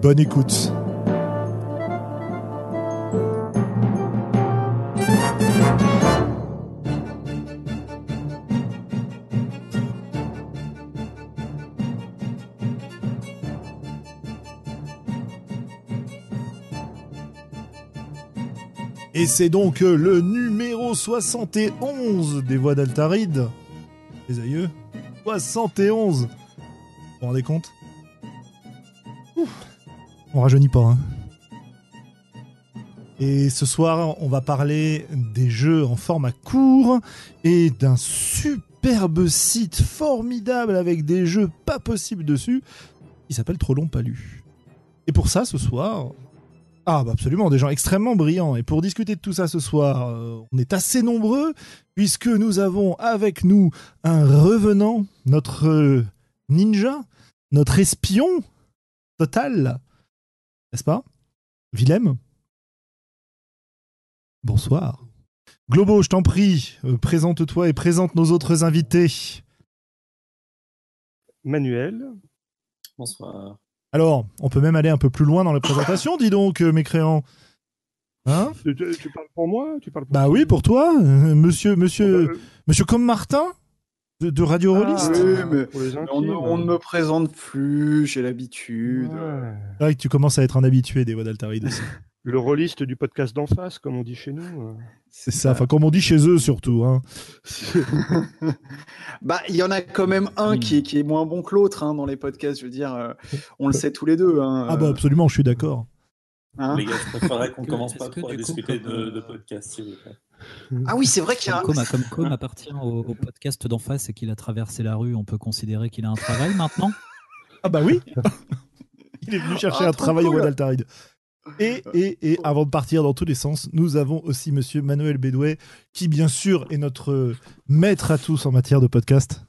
Bonne écoute. Et c'est donc le numéro 71 des voix d'Altaride. Les aïeux 71 Vous vous rendez compte? On rajeunit pas, hein et ce soir, on va parler des jeux en format court et d'un superbe site formidable avec des jeux pas possibles dessus qui s'appelle Trollon Palu. Et pour ça, ce soir, ah bah absolument, des gens extrêmement brillants. Et pour discuter de tout ça ce soir, euh, on est assez nombreux puisque nous avons avec nous un revenant, notre euh, ninja, notre espion total, n'est-ce pas? Willem? Bonsoir. Globo, je t'en prie, euh, présente-toi et présente nos autres invités. Manuel. Bonsoir. Alors, on peut même aller un peu plus loin dans les présentations, dis donc, euh, mécréant. Hein? Tu, tu- tu parles pour moi? Tu parles pour Bah oui, pour toi, euh, monsieur, monsieur, monsieur comme Martin? De, de Radio ah, Rolliste. Oui, mais- On, ne- intimes. on ne me présente plus, j'ai l'habitude. Ouais. C'est vrai que tu commences à être un habitué des voix d'Altaride aussi. Le rôliste du podcast d'en face, comme on dit chez nous. euh. C'est ça, enfin comme on dit chez eux surtout. Hein. bah, il y en a quand même un Hmm. qui, est, qui est moins bon que l'autre hein, dans les podcasts. Je veux dire, euh, on le sait tous les deux. hein, Ah bah euh, absolument, je suis d'accord. Hein. Les gars, je préférerais qu'on commence pas trop à du coup, discuter comme, de, euh, de podcast, s'il vous plaît. Ah oui, c'est vrai qu'il y a. Comme Com, comme Com appartient au, au podcast d'en face et qu'il a traversé la rue, on peut considérer qu'il a un travail maintenant? Ah bah oui Il est venu chercher Ah, un travail au cool. voix d'Altaride. Et, et, et avant de partir dans tous les sens, nous avons aussi monsieur Manuel Bédouet, qui bien sûr est notre maître à tous en matière de podcast.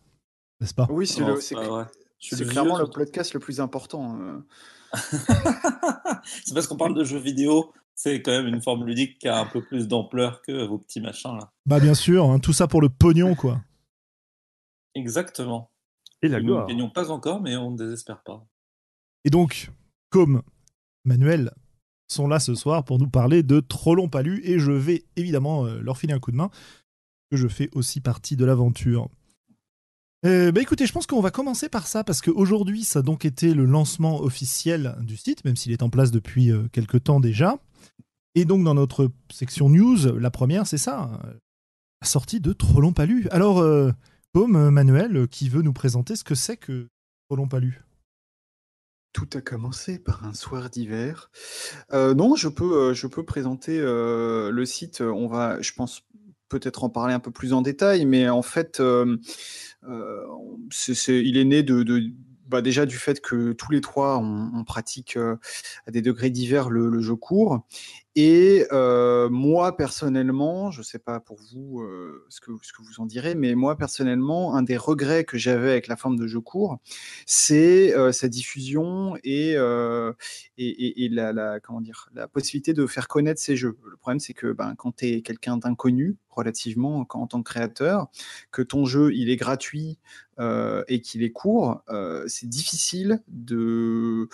N'est-ce pas? Oui, c'est clairement le podcast le plus important. c'est parce qu'on parle de jeux vidéo, c'est quand même une forme ludique qui a un peu plus d'ampleur que vos petits machins là. Bah bien sûr, hein, tout ça pour le pognon quoi. Exactement. Et la Nous ne gagnons pas encore, mais on ne désespère pas. Et donc, comme Manuel sont là ce soir pour nous parler de Trollon Palu, et je vais évidemment euh, leur filer un coup de main, que je fais aussi partie de l'aventure. Euh, bah écoutez, je pense qu'on va commencer par ça, parce qu'aujourd'hui, ça a donc été le lancement officiel du site, même s'il est en place depuis euh, quelques temps déjà. Et donc, dans notre section news, la première, c'est ça, la sortie de Trollon Palu. Alors, euh, comme Manuel, qui veut nous présenter ce que c'est que Trollon Palu? Tout a commencé par un soir d'hiver. Euh, non, je peux, euh, je peux présenter euh, le site. On va, je pense, peut-être en parler un peu plus en détail, mais en fait, euh, euh, il est né de, bah, déjà du fait que tous les trois, on, pratique euh, à des degrés divers le jeu court. Et euh, moi, personnellement, je ne sais pas pour vous euh, ce, que, vous en direz, mais moi, personnellement, un des regrets que j'avais avec la forme de jeu court, c'est euh, sa diffusion et, la, comment dire, la possibilité de faire connaître ces jeux. Le problème, c'est que ben, quand tu es quelqu'un d'inconnu, relativement, en tant que créateur, que ton jeu il est gratuit et qu'il est court, c'est difficile de,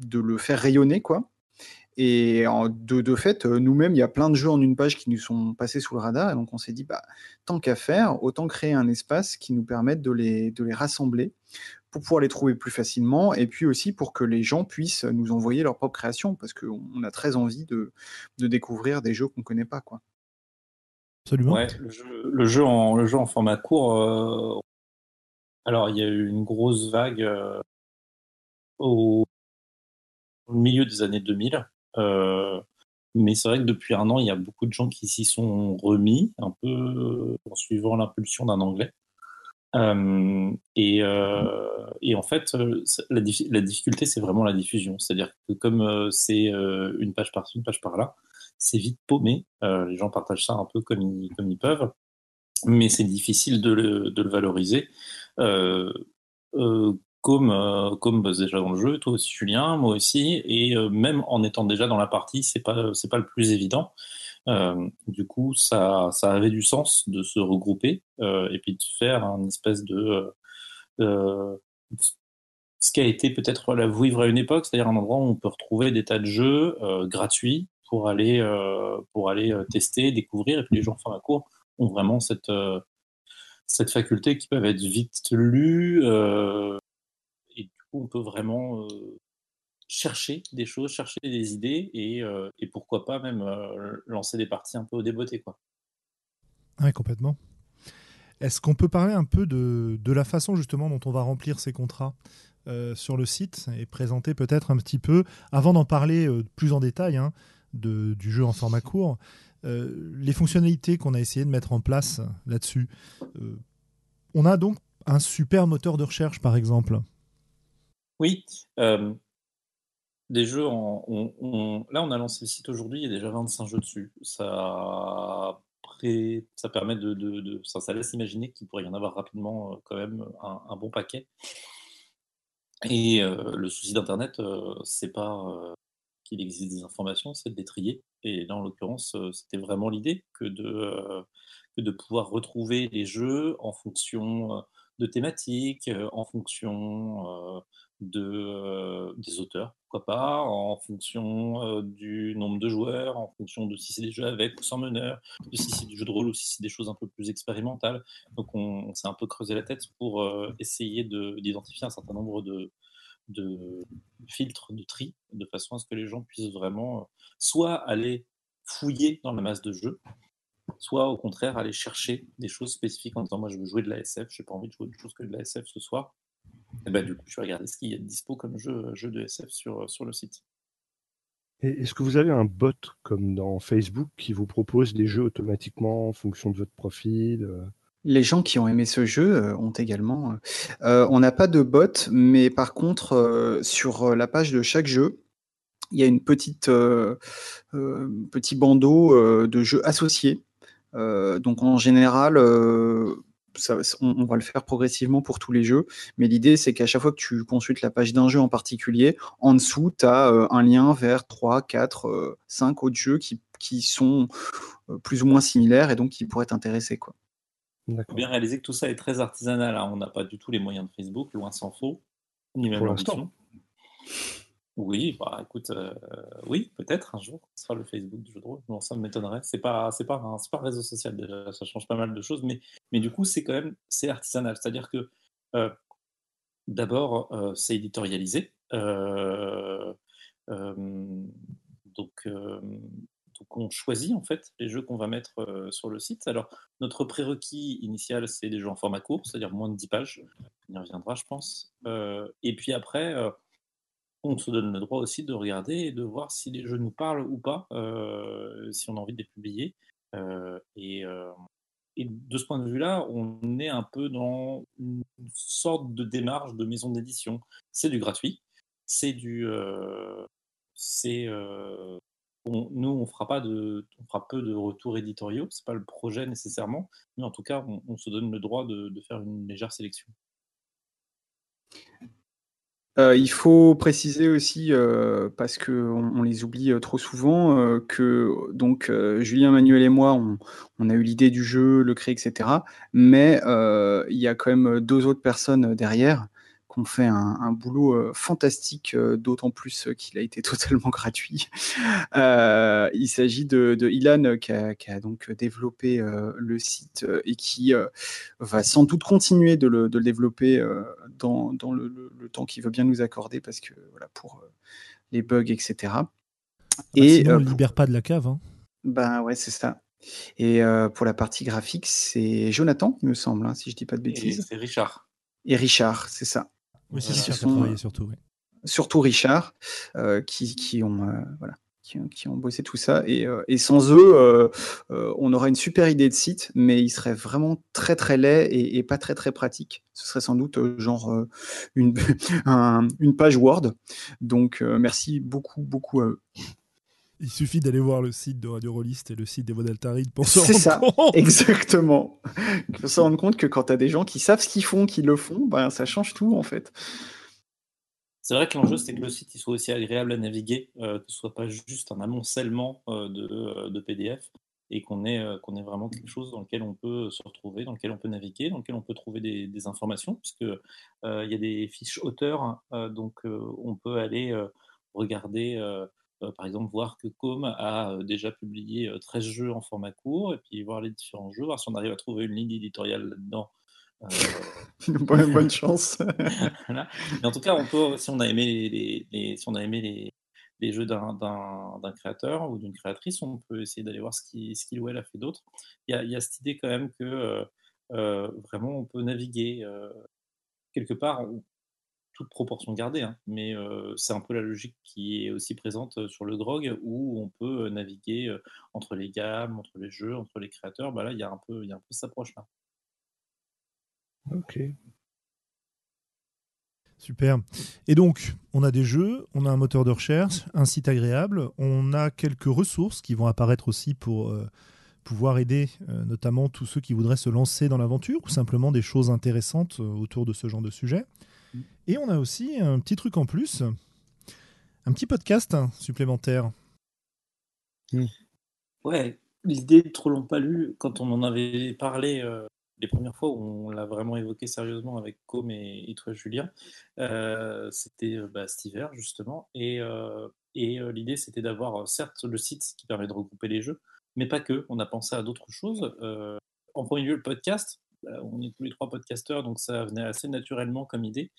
de le faire rayonner, quoi. Et de, de fait, euh, nous-mêmes, il y a plein de jeux en une page qui nous sont passés sous le radar. Et donc, on s'est dit, bah, tant qu'à faire, autant créer un espace qui nous permette de les, de les rassembler pour pouvoir les trouver plus facilement. Et puis aussi pour que les gens puissent nous envoyer leur propre création. Parce qu'on on a très envie de, de découvrir des jeux qu'on ne connaît pas. Quoi. Absolument. Ouais, le jeu, le jeu en, le jeu en format court. euh, Alors, il y a eu une grosse vague euh, au au milieu des années 2000. Euh, Mais c'est vrai que depuis un an, il y a beaucoup de gens qui s'y sont remis, un peu euh, en suivant l'impulsion d'un Anglais. Euh, et, en fait, la, difficulté, c'est vraiment la diffusion. C'est-à-dire que comme c'est une page par-ci, une page par-là, c'est vite paumé. les gens partagent ça un peu comme ils, peuvent, mais c'est difficile de le, de le valoriser. Comme comme bah, déjà dans le jeu, toi aussi Julien, moi aussi, et même en étant déjà dans la partie, c'est pas c'est pas le plus évident. Euh, du coup, ça, ça avait du sens de se regrouper euh, et puis de faire un espèce de euh, ce qui a été peut-être la vouivre à une époque, c'est-à-dire un endroit où on peut retrouver des tas de jeux gratuits pour aller pour aller tester, découvrir, et puis les gens en fin cours ont vraiment cette cette faculté qui peuvent être vite lus et coup on peut vraiment chercher des choses, chercher des idées et, pourquoi pas même lancer des parties un peu au débeauté. Quoi. Oui, complètement. Est-ce qu'on peut parler un peu de, la façon justement dont on va remplir ces contrats sur le site et présenter peut-être un petit peu, avant d'en parler plus en détail hein, du jeu en format court, les fonctionnalités qu'on a essayé de mettre en place là-dessus On a donc un super moteur de recherche par exemple. Oui, des jeux, on, là on a lancé le site aujourd'hui, il y a déjà 25 jeux dessus. Ça, ça permet de, ça, laisse imaginer qu'il pourrait y en avoir rapidement euh, quand même un, bon paquet. Et euh, le souci d'Internet, euh, c'est pas qu'il existe des informations, c'est de les trier. Et là, en l'occurrence, c'était vraiment l'idée que de, que de pouvoir retrouver les jeux en fonction de thématiques, en fonction de, euh, des auteurs, pourquoi pas, en fonction euh, du nombre de joueurs, en fonction de si c'est des jeux avec ou sans meneur, de si c'est du jeu de rôle ou si c'est des choses un peu plus expérimentales. Donc on, s'est un peu creusé la tête pour euh, essayer d'identifier un certain nombre de, de filtres, de tri, de façon à ce que les gens puissent vraiment soit aller fouiller dans la masse de jeux, soit au contraire aller chercher des choses spécifiques en disant moi je veux jouer de la SF, j'ai pas envie de jouer autre chose que de la SF ce soir, et bah, du coup, je vais regarder ce qu'il y a de dispo comme jeu, jeu de SF sur, sur le site. Est-ce que vous avez un bot comme dans Facebook qui vous propose des jeux automatiquement en fonction de votre profil euh? Les gens qui ont aimé ce jeu euh, ont également. Euh, on n'a pas de bot, mais par contre, sur la page de chaque jeu, il y a une petite petit bandeau de jeux associés. donc en général, on, va le faire progressivement pour tous les jeux, mais l'idée c'est qu'à chaque fois que tu consultes la page d'un jeu en particulier, en dessous, tu as euh, un lien vers 3, 4, 5 autres jeux qui, sont euh, plus ou moins similaires et donc qui pourraient t'intéresser. Il faut bien réaliser que tout ça est très artisanal. Hein. On n'a pas du tout les moyens de Facebook, loin s'en faut, ni même l'ambition. Oui, bah écoute, euh, oui, peut-être un jour, ce sera le Facebook du jeu de rôle. Non, ça m'étonnerait. C'est pas, c'est pas, un, pas un réseau social déjà, ça change pas mal de choses, mais, mais du coup, c'est quand même, c'est artisanal. C'est-à-dire que euh, d'abord, euh, c'est éditorialisé. donc, donc, on choisit en fait les jeux qu'on va mettre sur le site. Alors, notre prérequis initial, c'est des jeux en format court, c'est-à-dire moins de 10 pages. On y reviendra, je pense. et puis après on se donne le droit aussi de regarder et de voir si les jeux nous parlent ou pas, euh, si on a envie de les publier. Euh, euh, et, de ce point de vue-là, on est un peu dans une sorte de démarche de maison d'édition. C'est du gratuit, c'est du, c'est, nous on fera pas de, on fera peu de retours éditoriaux, c'est pas le projet nécessairement, mais en tout cas, on, se donne le droit de faire une légère sélection. Euh, il faut préciser aussi, euh, parce qu'on on les oublie euh, trop souvent, que donc Julien, Manuel et moi, on, a eu l'idée du jeu, le créer, etc. Mais il y a quand même deux autres personnes derrière qu'on fait un, boulot euh, fantastique, euh, d'autant plus qu'il a été totalement gratuit. Euh, il s'agit de, Ilan qui a, donc développé le site et qui va sans doute continuer de le, développer dans, le, temps qu'il veut bien nous accorder parce que voilà pour les bugs, etc. Bah, et sinon, on ne libère pas de la cave. Hein. Ben ouais, c'est ça. Et pour la partie graphique, c'est Jonathan, il me semble, hein, si je dis pas de bêtises. C'est Richard. Et Richard, c'est ça. Oui, c'est surtout. Surtout Richard, euh, qui, qui, ont, euh, voilà, qui, ont bossé tout ça. Et, euh, sans eux, euh, euh, on aurait une super idée de site, mais il serait vraiment très très laid et, pas très très pratique. Ce serait sans doute genre une, une page Word. Donc merci beaucoup beaucoup à eux. Il suffit d'aller voir le site de Radio Rollist et le site des Vodaltarides pour se rendre ça, exactement. Pour se rendre compte que quand tu as des gens qui savent ce qu'ils font, qui le font, ben, ça change tout en fait. C'est vrai que l'enjeu, c'est que le site il soit aussi agréable à naviguer, euh, que ce soit pas juste un amoncellement euh, euh, de, PDF et qu'on ait, qu'on ait vraiment quelque chose dans lequel on peut se retrouver, dans lequel on peut naviguer, dans lequel on peut trouver des, informations, puisque il y a des fiches auteurs, donc on peut aller regarder, par exemple, voir que Com a déjà publié 13 jeux en format court, et puis voir les différents jeux, voir si on arrive à trouver une ligne éditoriale là-dedans euh... bonne, chance. Mais en tout cas, on peut, si on a aimé les, si on a aimé les, les jeux d'un créateur ou d'une créatrice, on peut essayer d'aller voir ce qu'il ce ou elle a fait d'autre. Il, y a, cette idée quand même que euh, euh, vraiment on peut naviguer euh, quelque part, toute proportion gardée, hein, mais c'est un peu la logique qui est aussi présente sur le drogue où on peut naviguer entre les gammes, entre les jeux, entre les créateurs. Bah là, il y a un peu, il y a un peu cette approche-là. Ok. Super. Et donc, on a des jeux, on a un moteur de recherche, un site agréable, on a quelques ressources qui vont apparaître aussi pour euh, pouvoir aider euh, notamment tous ceux qui voudraient se lancer dans l'aventure ou simplement des choses intéressantes euh, autour de ce genre de sujet. Et on a aussi un petit truc en plus, un petit podcast supplémentaire. Hmm. Ouais, l'idée de Trop long pas lu, quand on en avait parlé les premières fois où on l'a vraiment évoqué sérieusement avec Com et, toi Julien, euh, c'était euh, bah, cet hiver justement. Et, euh, et l'idée c'était d'avoir certes le site qui permet de regrouper les jeux, mais pas que. On a pensé à d'autres choses. en premier lieu, le podcast, on est tous les trois podcasteurs, donc ça venait assez naturellement comme idée.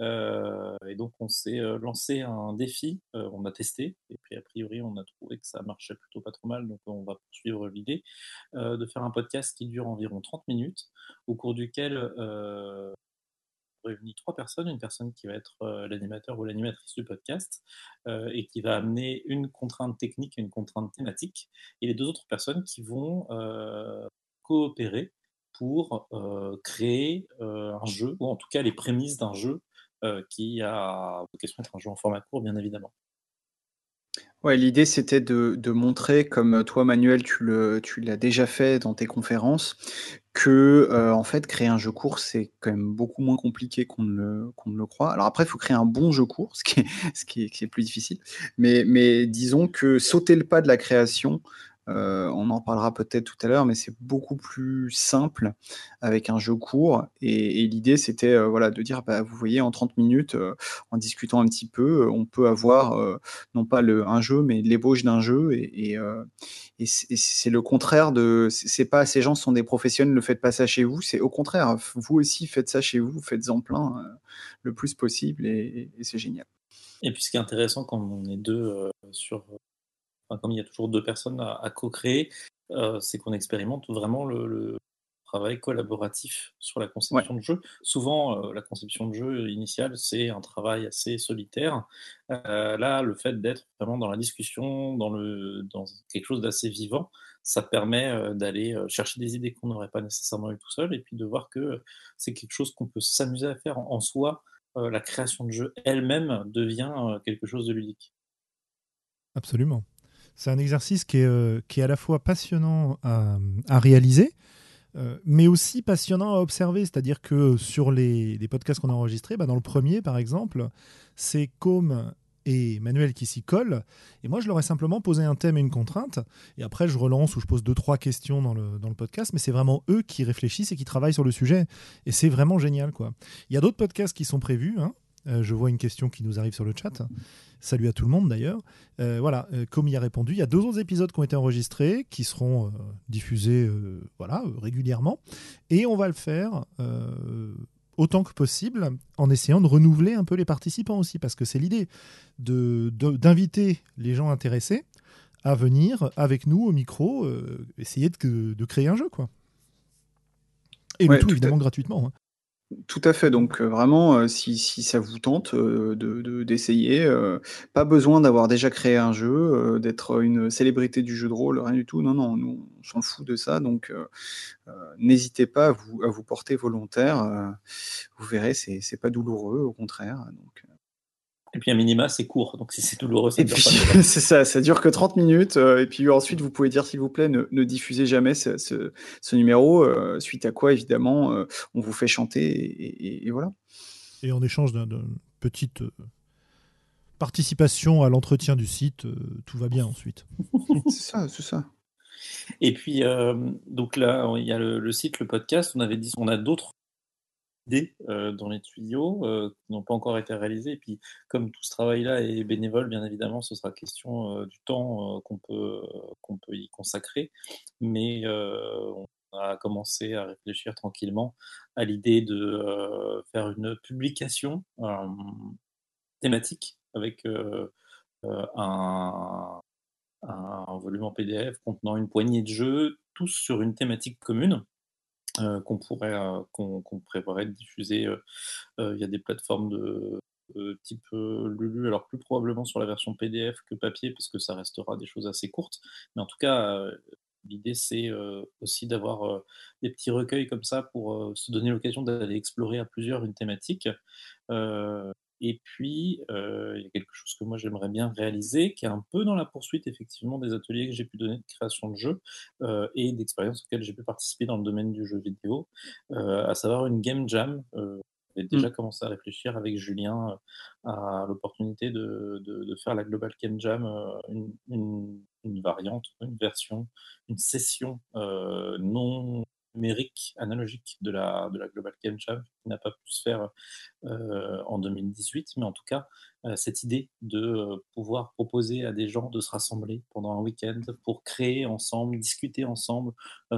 Euh, et donc on s'est euh, lancé un défi, euh, on a testé, et puis a priori on a trouvé que ça marchait plutôt pas trop mal, donc on va poursuivre l'idée de faire un podcast qui dure environ 30 minutes, au cours duquel on réunit trois personnes, une personne qui va être l'animateur ou l'animatrice du podcast et qui va amener une contrainte technique et une contrainte thématique, et les deux autres personnes qui vont coopérer pour euh, créer euh, un jeu, ou en tout cas les prémices d'un jeu euh, qui a vocation à être un jeu en format court, bien évidemment. Ouais, l'idée c'était de, de, montrer, comme toi Manuel, tu, le, tu l'as déjà fait dans tes conférences, que en fait créer un jeu court c'est quand même beaucoup moins compliqué qu'on ne le, qu'on le croit. Alors après, il faut créer un bon jeu court, ce qui est, ce qui est plus difficile. Mais, mais disons que sauter le pas de la création, euh, on en parlera peut-être tout à l'heure, mais c'est beaucoup plus simple avec un jeu court. Et, l'idée, c'était euh, voilà, de dire, bah, vous voyez, en 30 minutes, euh, en discutant un petit peu, on peut avoir non pas le, un jeu, mais l'ébauche d'un jeu. Et, c'est le contraire de. C'est pas ces gens sont des professionnels, ne faites pas ça chez vous. C'est au contraire, vous aussi faites ça chez vous, faites-en plein le plus possible, et, c'est génial. Et puis ce qui est intéressant quand on est deux sur comme il y a toujours deux personnes à, co-créer, euh, c'est qu'on expérimente vraiment le, travail collaboratif sur la conception de jeu. Souvent, euh, la conception de jeu initiale, c'est un travail assez solitaire. Euh, là, le fait d'être vraiment dans la discussion, dans, le, dans quelque chose d'assez vivant, ça permet d'aller chercher des idées qu'on n'aurait pas nécessairement eues tout seul, et puis de voir que c'est quelque chose qu'on peut s'amuser à faire en soi. la création de jeu elle-même devient quelque chose de ludique. Absolument. C'est un exercice qui est, euh, qui est à la fois passionnant à, réaliser, euh, mais aussi passionnant à observer. C'est-à-dire que sur les, podcasts qu'on a enregistrés, bah dans le premier, par exemple, c'est Com et Manuel qui s'y collent. Et moi, je leur ai simplement posé un thème et une contrainte. Et après, je relance ou je pose deux, trois questions dans le, dans le podcast. Mais c'est vraiment eux qui réfléchissent et qui travaillent sur le sujet. Et c'est vraiment génial. quoi. Il y a d'autres podcasts qui sont prévus. Hein. Euh, je vois une question qui nous arrive sur le chat. Salut à tout le monde d'ailleurs. Euh, voilà, euh, comme il a répondu, il y a deux autres épisodes qui ont été enregistrés, qui seront diffusés voilà, régulièrement. Et on va le faire autant que possible en essayant de renouveler un peu les participants aussi, parce que c'est l'idée d'inviter les gens intéressés à venir avec nous au micro, essayer de, créer un jeu. quoi. Et le tout, évidemment gratuitement. Hein. Tout à fait. Donc, vraiment, si, si, ça vous tente de, d'essayer, pas besoin d'avoir déjà créé un jeu, d'être une célébrité du jeu de rôle, rien du tout. Non, non, nous, on s'en fout de ça. Donc, n'hésitez pas à vous, à vous porter volontaire. vous verrez, c'est, c'est pas douloureux, au contraire. Et puis un minima, c'est court. Donc si c'est douloureux, ça C'est ça, ça dure que 30 minutes. et puis ensuite, vous pouvez dire, s'il vous plaît, ne, diffusez jamais ce, ce, numéro. suite à quoi, évidemment, on vous fait chanter. Et, voilà. Et en échange d'une petite participation à l'entretien du site, tout va bien ensuite. c'est ça, c'est ça. Et puis, donc là, il y a le, le, site, le podcast. On avait dit, on a d'autres euh, dans les tuyaux euh, qui n'ont pas encore été réalisés. Et puis, comme tout ce travail-là est bénévole, bien évidemment, ce sera question euh, du temps qu'on peut, peut y consacrer. Mais on a commencé à réfléchir tranquillement à l'idée de faire une publication thématique avec un volume en PDF contenant une poignée de jeux, tous sur une thématique commune. Euh, qu'on pourrait euh, qu'on prévoirait de diffuser. Euh, il y a des plateformes de type Lulu, alors plus probablement sur la version PDF que papier, parce que ça restera des choses assez courtes. Mais en tout cas, l'idée c'est aussi d'avoir des petits recueils comme ça pour se donner l'occasion d'aller explorer à plusieurs une thématique. Et puis, euh, il y a quelque chose que moi j'aimerais bien réaliser, qui est un peu dans la poursuite effectivement des ateliers que j'ai pu donner de création de jeux euh, et d'expériences auxquelles j'ai pu participer dans le domaine du jeu vidéo, euh, à savoir une game jam. J'ai déjà mmh. commencé à réfléchir avec Julien à l'opportunité de, de, faire la Global Game Jam, une, une, une, variante, une version, une session non numérique analogique de la, de la Global Game Jam qui n'a pas pu se faire euh, en 2018, mais en tout cas, euh, cette idée de euh, pouvoir proposer à des gens de se rassembler pendant un week-end pour créer ensemble, discuter ensemble,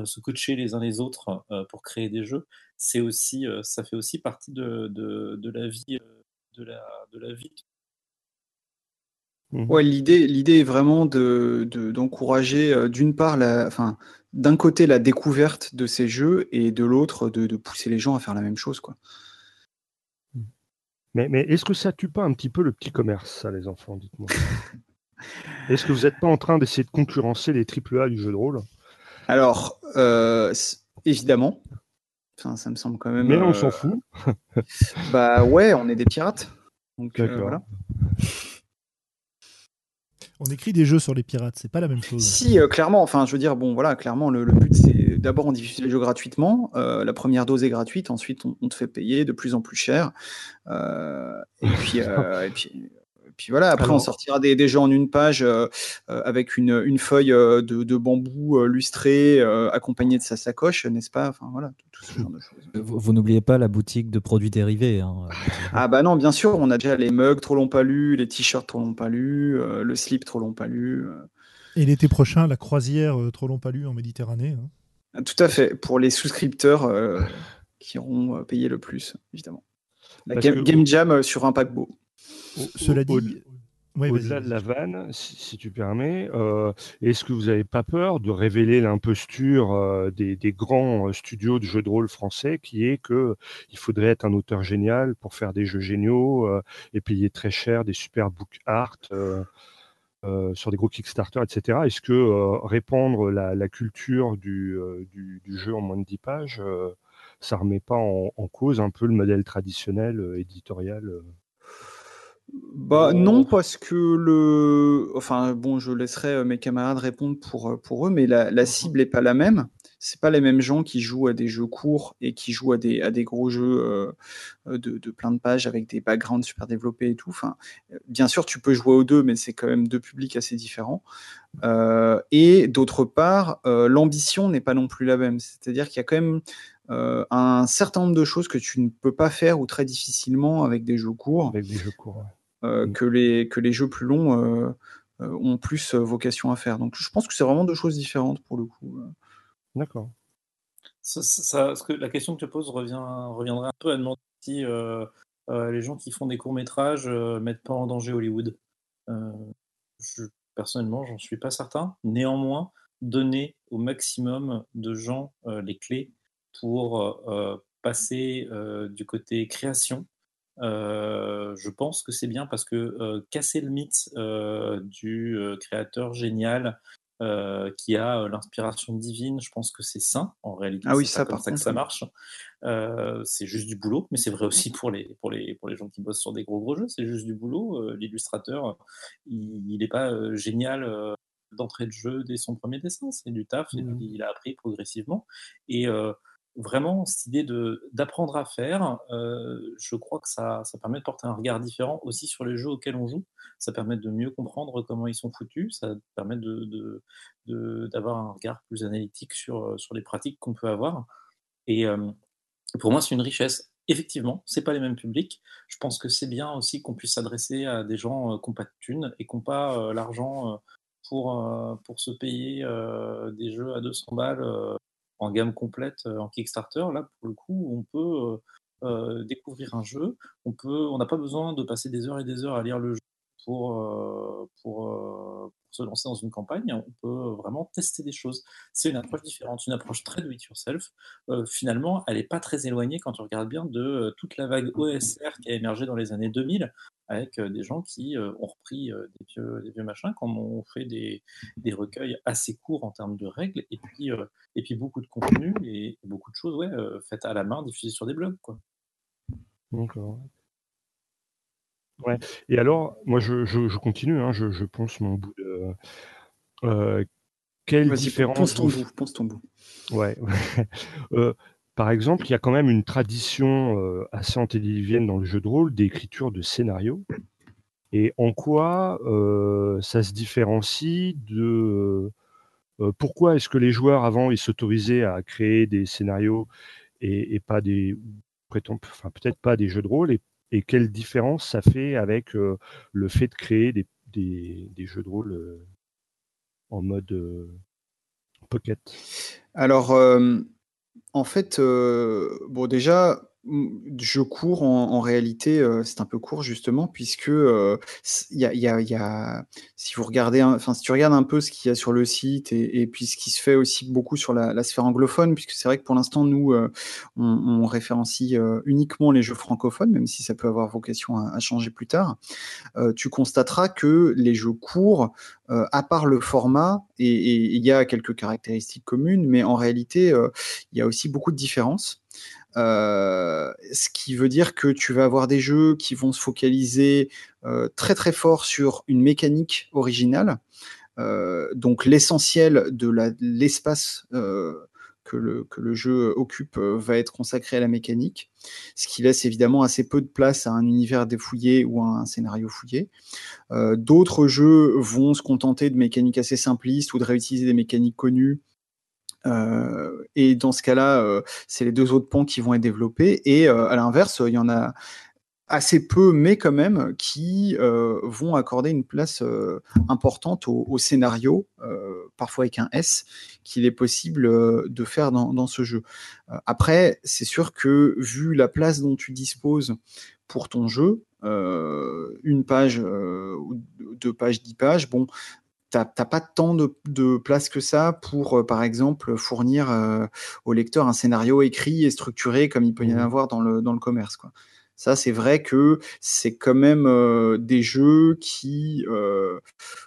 se coacher les uns les autres pour créer des jeux, c'est aussi, ça fait aussi partie de, de, de la vie de la, de la vie Mmh. Ouais, l'idée, l'idée est vraiment de, d'encourager euh, d'une part, la, enfin, d'un côté la découverte de ces jeux et de l'autre de, de, pousser les gens à faire la même chose, quoi. Mais, mais est-ce que ça tue pas un petit peu le petit commerce, ça, les enfants Dites-moi? est-ce que vous n'êtes pas en train d'essayer de concurrencer les AAA du jeu de rôle? Alors, euh, évidemment. Enfin, ça me semble quand même. Mais on s'en euh, fout. bah ouais, on est des pirates. Donc voilà. On écrit des jeux sur les pirates, c'est pas la même chose. Si, euh, clairement, enfin, je veux dire, bon, voilà, clairement, le, but, c'est d'abord, on diffuse les jeux gratuitement. Euh, la première dose est gratuite, ensuite, on, te fait payer de plus en plus cher. Euh, et puis, et puis puis voilà, après, on sortira des, des, jeux en une page euh, euh, avec une, une feuille euh, de, de, bambou lustrée accompagnée de sa sacoche, n'est-ce pas? Enfin voilà, tout, ce genre de choses. Vous, n'oubliez pas la boutique de produits dérivés. Hein, ah bah non, bien sûr, on a déjà les mugs trop longs pas lus, les t-shirts trop longs pas lus, le slip trop long pas lu. Et l'été prochain, la croisière trop long pas lu en Méditerranée. Hein. Ah, tout à fait, pour les souscripteurs qui auront payé le plus, évidemment. La game, game, Jam sur un paquebot. Cela dit, au-delà de la vanne, si, tu permets, euh, est-ce que vous n'avez pas peur de révéler l'imposture euh, des, grands euh, studios de jeux de rôle français, qui est que il faudrait être un auteur génial pour faire des jeux géniaux et payer très cher des super book art sur des gros Kickstarter, etc. Est-ce que répandre la, culture du, jeu en moins de 10 pages, ça remet pas en, en, cause un peu le modèle traditionnel éditorial bah non, parce que le. Enfin, bon, je laisserai euh, mes camarades répondre pour, euh, pour eux, mais la, la cible n'est pas la même. C'est pas les mêmes gens qui jouent à des jeux courts et qui jouent à des, à des gros jeux euh, de, de, plein de pages avec des backgrounds super développés et tout. Enfin, bien sûr, tu peux jouer aux deux, mais c'est quand même deux publics assez différents. et d'autre part, l'ambition n'est pas non plus la même. C'est-à-dire qu'il y a quand même un certain nombre de choses que tu ne peux pas faire ou très difficilement avec des jeux courts. Avec des jeux courts. Euh, mm. que, les, que les jeux plus longs euh, euh, ont plus vocation à faire. Donc je pense que c'est vraiment deux choses différentes pour le coup. D'accord. Ça, que la question que tu poses revient, reviendrait un peu à demander si les gens qui font des courts-métrages ne mettent pas en danger Hollywood. je, personnellement, j'en suis pas certain. Néanmoins, donner au maximum de gens les clés pour passer du côté création, je pense que c'est bien parce que casser le mythe du créateur génial qui a l'inspiration divine, je pense que c'est sain en réalité. Ah oui, c'est ça, par ça que ça marche. c'est juste du boulot, mais c'est vrai aussi pour les, pour, les, pour les gens qui bossent sur des gros gros jeux, c'est juste du boulot. L'illustrateur, il n'est pas génial d'entrée de jeu dès son premier dessin, c'est du taf, et Mhm. puis il a appris progressivement. Et vraiment, cette idée d'apprendre à faire, euh, je crois que ça, ça permet de porter un regard différent aussi sur les jeux auxquels on joue. Ça permet de mieux comprendre comment ils sont foutus, ça permet de- de- de- d'avoir un regard plus analytique sur, euh, sur les pratiques qu'on peut avoir. Et euh, pour moi, c'est une richesse. Effectivement, c'est pas les mêmes publics. Je pense que c'est bien aussi qu'on puisse s'adresser à des gens qui n'ont pas de thunes et qui n'ont pas l'argent pour, pour se payer des jeux à 200 balles en gamme complète euh, en Kickstarter. Là, pour le coup, on peut euh, euh, découvrir un jeu. On peut, on n'a pas besoin de passer des heures et des heures à lire le jeu pour, euh, euh, pour se lancer dans une campagne. On peut vraiment tester des choses. C'est une approche différente, une approche très do it yourself. Euh, finalement, elle n'est pas très éloignée quand on regarde bien de toute la vague OSR qui a émergé dans les années 2000 avec des gens qui ont repris des, vieux, des vieux machins, comme on fait des, des recueils assez courts en termes de règles, et puis, et puis beaucoup de contenu et beaucoup de choses ouais, faites à la main, diffusées sur des blogs. D'accord. Ouais. Et alors, moi, je, je, je continue, hein, je, je ponce mon bout de. Euh, quelle Vas-y, différence ponce ton bout, ponce ton bout. Ouais. Euh, par exemple, il y a quand même une tradition euh, assez antédiluvienne dans le jeu de rôle d'écriture de scénarios. Et en quoi ça se différencie de pourquoi est-ce que les joueurs avant ils s'autorisaient à créer des scénarios et, et pas des prétend- enfin peut-être pas des jeux de rôle et, et quelle différence ça fait avec euh, le fait de créer des, jeux de rôle euh, en mode euh, pocket? Alors, en fait, bon, déjà, je cours en, en réalité, c'est un peu court justement, puisque si vous regardez, enfin, si tu regardes un peu ce qu'il y a sur le site et, puis ce qui se fait aussi beaucoup sur la, sphère anglophone, puisque c'est vrai que pour l'instant, nous, on, référencie uniquement les jeux francophones, même si ça peut avoir vocation à, à changer plus tard, tu constateras que les jeux courts, à part le format, et il y a quelques caractéristiques communes, mais en réalité, il y a aussi beaucoup de différences. Euh, ce qui veut dire que tu vas avoir des jeux qui vont se focaliser euh, très très fort sur une mécanique originale. Euh, donc l'essentiel de l'espace que, le, jeu occupe va être consacré à la mécanique, ce qui laisse évidemment assez peu de place à un univers défouillé ou à un scénario fouillé. D'autres jeux vont se contenter de mécaniques assez simplistes ou de réutiliser des mécaniques connues. Euh, et dans ce cas-là, euh, c'est les deux autres pans qui vont être développés. Et euh, à l'inverse, il y en a assez peu, mais quand même, qui vont accorder une place importante au, scénario, parfois avec un S, qu'il est possible de faire dans, ce jeu. Après, c'est sûr que vu la place dont tu disposes pour ton jeu, une page, deux pages, dix pages, bon, t'as pas tant de, de place que ça pour, euh, par exemple, fournir euh, au lecteur un scénario écrit et structuré comme il peut y en Mhm. avoir dans le, dans le commerce. Quoi. Ça, c'est vrai que c'est quand même euh, des jeux qui euh,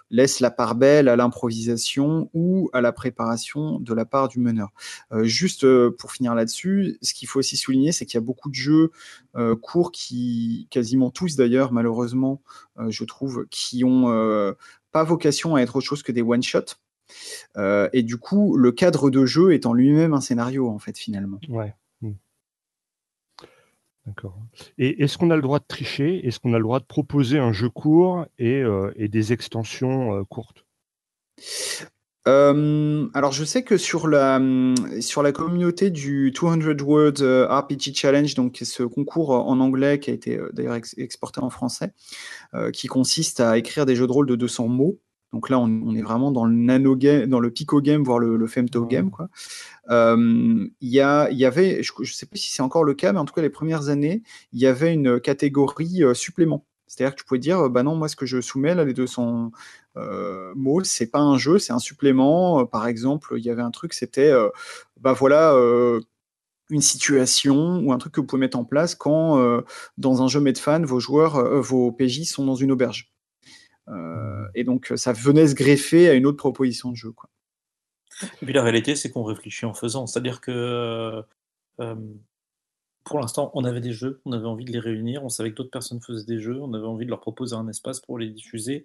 laissent la part belle à l'improvisation ou à la préparation de la part du meneur. Euh, juste pour finir là-dessus, ce qu'il faut aussi souligner, c'est qu'il y a beaucoup de jeux courts qui, quasiment tous d'ailleurs, malheureusement, je trouve, qui ont pas vocation à être autre chose que des one-shots. Et du coup, le cadre de jeu est en lui-même un scénario, en fait, finalement. Ouais. D'accord. Et est-ce qu'on a le droit de tricher? Est-ce qu'on a le droit de proposer un jeu court et, euh, des extensions euh, courtes? Euh, alors, je sais que sur la, communauté du 200 Word euh, RPG Challenge, donc ce concours en anglais qui a été d'ailleurs ex- exporté en français, qui consiste à écrire des jeux de rôle de 200 mots. Donc là, on, on est vraiment dans le nano game, dans le pico game, voire le, le femto game, quoi. Euh, Il y, a, il y avait, je ne sais plus si c'est encore le cas, mais en tout cas les premières années, il y avait une catégorie euh, supplément. C'est-à-dire que tu pouvais dire, bah non, moi ce que je soumets là, les 200 euh, mots, c'est pas un jeu, c'est un supplément. Euh, par exemple, il y avait un truc, c'était, bah voilà, une situation ou un truc que vous pouvez mettre en place quand dans un jeu Medfan, vos joueurs, vos PJ sont dans une auberge. Et donc ça venait se greffer à une autre proposition de jeu. Quoi. Et puis la réalité, c'est qu'on réfléchit en faisant. C'est-à-dire que pour l'instant, on avait des jeux, on avait envie de les réunir, on savait que d'autres personnes faisaient des jeux, on avait envie de leur proposer un espace pour les diffuser.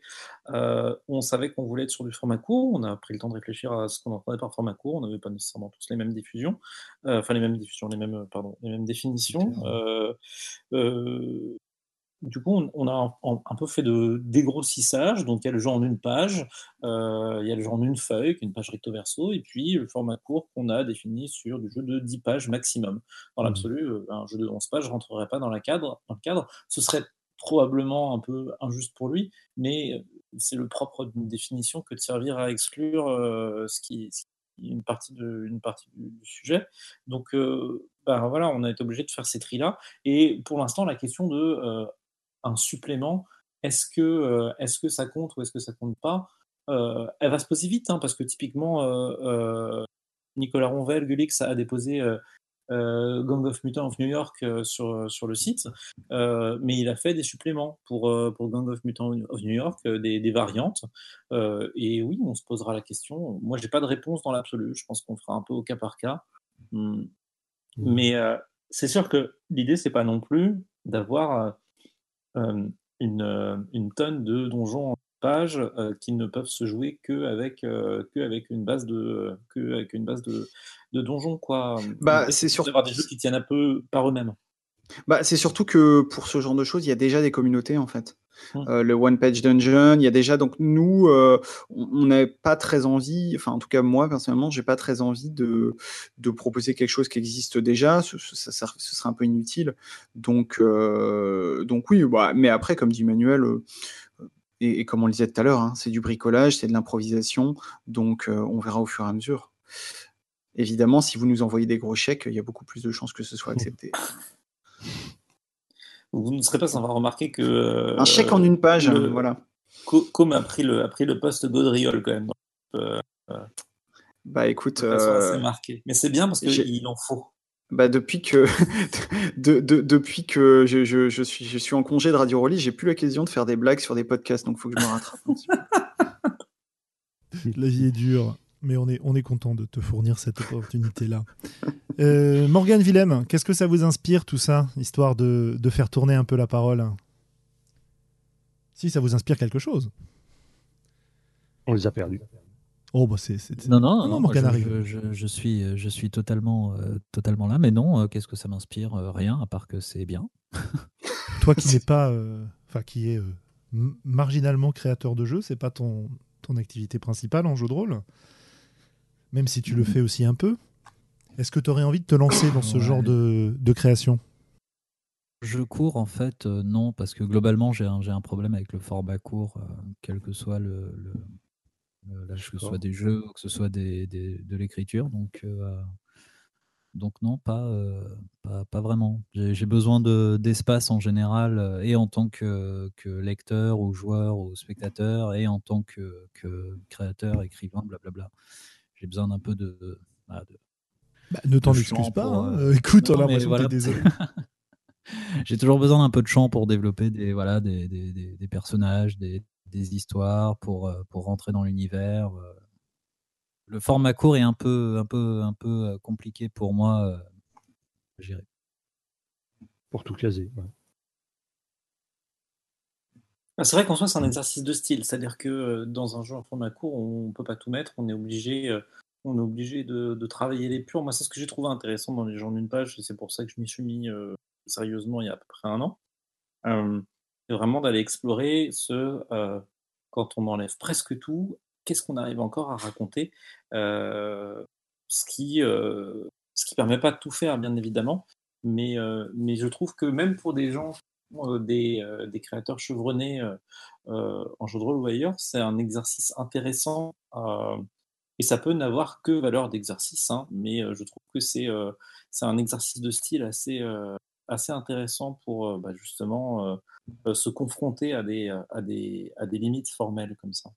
Euh, on savait qu'on voulait être sur du format court, on a pris le temps de réfléchir à ce qu'on entendait par format court, on n'avait pas nécessairement tous les mêmes diffusions, euh, enfin les mêmes diffusions, les mêmes, pardon, les mêmes définitions. Euh, du coup, on, a un, peu fait de dégrossissage. Donc, il y a le jeu en une page, euh, il y a le jeu en une feuille, une page recto verso, et puis le format court qu'on a défini sur du jeu de 10 pages maximum. Dans mmh. l'absolu, euh, un jeu de 11 pages ne rentrerait pas dans, la cadre, dans le cadre. Ce serait probablement un peu injuste pour lui, mais c'est le propre d'une définition que de servir à exclure euh, ce qui, une partie, de, une partie du, sujet. Donc, ben voilà, on a été obligé de faire ces tris-là. Et pour l'instant, la question de un supplément, est-ce que, euh, est-ce que ça compte ou est-ce que ça compte pas? Euh, Elle va se poser vite, hein, parce que typiquement, euh, Nicolas Ronvel, Gulix a déposé Gang of Mutants of New York sur, sur le site, mais il a fait des suppléments pour, pour Gang of Mutants of New York, des, variantes. et oui, on se posera la question. Moi, j'ai pas de réponse dans l'absolu. Je pense qu'on fera un peu au cas par cas. Hmm. Mmh. Mais c'est sûr que l'idée, c'est pas non plus d'avoir euh, une, euh, une, tonne de donjons en page euh, qui ne peuvent se jouer que avec, que avec une base de que avec une base de, de donjons quoi. Bah, c'est sûr. D'avoir des jeux qui tiennent un peu par eux-mêmes. Bah, c'est surtout que pour ce genre de choses, il y a déjà des communautés en fait. Mmh. Euh, le One Page Dungeon, il y a déjà donc nous, euh, on n'a pas très envie, enfin en tout cas moi personnellement, j'ai pas très envie de, de proposer quelque chose qui existe déjà, ce, ce, ça, ce serait un peu inutile. Donc euh, donc oui, bah, mais après comme dit Manuel. Et, et, comme on le disait tout à l'heure, hein, c'est du bricolage, c'est de l'improvisation, donc on verra au fur et à mesure. Évidemment, si vous nous envoyez des gros chèques, il y a beaucoup plus de chances que ce soit accepté. Vous ne serez pas sans avoir remarqué que. un chèque en une page, voilà. Com a pris le, a pris le poste Gaudriol quand même. Euh, bah écoute. Euh, marqué. Mais c'est bien parce qu'il en faut. Bah depuis que, de, de, depuis que je, je, je, suis, je suis en congé de Radio Rolly, j'ai plus l'occasion de faire des blagues sur des podcasts, donc il faut que je me rattrape. La vie est dure mais on est, on est content de te fournir cette opportunité-là. Euh, Morgane Willem, qu'est-ce que ça vous inspire tout ça, histoire de, de, faire tourner un peu la parole? Si ça vous inspire quelque chose. On les a perdus. Oh, bah c'est. Non, non, non, Morgane arrive. Je, je, suis, je suis totalement, euh, totalement là, mais non, euh, qu'est-ce que ça m'inspire? Rien, à part que c'est bien. Toi qui n'es pas. Enfin, qui est marginalement créateur de jeux, c'est pas ton, ton activité principale en jeu de rôle? Même si tu le fais aussi un peu. Est-ce que tu aurais envie de te lancer dans ce genre de, création? Je cours en fait, euh, non, parce que globalement j'ai un, un, problème avec le format court, euh, quel que soit le, que ce soit des jeux ou que ce soit des, de l'écriture. Donc, euh, donc non, pas, pas, vraiment. J'ai besoin d'espace en général, et en tant que, que, lecteur ou joueur ou spectateur, et en tant que, que créateur, écrivain, blablabla j'ai besoin d'un peu de. Bah, ne t'en excuse pas. Hein. Euh, écoute, on a l'impression que désolé. j'ai toujours besoin d'un peu de champ pour développer des, voilà, des, des, des, personnages, des, histoires, pour, euh, pour rentrer dans l'univers. Euh. Le format court est un peu, un peu, un peu compliqué pour moi à gérer. Pour tout caser. Bah, c'est vrai qu'en soi, c'est un exercice de style. C'est-à-dire que euh, dans un jeu en format court, on ne peut pas tout mettre. On est obligé, euh, on est obligé de, travailler les purs. Moi, c'est ce que j'ai trouvé intéressant dans les gens d'une page. Et c'est pour ça que je m'y suis mis euh, sérieusement il y a à peu près un an. c'est vraiment d'aller explorer ce, quand on enlève presque tout, qu'est-ce qu'on arrive encore à raconter Ce qui ce qui permet pas de tout faire, bien évidemment. Mais, mais je trouve que même pour des gens euh, des, euh, des, créateurs chevronnés euh, en jeu de rôle ou ailleurs, c'est un exercice intéressant et ça peut n'avoir que valeur d'exercice, hein, mais je trouve que c'est c'est un exercice de style assez, assez intéressant pour bah, justement se confronter à des, à, des, à des limites formelles comme ça.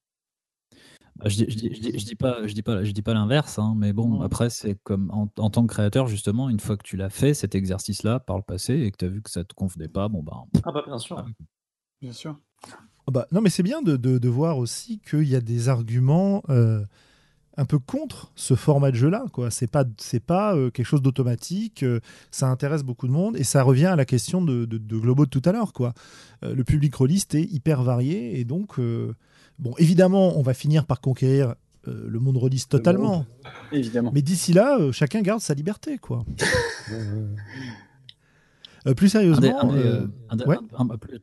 Bah, je, dis, je, dis, je, dis, pas, je dis pas, je dis pas l'inverse, hein, mais bon, après c'est comme en, tant que créateur justement, une fois que tu l'as fait cet exercice-là par le passé et que tu as vu que ça te convenait pas, bon ben. Ah bah bien sûr. Bien sûr. Ah bah, non mais c'est bien de, de, de, voir aussi qu'il y a des arguments. Euh, un peu contre ce format de jeu-là. Quoi. C'est pas, c'est pas euh, quelque chose d'automatique. Euh, ça intéresse beaucoup de monde et ça revient à la question de, de, de Globo de tout à l'heure. Quoi. Euh, le public rôliste est hyper varié et donc, bon, évidemment, on va finir par conquérir le monde rôliste totalement. Évidemment. Mais d'ici là, chacun garde sa liberté, quoi. plus sérieusement,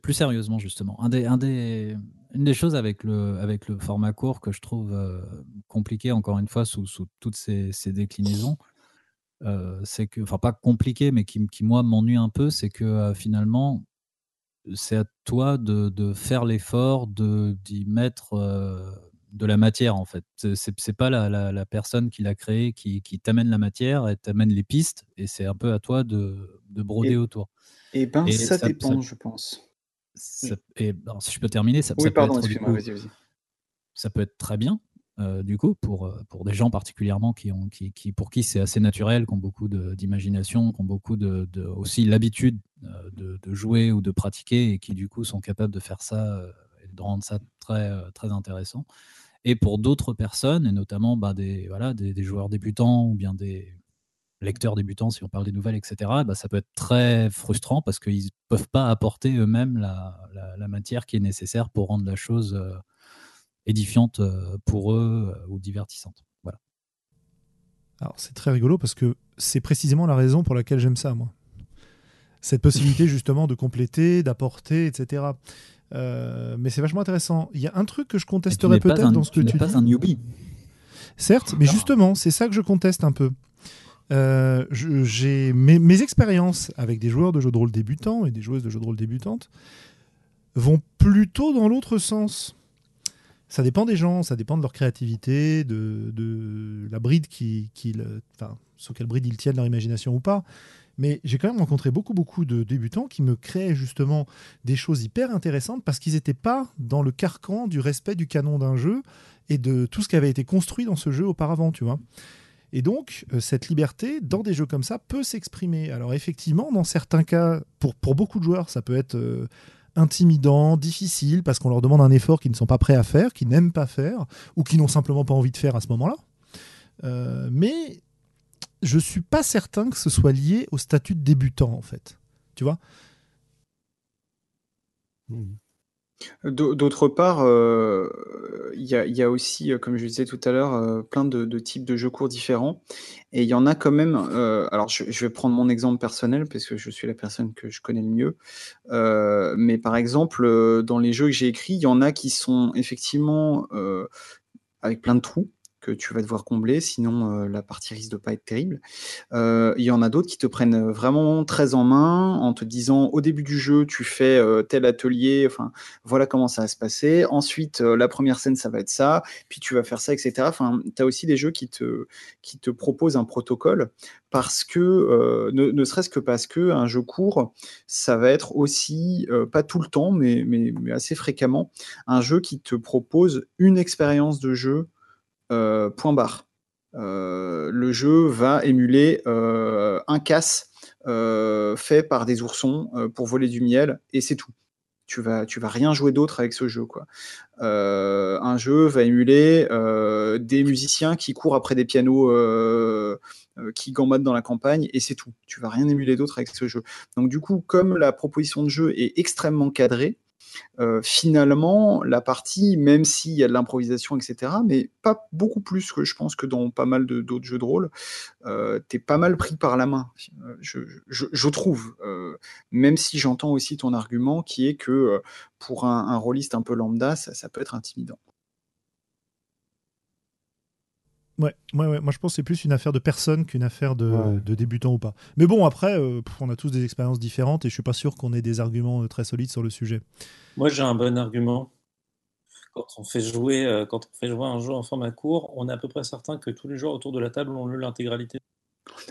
plus, sérieusement justement, un des, un des, une des choses avec le, avec le format court que je trouve euh, compliqué, encore une fois, sous, sous toutes ces, ces déclinaisons, euh, c'est que, enfin pas compliqué, mais qui, qui moi m'ennuie un peu, c'est que euh, finalement, c'est à toi de, de faire l'effort d'y mettre de la matière en fait. C'est pas la, la, la, personne qui l'a créé qui, qui t'amène la matière, et t'amène les pistes, et c'est un peu à toi de, de broder autour. Et ben ça, dépend, je pense et, si je peux terminer, ça, peut être, ça peut être très bien, euh, du coup, pour, euh, pour des gens particulièrement qui ont, qui, qui pour qui c'est assez naturel, qui ont beaucoup d'imagination, qui ont beaucoup de, de aussi l'habitude euh, de, de, jouer ou de pratiquer et qui, du coup, sont capables de faire ça et de rendre ça très, très intéressant. Et pour d'autres personnes, et notamment bah, des, voilà, des, des, joueurs débutants ou bien des, lecteurs débutants, si on parle des nouvelles, etc., bah, ça peut être très frustrant parce qu'ils ne peuvent pas apporter eux-mêmes la, la, matière qui est nécessaire pour rendre la chose euh, édifiante euh, pour eux euh, ou divertissante. Voilà. Alors c'est très rigolo parce que c'est précisément la raison pour laquelle j'aime ça, moi. Cette possibilité justement de compléter, d'apporter, etc. mais c'est vachement intéressant. Il y a un truc que je contesterais peut-être dans ce que tu, tu n'es pas un newbie. Certes, mais justement, c'est ça que je conteste un peu. Euh, j'ai mes, expériences avec des joueurs de jeux de rôle débutants et des joueuses de jeux de rôle débutantes vont plutôt dans l'autre sens. Ça dépend des gens, ça dépend de leur créativité, de, la bride qui, qui enfin, sur quelle bride ils tiennent leur imagination ou pas. Mais j'ai quand même rencontré beaucoup, beaucoup de débutants qui me créaient justement des choses hyper intéressantes parce qu'ils n'étaient pas dans le carcan du respect du canon d'un jeu et de tout ce qui avait été construit dans ce jeu auparavant, tu vois. Et donc, euh, cette liberté, dans des jeux comme ça, peut s'exprimer. Alors effectivement, dans certains cas, pour, pour beaucoup de joueurs, ça peut être euh, intimidant, difficile, parce qu'on leur demande un effort qu'ils ne sont pas prêts à faire, qu'ils n'aiment pas faire, ou qu'ils n'ont simplement pas envie de faire à ce moment-là. Euh, mais je suis pas certain que ce soit lié au statut de débutant, en fait. Tu vois? Mmh. D'autre part, euh, il y a aussi, euh, comme je disais tout à l'heure, euh, plein de types de jeux courts différents. Et il y en a quand même, alors je vais prendre mon exemple personnel parce que je suis la personne que je connais le mieux, mais par exemple, dans les jeux que j'ai écrits, il y en a qui sont effectivement, avec plein de trous que tu vas devoir combler, sinon euh, la partie risque de pas être terrible. Euh, il y en a d'autres qui te prennent vraiment très en main en te disant au début du jeu, tu fais euh, tel atelier, voilà comment ça va se passer. Ensuite, la première scène, ça va être ça, puis tu vas faire ça, etc. Enfin, tu as aussi des jeux qui te, proposent un protocole parce que, ne, serait-ce que parce que un jeu court, ça va être aussi, pas tout le temps, mais, assez fréquemment, un jeu qui te propose une expérience de jeu euh, point barre. Euh, le jeu va émuler euh, un casse fait par des oursons pour voler du miel et c'est tout tu vas, tu vas rien jouer d'autre avec ce jeu. Quoi. un jeu va émuler des musiciens qui courent après des pianos qui gambadent dans la campagne, et c'est tout. Tu vas rien émuler d'autre avec ce jeu. Donc du coup, comme la proposition de jeu est extrêmement cadrée, euh, finalement, la partie, même s'il y a de l'improvisation, etc., mais pas beaucoup plus que je pense que dans pas mal d'autres jeux de rôle, euh, t'es pas mal pris par la main, euh, je, trouve. Même si j'entends aussi ton argument qui est que pour un, un rôliste un peu lambda, ça peut être intimidant. Ouais, ouais, moi je pense que c'est plus une affaire de personne qu'une affaire de, de, débutant ou pas. Mais bon, après, euh, on a tous des expériences différentes et je suis pas sûr qu'on ait des arguments euh, très solides sur le sujet. Moi j'ai un bon argument. Quand on, fait jouer, euh, quand on fait jouer un jeu en format court, on est à peu près certain que tous les joueurs autour de la table ont lu l'intégralité.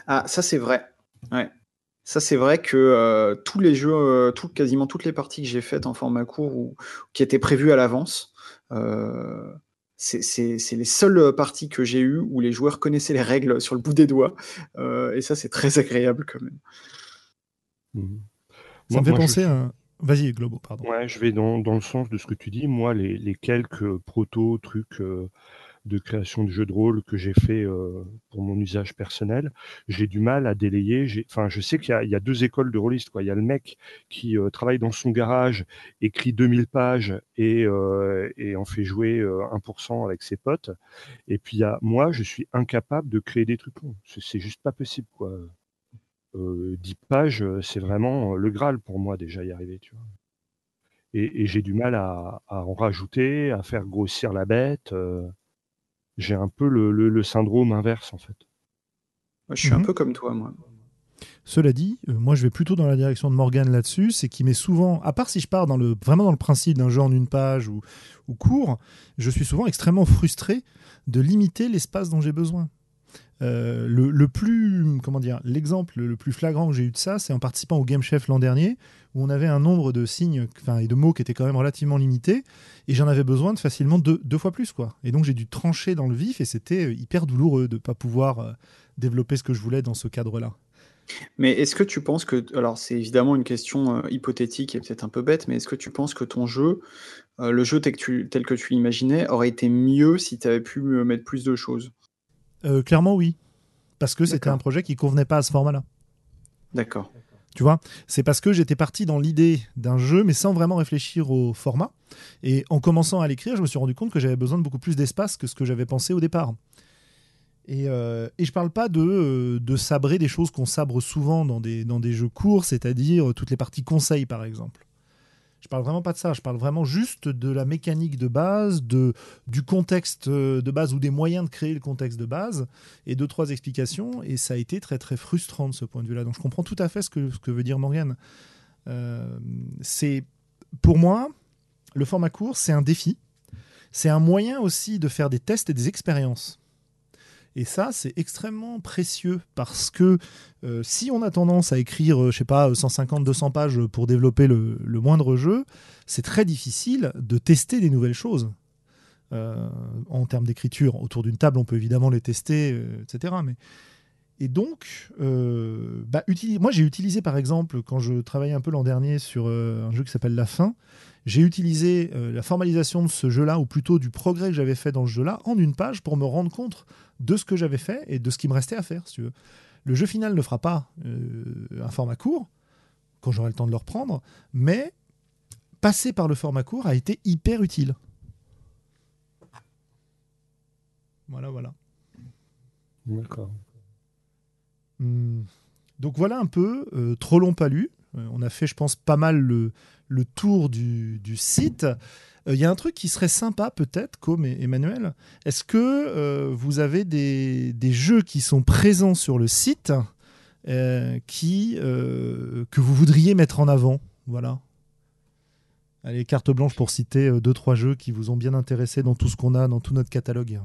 Ah, ça c'est vrai. Ouais. Ça, c'est vrai que tous les jeux, tout, quasiment toutes les parties que j'ai faites en format court ou qui étaient prévues à l'avance, c'est les seules parties que j'ai eues où les joueurs connaissaient les règles sur le bout des doigts. et ça, c'est très agréable quand même. Mmh. Ça me fait penser à. Vas-y, Globo, pardon. Ouais, je vais dans, dans, le sens de ce que tu dis. Moi, les, les quelques proto trucs de création de jeux de rôle que j'ai fait euh, pour mon usage personnel, j'ai du mal à délayer. Enfin, je sais qu'il y, y, a deux écoles de rôlistes. Il y a le mec qui euh, travaille dans son garage, écrit 2000 pages et, euh, et en fait jouer 1% avec ses potes. Et puis il y a moi, je suis incapable de créer des trucs. C'est juste pas possible. Quoi. 10 pages, c'est vraiment le Graal pour moi déjà y arriver. Et j'ai du mal à, à, en rajouter, à faire grossir la bête j'ai un peu le, syndrome inverse en fait. je suis un mhm. peu comme toi, moi. Cela dit, euh, moi je vais plutôt dans la direction de Morgan là-dessus, c'est qu'il met souvent, à part si je pars dans le, vraiment dans le principe d'un jeu en une page ou, ou court, je suis souvent extrêmement frustré de limiter l'espace dont j'ai besoin. Euh, le, plus, comment dire, l'exemple le plus flagrant que j'ai eu de ça, c'est en participant au Game Chef l'an dernier, où on avait un nombre de signes et de mots qui était quand même relativement limité, et j'en avais besoin de facilement deux, deux fois plus. quoi. Et donc j'ai dû trancher dans le vif, et c'était euh, hyper douloureux de ne pas pouvoir euh, développer ce que je voulais dans ce cadre-là. Mais est-ce que tu penses que, alors c'est évidemment une question hypothétique et peut-être un peu bête, mais est-ce que tu penses que ton jeu, le jeu que tel que tu l'imaginais, aurait été mieux si tu avais pu mettre plus de choses? Euh, clairement, oui. Parce que c'était un projet qui convenait pas à ce format-là. D'accord. Tu vois, c'est parce que j'étais parti dans l'idée d'un jeu, mais sans vraiment réfléchir au format. Et en commençant à l'écrire, je me suis rendu compte que j'avais besoin de beaucoup plus d'espace que ce que j'avais pensé au départ. Et, euh, et je parle pas de, euh, de sabrer des choses qu'on sabre souvent dans des, dans des jeux courts, c'est-à-dire toutes les parties conseils, par exemple. Je parle vraiment pas de ça, je parle vraiment juste de la mécanique de base, de, du contexte euh, de base ou des moyens de créer le contexte de base, et deux, trois explications. Et ça a été très, très frustrant de ce point de vue-là. Donc je comprends tout à fait ce que, veut dire Morgan. Euh, c'est, pour moi, le format court, c'est un défi. C'est un moyen aussi de faire des tests et des expériences. Et ça, c'est extrêmement précieux parce que euh, si on a tendance à écrire, euh, je sais pas, 150, 200 pages pour développer le, moindre jeu, c'est très difficile de tester des nouvelles choses. Euh, en termes d'écriture, autour d'une table, on peut évidemment les tester, etc. Mais... Et donc, bah, moi j'ai utilisé par exemple, quand je travaillais un peu l'an dernier sur un jeu qui s'appelle La Fin, j'ai utilisé la formalisation de ce jeu-là, ou plutôt du progrès que j'avais fait dans ce jeu-là, en une page pour me rendre compte de ce que j'avais fait et de ce qui me restait à faire, tu veux. Le jeu final ne fera pas euh, un format court, quand j'aurai le temps de le reprendre, mais passer par le format court a été hyper utile. Voilà, voilà. D'accord. Hmm. Donc voilà un peu, euh, trop long pas lu. Euh, on a fait, je pense, pas mal le, tour du, site. Il euh, y a un truc qui serait sympa peut-être, comme Emmanuel. Est-ce que vous avez des, jeux qui sont présents sur le site qui, que vous voudriez mettre en avant? Voilà. Allez, carte blanche pour citer deux, trois jeux qui vous ont bien intéressé dans tout ce qu'on a, dans tout notre catalogue.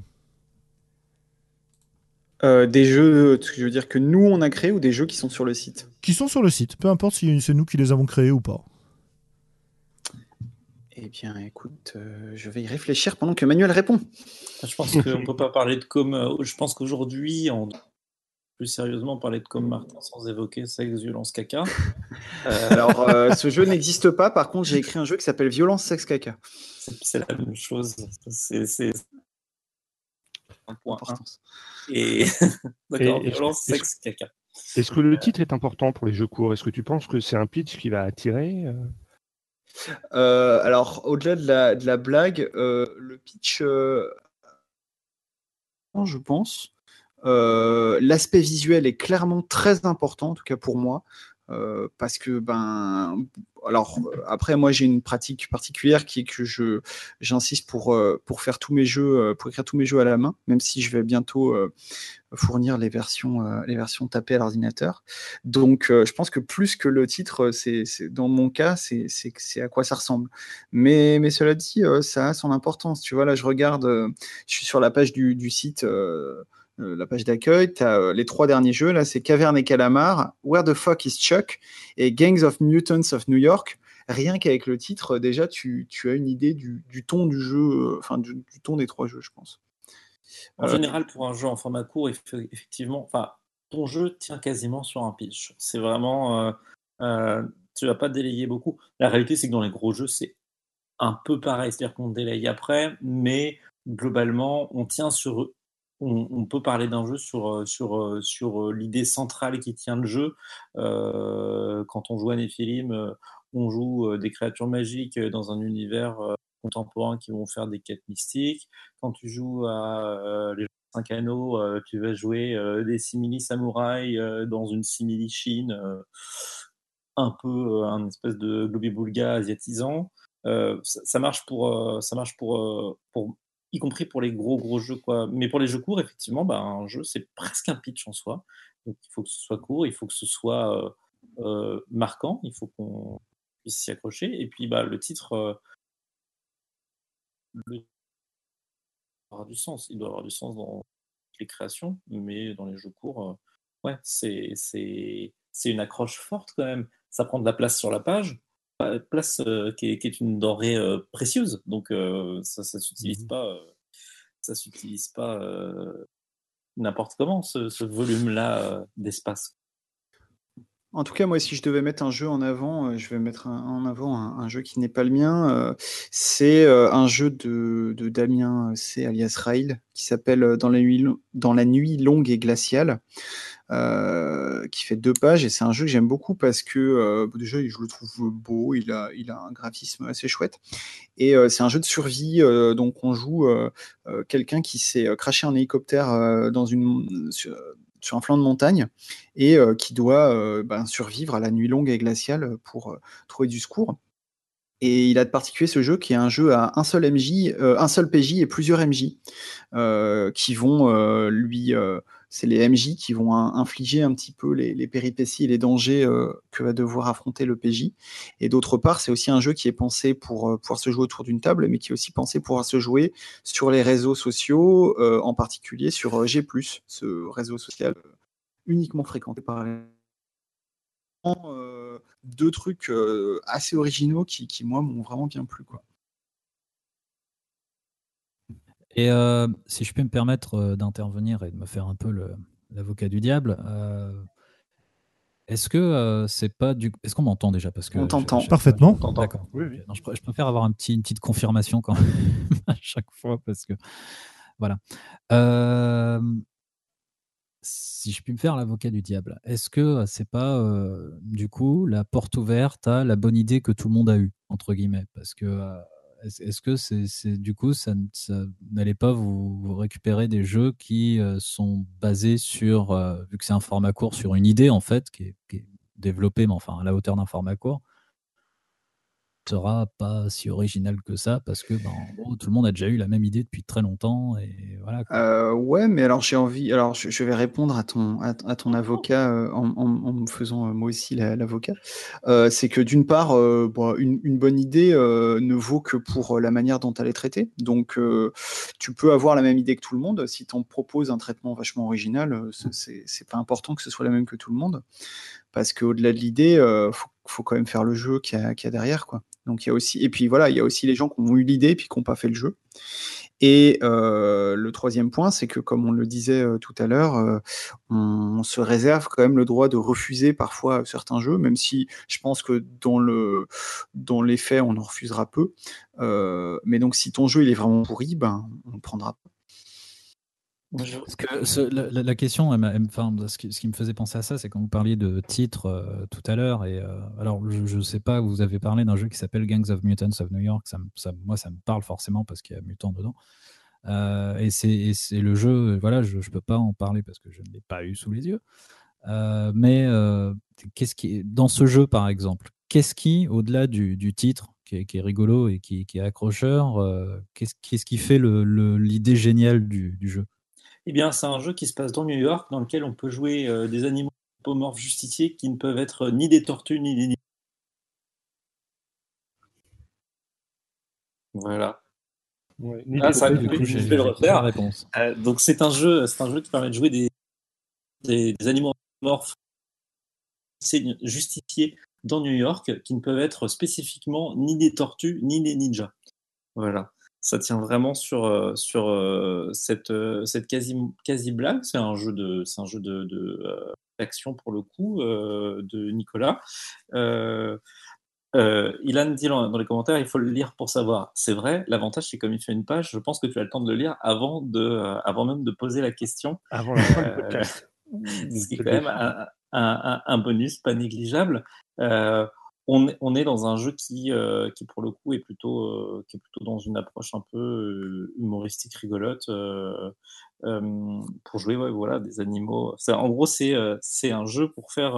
Des jeux, je veux dire que nous on a créé ou des jeux qui sont sur le site Qui sont sur le site, peu importe si c'est nous qui les avons créés ou pas. Eh bien, écoute, euh, je vais y réfléchir pendant que Manuel répond. Je pense qu'on ne peut pas parler de com. Euh, je pense qu'aujourd'hui, on plus sérieusement parler de com Martin sans évoquer sexe, violence, caca. Euh, alors, ce jeu n'existe pas. Par contre, j'ai écrit un jeu qui s'appelle Violence, sexe, caca. C'est la même chose. C'est un point Et d'accord, violence, sexe, caca. Est-ce que le titre est important pour les jeux courts? Est-ce que tu penses que c'est un pitch qui va attirer euh, alors, au-delà de la, de la, blague, euh, le pitch, euh, je pense. L'aspect visuel est clairement très important, en tout cas pour moi. Euh, parce que ben alors après moi j'ai une pratique particulière qui est que je j'insiste pour euh, pour faire tous mes jeux euh, pour écrire tous mes jeux à la main même si je vais bientôt fournir les versions les versions tapées à l'ordinateur. Donc je pense que plus que le titre c'est dans mon cas c'est c'est à quoi ça ressemble. Mais mais cela dit ça a son importance. Tu vois là je regarde je suis sur la page du, du site la page d'accueil, tu as euh, les trois derniers jeux, là, c'est Caverne et Calamar, Where the Fuck is Chuck et Gangs of Mutants of New York. rien qu'avec le titre, déjà, tu, as une idée du, ton du jeu, enfin, du, ton des trois jeux, je pense. En général, pour un jeu en format court, effectivement, enfin, ton jeu tient quasiment sur un pitch. C'est vraiment, euh, tu vas pas délayer beaucoup. La réalité, c'est que dans les gros jeux, c'est un peu pareil, c'est-à-dire qu'on délaye après, mais globalement, on tient sur on, peut parler d'un jeu sur, euh, sur, euh, sur euh, l'idée centrale qui tient le jeu. quand on joue à Nephilim, on joue des créatures magiques dans un univers contemporain qui vont faire des quêtes mystiques. Quand tu joues à les 5 anneaux, tu vas jouer des simili samouraïs dans une simili Chine, un peu un espèce de globi-boulga asiatisant. ça, marche pour, ça marche pour, pour y compris pour les gros gros jeux quoi. Mais pour les jeux courts, effectivement, bah, un jeu c'est presque un pitch en soi. Il faut que ce soit court, il faut que ce soit euh, euh, marquant, il faut qu'on puisse s'y accrocher. Et puis bah, le titre, euh, du sens. Il doit avoir du sens dans les créations, mais dans les jeux courts, c'est une accroche forte quand même. Ça prend de la place sur la page place euh, qui, est, une denrée euh, précieuse. Donc euh, ça ne s'utilise mmh pas, ça s'utilise pas n'importe comment ce, volume-là d'espace. En tout cas, moi, si je devais mettre un jeu en avant, je vais mettre en avant un, jeu qui n'est pas le mien. c'est un jeu de, Damien C. alias Rail, qui s'appelle Dans, Dans la nuit longue et glaciale. Euh, qui fait deux pages et c'est un jeu que j'aime beaucoup parce que euh, déjà je le trouve beau, il a, il a un graphisme assez chouette et euh, c'est un jeu de survie donc on joue quelqu'un qui s'est craché un hélicoptère dans une sur, un flanc de montagne et qui doit ben, survivre à la nuit longue et glaciale pour trouver du secours. Et il a de particulier ce jeu qui est un jeu à un seul MJ, un seul PJ et plusieurs MJ qui vont lui c'est les MJ qui vont infliger un petit peu les, péripéties et les dangers euh, que va devoir affronter le PJ. Et d'autre part, c'est aussi un jeu qui est pensé pour euh, pouvoir se jouer autour d'une table, mais qui est aussi pensé pour se jouer sur les réseaux sociaux, euh, en particulier sur G+, ce réseau social uniquement fréquenté par les deux trucs assez originaux qui, qui moi, m'ont vraiment bien plu. Et euh, si je peux me permettre euh, d'intervenir et de me faire un peu l'avocat du diable, euh, est-ce que c'est pas du. Est-ce qu'on m'entend déjà? Parce que On t'entend. Parfaitement. D'accord. Oui, je, préfère avoir un petit, une petite confirmation quand même à chaque fois parce que. Voilà. si je puis me faire l'avocat du diable, est-ce que c'est pas du coup la porte ouverte à la bonne idée que tout le monde a eue, entre guillemets? Parce que est-ce que c'est du coup, ça, n'allait pas vous, récupérer des jeux qui euh, sont basés sur, euh, vu que c'est un format court, sur une idée en fait qui est, qui est développée, mais enfin à la hauteur d'un format court, sera pas si original que ça parce que ben, tout le monde a déjà eu la même idée depuis très longtemps et voilà. Euh, ouais, mais alors j'ai envie, alors je, vais répondre à ton à, ton avocat euh, en, me faisant euh, moi aussi l'avocat. c'est que d'une part, une, une, bonne idée ne vaut que pour la manière dont elle est traitée. Donc tu peux avoir la même idée que tout le monde si tu proposes un traitement vachement original, c'est pas important que ce soit la même que tout le monde parce qu'au-delà de l'idée, faut, faut quand même faire le jeu qu'il y, a derrière quoi. Donc il y a aussi et puis voilà, il y a aussi les gens qui ont eu l'idée puis qui n'ont pas fait le jeu. Et euh, le troisième point, c'est que comme on le disait euh, tout à l'heure, euh, on, se réserve quand même le droit de refuser parfois certains jeux, même si je pense que dans le dans les faits, on en refusera peu. mais donc si ton jeu il est vraiment pourri, ben on ne prendra pas. La, question, enfin, ce, qui, me faisait penser à ça, c'est quand vous parliez de titres euh, tout à l'heure. Et euh, alors, je ne sais pas, vous avez parlé d'un jeu qui s'appelle Gangs of Mutants of New York. Moi, ça me parle forcément parce qu'il y a mutant dedans. Euh, et c'est le jeu, voilà, je ne peux pas en parler parce que je ne l'ai pas eu sous les yeux. mais qu'est-ce qui, dans ce jeu, par exemple, qu'est-ce qui, au-delà du, titre, qui est, rigolo et qui, est accrocheur, qu'est-ce qui fait l'idée géniale du jeu? Eh bien, c'est un jeu qui se passe dans New York, dans lequel on peut jouer euh, des animaux pomorphes justiciers qui ne peuvent être ni des tortues ni des Voilà. ah, ça, du coup, je vais le refaire. Euh, donc c'est un jeu, c'est un jeu qui permet de jouer des, des, des animaux morphes justifiés dans New York qui ne peuvent être spécifiquement ni des tortues ni des ninjas. Voilà. Ça tient vraiment sur, sur cette, cette quasi, quasi blague. C'est un jeu de, c'est un jeu de, d'action pour le coup de Nicolas. Euh, Ilan dit dans les commentaires, il faut le lire pour savoir. C'est vrai, l'avantage c'est comme il fait une page, je pense que tu as le temps de le lire avant, de, euh, avant même de poser la question. Avant la fin du euh, podcast. Ce qui est quand même un, un, un bonus pas négligeable. Euh, on, on, est dans un jeu qui, euh, qui pour le coup est plutôt, euh, qui est plutôt dans une approche un peu humoristique, rigolote, pour jouer ouais, voilà, des animaux. En gros, c'est c'est un jeu pour faire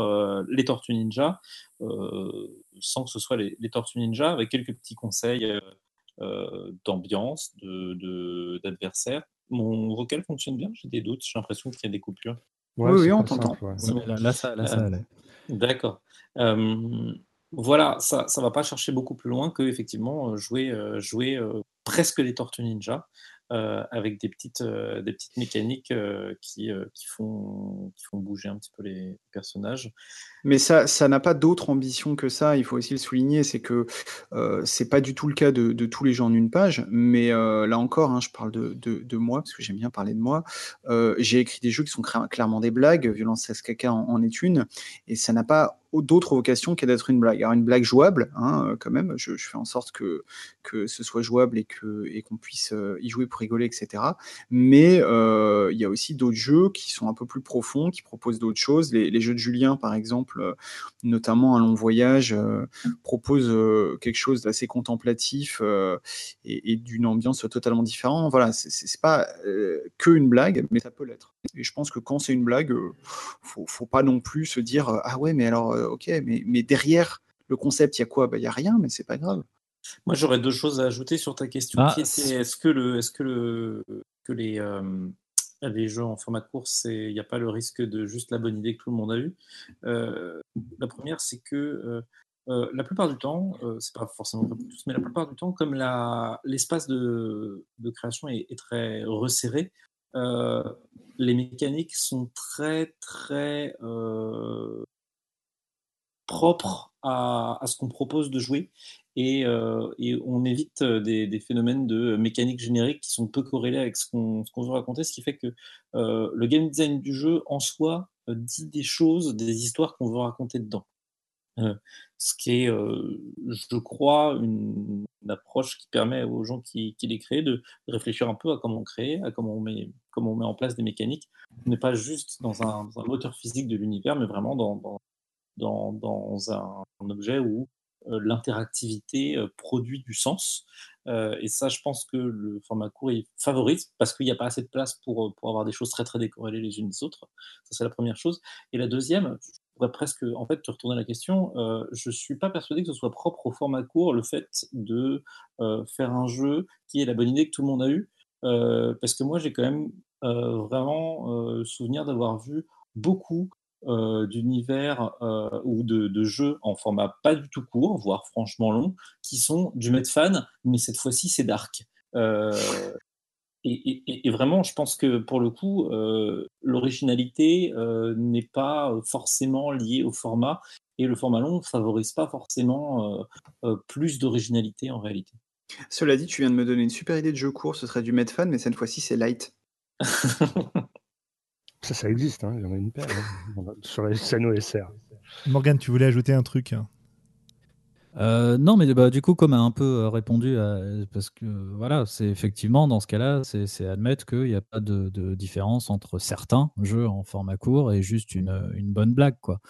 les Tortues Ninja, sans que ce soit les, les, Tortues Ninja, avec quelques petits conseils d'ambiance, d'adversaire. De, Mon vocal fonctionne bien, j'ai des doutes, j'ai l'impression qu'il y a des coupures. oui, oui, on t'entend. Là, ça, là, ça allait. D'accord. Euh, voilà, ça ne va pas chercher beaucoup plus loin que effectivement jouer, jouer presque les Tortues Ninja. Euh, avec des petites, euh, des petites mécaniques euh, qui, qui, font, qui font bouger un petit peu les personnages. Mais ça, ça n'a pas d'autre ambition que ça. Il faut aussi le souligner, c'est que c'est pas du tout le cas de, tous les gens en une page. Mais là encore, hein, je parle de, de, moi parce que j'aime bien parler de moi. J'ai écrit des jeux qui sont clairement des blagues. Violence 16 caca en, est une, et ça n'a pas d'autres vocations qu'à d'être une blague. Alors une blague jouable, hein, quand même, je, fais en sorte que, que ce soit jouable et qu'on et qu'on puisse y jouer pour rigoler, etc. Mais euh, il y a aussi d'autres jeux qui sont un peu plus profonds, qui proposent d'autres choses. Les, jeux de Julien, par exemple, euh, notamment Un long voyage, euh, proposent quelque chose d'assez contemplatif et, et d'une ambiance totalement différente. Voilà, c'est pas que une blague, mais ça peut l'être. Et je pense que quand c'est une blague, faut, faut pas non plus se dire ah ouais, mais alors ok, mais, mais derrière le concept, il y a quoi? Il bah, y a rien, mais c'est pas grave. Moi, j'aurais deux choses à ajouter sur ta question. Ah, est-ce que le, est-ce que le, que les, euh, les jeux en format court, il n'y a pas le risque de juste la bonne idée que tout le monde a eue. Euh, La première, c'est que euh, la plupart du temps, c'est pas forcément pour tous, mais la plupart du temps, comme l'espace de, création est, très resserré, les mécaniques sont très très propres à, ce qu'on propose de jouer et, euh, et on évite euh, des, phénomènes de mécanique générique qui sont peu corrélés avec ce qu'on qu veut raconter, ce qui fait que euh, le game design du jeu en soi euh, dit des choses, des histoires qu'on veut raconter dedans. Euh, ce qui est, je crois, une, approche qui permet aux gens qui, les créent de réfléchir un peu à comment on crée, à comment on met, en place des mécaniques. On n'est pas juste dans un, moteur physique de l'univers, mais vraiment dans, un, objet où euh, l'interactivité euh, produit du sens. Euh, et ça, je pense que le format court il favorise parce qu'il n'y a pas assez de place pour, pour avoir des choses très très décorrélées les unes des autres. Ça, c'est la première chose. Et la deuxième, je pourrais presque en fait te retourner la question. Euh, je suis pas persuadé que ce soit propre au format court le fait de euh, faire un jeu qui est la bonne idée que tout le monde a eue. Euh, parce que moi, j'ai quand même vraiment souvenir d'avoir vu beaucoup euh, d'univers euh, ou de, de, jeux en format pas du tout court, voire franchement long, qui sont du fan mais cette fois-ci c'est dark. Euh, et, et, et, vraiment, je pense que pour le coup, l'originalité n'est pas forcément liée au format, et le format long ne favorise pas forcément plus d'originalité en réalité. Cela dit, tu viens de me donner une super idée de jeu court, ce serait du fan mais cette fois-ci c'est light. Ça, ça existe, hein, il y en a une paire hein, sur les scènes OSR. Morgane, tu voulais ajouter un truc euh, non, mais bah, du coup, comme a un peu euh, répondu, à, parce que voilà, c'est effectivement dans ce cas-là, c'est admettre qu'il n'y a pas de, de, différence entre certains jeux en format court et juste une, une bonne blague, quoi.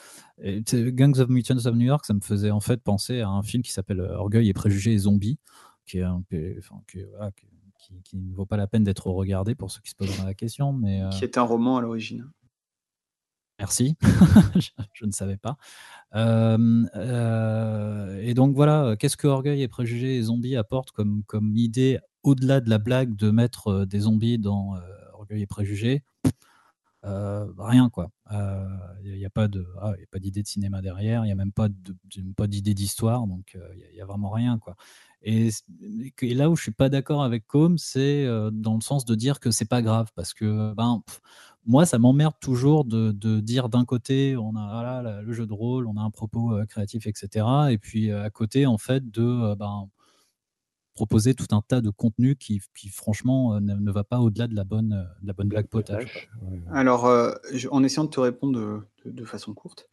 Et, Gangs of Mutants of New York, ça me faisait en fait penser à un film qui s'appelle Orgueil et préjugés et zombies, qui est un peu, enfin, qui, voilà, qui, qui, qui, ne vaut pas la peine d'être regardé pour ceux qui se posent la question. Mais, euh... Qui est un roman à l'origine. Merci, je, je, ne savais pas. Euh, euh, et donc voilà, qu'est-ce que Orgueil et Préjugés et Zombies apportent comme, comme idée, au-delà de la blague de mettre des zombies dans euh, Orgueil et Préjugés? Rien, quoi. Il n'y a, a, pas d'idée de cinéma derrière, il n'y a même pas d'idée d'histoire, donc il n'y a, vraiment rien, quoi. Et, là où je suis pas d'accord avec Com, c'est euh, dans le sens de dire que c'est pas grave, parce que ben, moi, ça m'emmerde toujours de, dire d'un côté, on a ah le jeu de rôle, on a un propos créatif, etc. Et puis à côté, en fait, de ben, proposer tout un tas de contenu qui, franchement, euh, ne, va pas au-delà de la bonne, euh, la bonne blague potage. Alors, euh, en essayant de te répondre de, façon courte,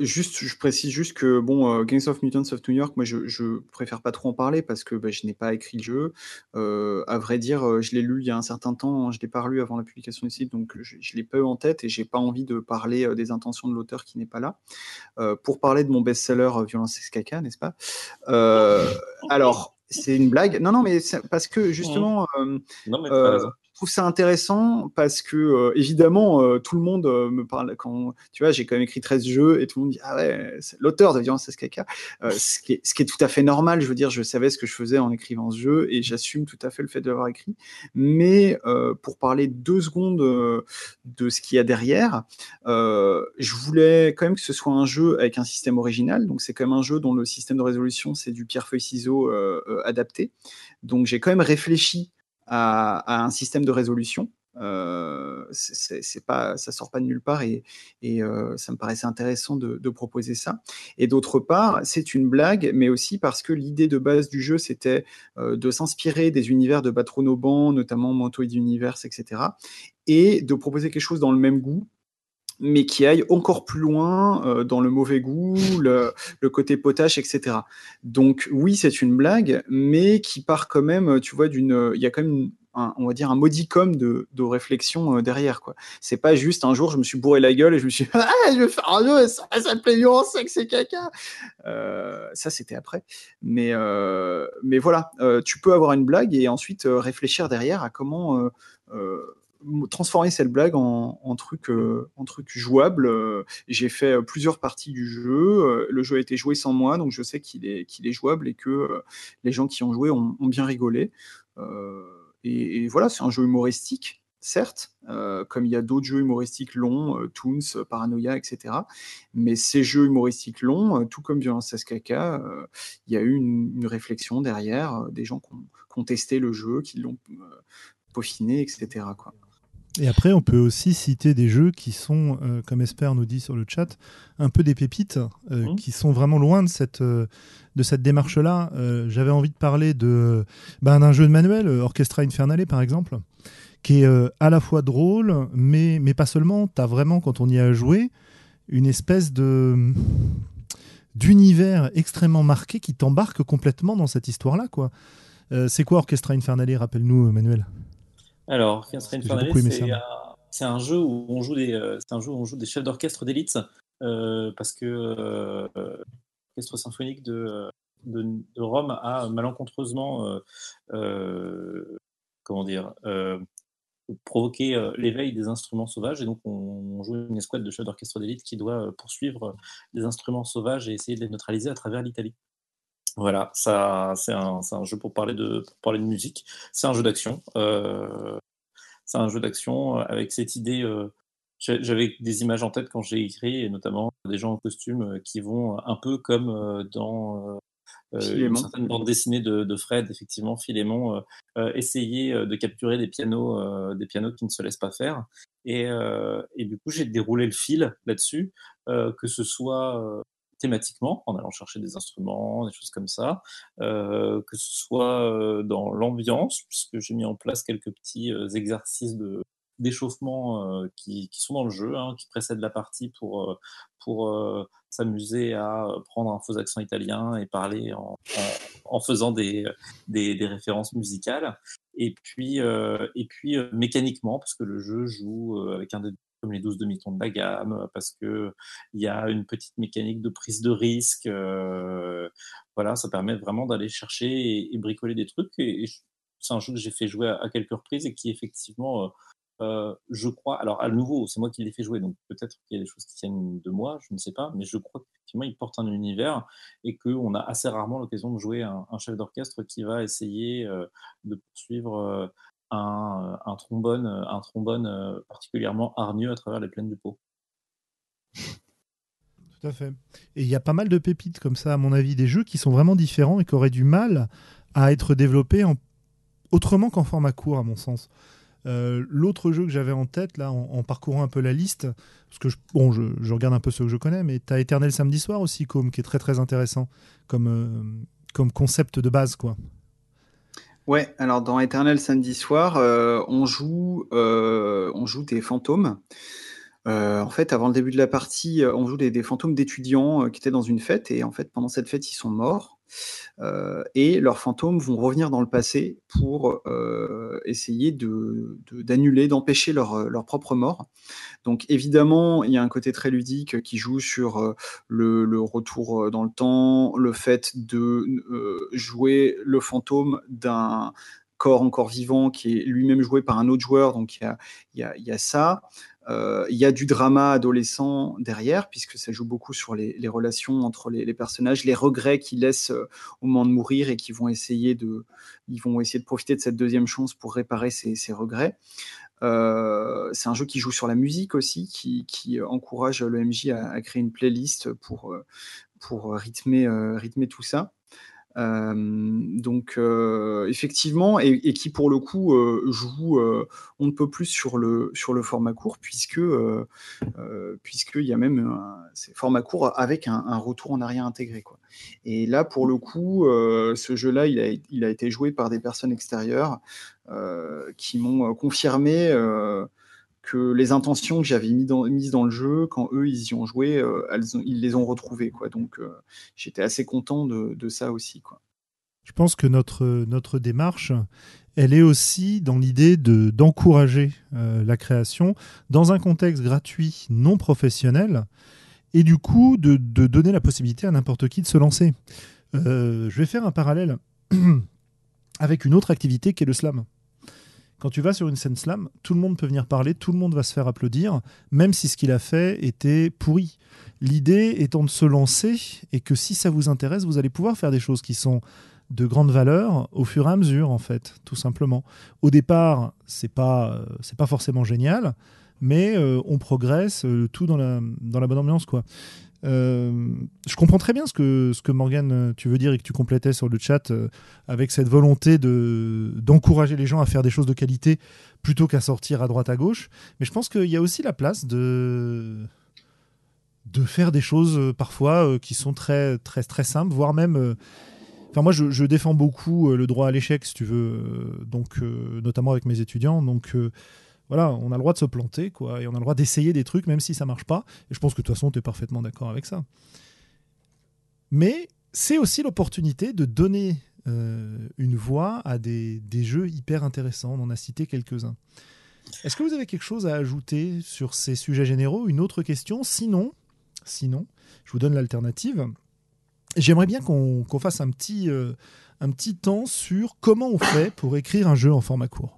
juste, je précise juste que, bon, Gangs of Mutants of New York, moi, je, je préfère pas trop en parler parce que bah, je n'ai pas écrit le jeu. à vrai dire, je l'ai lu il y a un certain temps, je l'ai pas lu avant la publication du site, donc je, je l'ai pas eu en tête et j'ai pas envie de parler des intentions de l'auteur qui n'est pas là. pour parler de mon best-seller Violence XKK, n'est-ce pas? Alors, c'est une blague. Non, non, mais parce que justement, euh, non, mais euh, je trouve ça intéressant parce que, euh, évidemment, euh, tout le monde euh, me parle quand, tu vois, j'ai quand même écrit 13 jeux et tout le monde dit, ah ouais, l'auteur de Violence SKK. ce, qui est, ce qui est tout à fait normal. Je veux dire, je savais ce que je faisais en écrivant ce jeu et j'assume tout à fait le fait de l'avoir écrit. Mais pour parler deux secondes de ce qu'il y a derrière, je voulais quand même que ce soit un jeu avec un système original. Donc, c'est quand même un jeu dont le système de résolution, c'est du pierre-feuille-ciseau adapté. Donc, j'ai quand même réfléchi à, un système de résolution. Euh, c'est pas, ça sort pas de nulle part et, euh, ça me paraissait intéressant de, proposer ça. Et d'autre part, c'est une blague, mais aussi parce que l'idée de base du jeu, c'était euh, de s'inspirer des univers de Batronoban, notamment Mantoid Universe, etc., et de proposer quelque chose dans le même goût, mais qui aille encore plus loin euh, dans le mauvais goût, le, côté potache, etc. Donc oui, c'est une blague, mais qui part quand même, tu vois, d'une, il y a quand même un, on va dire un modicum de, réflexion euh, derrière quoi. C'est pas juste un jour je me suis bourré la gueule et je me suis ah je vais faire un jeu ça s'appelle Nuance que c'est caca. Euh, ça c'était après. Mais mais voilà, tu peux avoir une blague et ensuite réfléchir derrière à comment transformer cette blague en, truc, euh, truc jouable. Euh, j'ai fait euh, plusieurs parties du jeu. Le jeu a été joué sans moi, donc je sais qu'il est, jouable et que les gens qui ont joué ont, bien rigolé. Et, voilà, c'est un jeu humoristique, certes, comme il y a d'autres jeux humoristiques longs, Toons, Paranoia, etc. Mais ces jeux humoristiques longs, tout comme Violence SKK, il y a eu une, réflexion derrière, des gens qui ont, testé le jeu, qui l'ont peaufiné, etc. Et après, on peut aussi citer des jeux qui sont, euh, comme Esper nous dit sur le chat, un peu des pépites, euh, mmh. qui sont vraiment loin de cette, euh, de cette démarche-là. J'avais envie de parler de ben, d'un jeu de manuel, Orchestra Infernale par exemple, qui est à la fois drôle, mais, mais pas seulement. Tu as vraiment, quand on y a joué, une espèce de d'univers extrêmement marqué qui t'embarque complètement dans cette histoire-là. quoi. C'est quoi Orchestra Infernale Rappelle-nous, Manuel? Alors, c'est un jeu où on joue des, euh, c'est un jeu où on joue des chefs d'orchestre d'élite euh, parce que euh, l'orchestre symphonique de, de, Rome a malencontreusement, comment dire, provoqué l'éveil des instruments sauvages et donc on, joue une escouade de chefs d'orchestre d'élite qui doit poursuivre des instruments sauvages et essayer de les neutraliser à travers l'Italie. Voilà, ça, c'est un, un, jeu pour parler de, pour parler de musique. C'est un jeu d'action. Euh, c'est un jeu d'action avec cette idée. Euh, j'avais des images en tête quand j'ai écrit, et notamment des gens en costume euh, qui vont un peu comme euh, dans une certaine bande dessinée de, de Fred, effectivement, Philémon, essayer de capturer des pianos, des pianos qui ne se laissent pas faire. Et, et du coup, j'ai déroulé le fil là-dessus, que ce soit thématiquement, en allant chercher des instruments, des choses comme ça, euh, que ce soit euh, dans l'ambiance, puisque j'ai mis en place quelques petits euh, exercices de d'échauffement qui, qui, sont dans le jeu, hein, qui précèdent la partie pour, pour s'amuser à prendre un faux accent italien et parler en, en, faisant des, des, références musicales. Et puis, et puis mécaniquement, parce que le jeu joue avec un des les 12 demi-tons de la gamme, parce que il y a une petite mécanique de prise de risque. Euh, voilà, ça permet vraiment d'aller chercher et, bricoler des trucs. Et, c'est un jeu que j'ai fait jouer à, quelques reprises et qui effectivement, euh, euh, je crois, alors à nouveau, c'est moi qui l'ai fait jouer, donc peut-être qu'il y a des choses qui tiennent de moi, je ne sais pas, mais je crois qu'effectivement, il porte un univers et qu'on a assez rarement l'occasion de jouer un, un chef d'orchestre qui va essayer de poursuivre un, un trombone, un trombone euh, particulièrement hargneux à travers les plaines du pot. Tout à fait. Et il y a pas mal de pépites comme ça, à mon avis, des jeux qui sont vraiment différents et qui auraient du mal à être développés en... autrement qu'en format court, à mon sens. L'autre jeu que j'avais en tête, là, en, parcourant un peu la liste, parce que je, bon, je, regarde un peu ceux que je connais, mais tu as Éternel Samedi Soir aussi, comme, qui est très très intéressant comme, comme concept de base, quoi. Ouais, alors dans Éternel Samedi Soir, on, joue, on joue des fantômes. Euh, en fait, avant le début de la partie, euh, on joue des, fantômes d'étudiants euh, qui étaient dans une fête, et en fait, pendant cette fête, ils sont morts. Et leurs fantômes vont revenir dans le passé pour essayer d'annuler, d'empêcher leur, leur, propre mort. Donc évidemment, il y a un côté très ludique qui joue sur le, retour dans le temps, le fait de jouer le fantôme d'un corps encore vivant qui est lui-même joué par un autre joueur, donc il y a, y a ça. Euh, il y a du drama adolescent derrière, puisque ça joue beaucoup sur les, relations entre les, personnages, les regrets qu'ils laissent euh, au moment de mourir et qui vont essayer de, ils vont essayer de profiter de cette deuxième chance pour réparer ces, regrets. Euh, c'est un jeu qui joue sur la musique aussi, qui, encourage le MJ à, créer une playlist pour, pour rythmer, rythmer tout ça. Donc effectivement, et, qui pour le coup joue on ne peut plus sur le, sur le format court, puisque puisqu'il y a même un format court avec un, retour en arrière intégré. Quoi. Et là, pour le coup, ce jeu-là, il a, il a été joué par des personnes extérieures qui m'ont confirmé que les intentions que j'avais mis mises dans le jeu, quand eux ils y ont joué, euh, ils les ont retrouvées. Quoi. Donc euh, j'étais assez content de, ça aussi. Quoi. Je pense que notre, notre démarche, elle est aussi dans l'idée de, d'encourager euh, la création dans un contexte gratuit, non professionnel, et du coup de, de donner la possibilité à n'importe qui de se lancer. je vais faire un parallèle avec une autre activité qui est le slam. Quand tu vas sur une scène slam, tout le monde peut venir parler, tout le monde va se faire applaudir, même si ce qu'il a fait était pourri. L'idée étant de se lancer et que si ça vous intéresse, vous allez pouvoir faire des choses qui sont de grande valeur au fur et à mesure, en fait, tout simplement. Au départ, c'est pas c'est pas forcément génial, mais euh, on progresse, euh, tout dans la, dans la bonne ambiance, quoi. Euh, je comprends très bien ce que, ce que Morgan, euh, tu veux dire et que tu complétais sur le chat avec cette volonté de, d'encourager les gens à faire des choses de qualité plutôt qu'à sortir à droite à gauche. Mais je pense qu'il y a aussi la place de, de faire des choses parfois qui sont très, très, très simples, voire même. Enfin, moi, je, je, défends beaucoup le droit à l'échec, si tu veux, donc, notamment avec mes étudiants. Donc, voilà, on a le droit de se planter, quoi, et on a le droit d'essayer des trucs, même si ça marche pas. Et je pense que de toute façon, tu es parfaitement d'accord avec ça. Mais c'est aussi l'opportunité de donner euh, une voix à des, jeux hyper intéressants. On en a cité quelques-uns. Est-ce que vous avez quelque chose à ajouter sur ces sujets généraux? Une autre question? Sinon, sinon, je vous donne l'alternative. J'aimerais bien qu'on fasse un petit, euh, un petit temps sur comment on fait pour écrire un jeu en format court.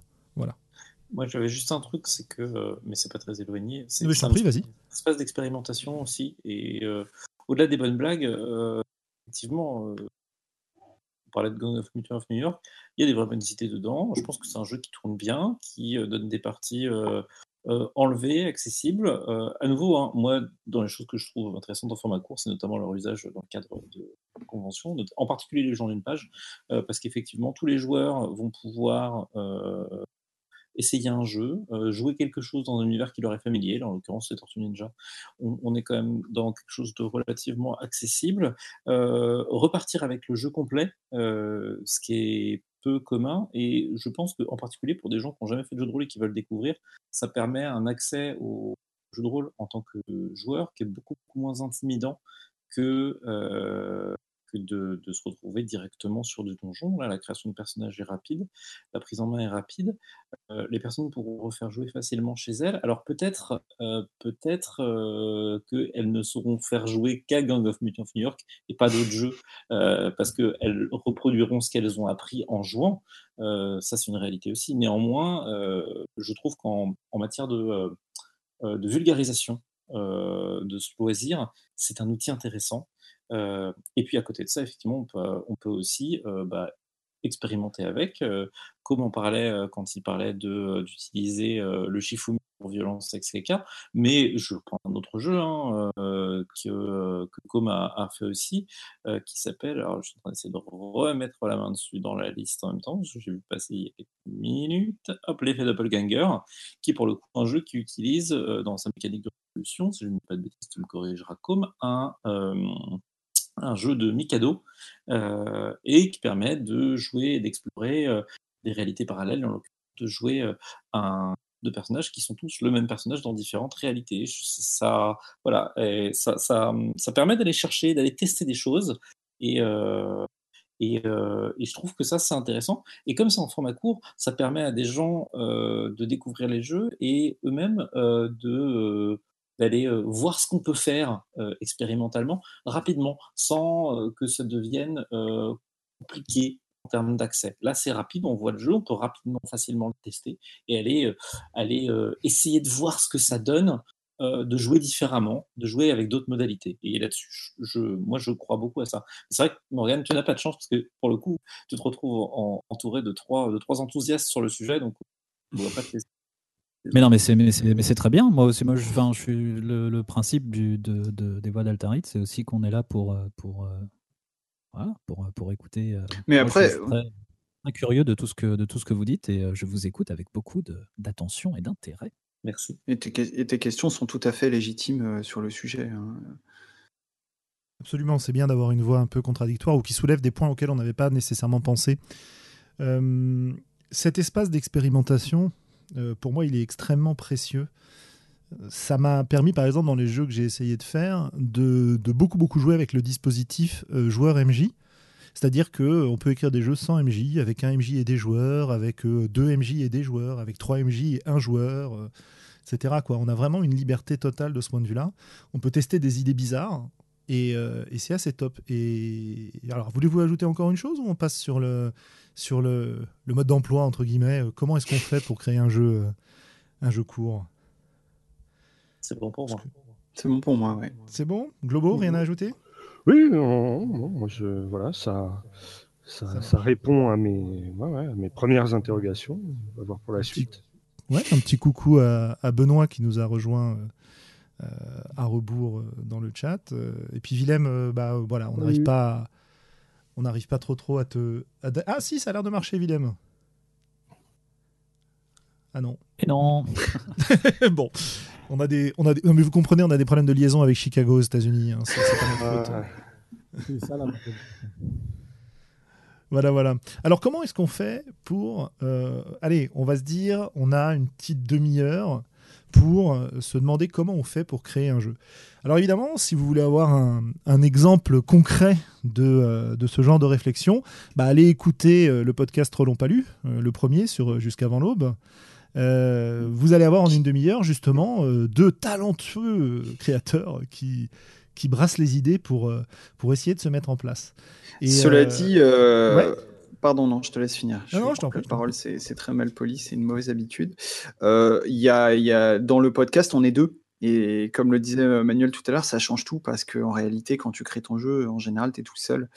Moi, j'avais juste un truc, c'est que, euh, mais c'est pas très éloigné. C'est un vas-y. espace d'expérimentation aussi. Et euh, au-delà des bonnes blagues, euh, effectivement, on parlait de Gang of Mutant of New York, il y a des vraies bonnes idées dedans. Je pense que c'est un jeu qui tourne bien, qui donne des parties enlevées, accessibles. à nouveau, hein, moi, dans les choses que je trouve intéressantes en format court, c'est notamment leur usage dans le cadre de conventions, en particulier les gens d'une page, parce qu'effectivement, tous les joueurs vont pouvoir essayer un jeu, euh, jouer quelque chose dans un univers qui leur est familier, en l'occurrence c'est Tortue Ninja, on, est quand même dans quelque chose de relativement accessible, euh, repartir avec le jeu complet, euh, ce qui est peu commun, et je pense qu'en particulier pour des gens qui n'ont jamais fait de jeu de rôle et qui veulent découvrir, ça permet un accès au jeu de rôle en tant que joueur qui est beaucoup moins intimidant que que de, se retrouver directement sur du donjon. Là, la création de personnages est rapide, la prise en main est rapide. Euh, les personnes pourront refaire jouer facilement chez elles. Alors peut-être euh, peut-être euh, qu'elles ne sauront faire jouer qu'à Gang of Mutants New York et pas d'autres jeux, parce qu'elles reproduiront ce qu'elles ont appris en jouant. ça, c'est une réalité aussi. Néanmoins, je trouve qu'en matière de, de vulgarisation de ce loisir, c'est un outil intéressant. Euh, et puis à côté de ça, effectivement, on peut, aussi euh, bah, expérimenter avec. comme on parlait quand il parlait d'utiliser le Shifumi pour violence XKK, mais je prends un autre jeu hein, que, que Com a, fait aussi, qui s'appelle, alors je suis en train d'essayer de remettre la main dessus dans la liste en même temps, j'ai vu passer il y a quelques minutes, hop, l'effet Doppelganger, qui est pour le coup un jeu qui utilise dans sa mécanique de résolution, si je ne dis pas de bêtises, tu me corrigeras Com, un un jeu de Mikado euh, et qui permet de jouer et d'explorer euh, des réalités parallèles, en de jouer euh, un de personnages qui sont tous le même personnage dans différentes réalités. Ça, voilà, ça, ça, permet d'aller chercher, d'aller tester des choses et, et, et, je trouve que ça, c'est intéressant. Et comme c'est en format court, ça permet à des gens de découvrir les jeux et eux-mêmes de d'aller euh, voir ce qu'on peut faire euh, expérimentalement rapidement, sans euh, que ça devienne compliqué en termes d'accès. Là, c'est rapide, on voit le jeu, on peut rapidement, facilement le tester et aller, aller essayer de voir ce que ça donne, de jouer différemment, de jouer avec d'autres modalités. Et là-dessus, je, moi, je crois beaucoup à ça. C'est vrai que Morgane, tu n'as pas de chance parce que pour le coup, tu te retrouves entouré de trois, de trois enthousiastes sur le sujet, donc on ne va pas te laisser mais non, mais c'est, mais c'est, très bien. Moi aussi, moi, je, enfin, je suis le, principe du, de, des voix d'Altarite, c'est aussi qu'on est là pour, euh, pour, euh, voilà, pour, euh, pour écouter. Mais après, je suis très, curieux de tout ce que de tout ce que vous dites et je vous écoute avec beaucoup de, d'attention et d'intérêt. Merci. Et tes, et tes, questions sont tout à fait légitimes sur le sujet. Hein. Absolument, c'est bien d'avoir une voix un peu contradictoire ou qui soulève des points auxquels on n'avait pas nécessairement pensé. cet espace d'expérimentation, pour moi, il est extrêmement précieux. Ça m'a permis, par exemple, dans les jeux que j'ai essayé de faire, de, beaucoup, beaucoup jouer avec le dispositif euh, joueur MJ. C'est-à-dire qu'on euh, peut écrire des jeux sans MJ, avec un MJ et des joueurs, avec deux MJ et des joueurs, avec trois MJ et un joueur, etc. Quoi. On a vraiment une liberté totale de ce point de vue-là. On peut tester des idées bizarres, et, c'est assez top. Et alors, voulez-vous ajouter encore une chose ou on passe sur le, sur le, mode d'emploi, entre guillemets? Euh, comment est-ce qu'on fait pour créer un jeu, euh, un jeu court? C'est bon pour moi. C'est bon pour moi, ouais. C'est bon? Globo, rien à ajouter? Oui, non, je, voilà, ça, ça, répond à mes, mes premières interrogations. On va voir pour la suite. Ouais, un petit coucou à, Benoît qui nous a rejoint euh, à rebours dans le chat. et puis Willem, bah, voilà, on n'arrive pas à on n'arrive pas trop trop à te. Ah si, ça a l'air de marcher, Willem. Ah non. Et non. bon, on a des, on a des... Non, mais vous comprenez, on a des problèmes de liaison avec Chicago aux États-Unis. Hein. C'est Voilà, voilà. Alors, comment est-ce qu'on fait pour. Euh, allez, on va se dire, on a une petite demi-heure pour euh, se demander comment on fait pour créer un jeu. Alors évidemment, si vous voulez avoir un, exemple concret euh, de, ce genre de réflexion, bah, allez écouter euh, le podcast Trop long pas lu, le premier sur Jusqu'avant l'aube. vous allez avoir en une demi-heure justement deux talentueux créateurs qui, qui brassent les idées pour, pour essayer de se mettre en place. Et, Cela dit, Pardon, non, je te laisse finir. Non, non, je t'en prie. La parole, c'est très mal poli, c'est une mauvaise habitude. Euh, y a, y a, dans le podcast, on est deux. Et comme le disait euh, Manuel tout à l'heure, ça change tout parce qu'en réalité, quand tu crées ton jeu, en général, tu es tout seul.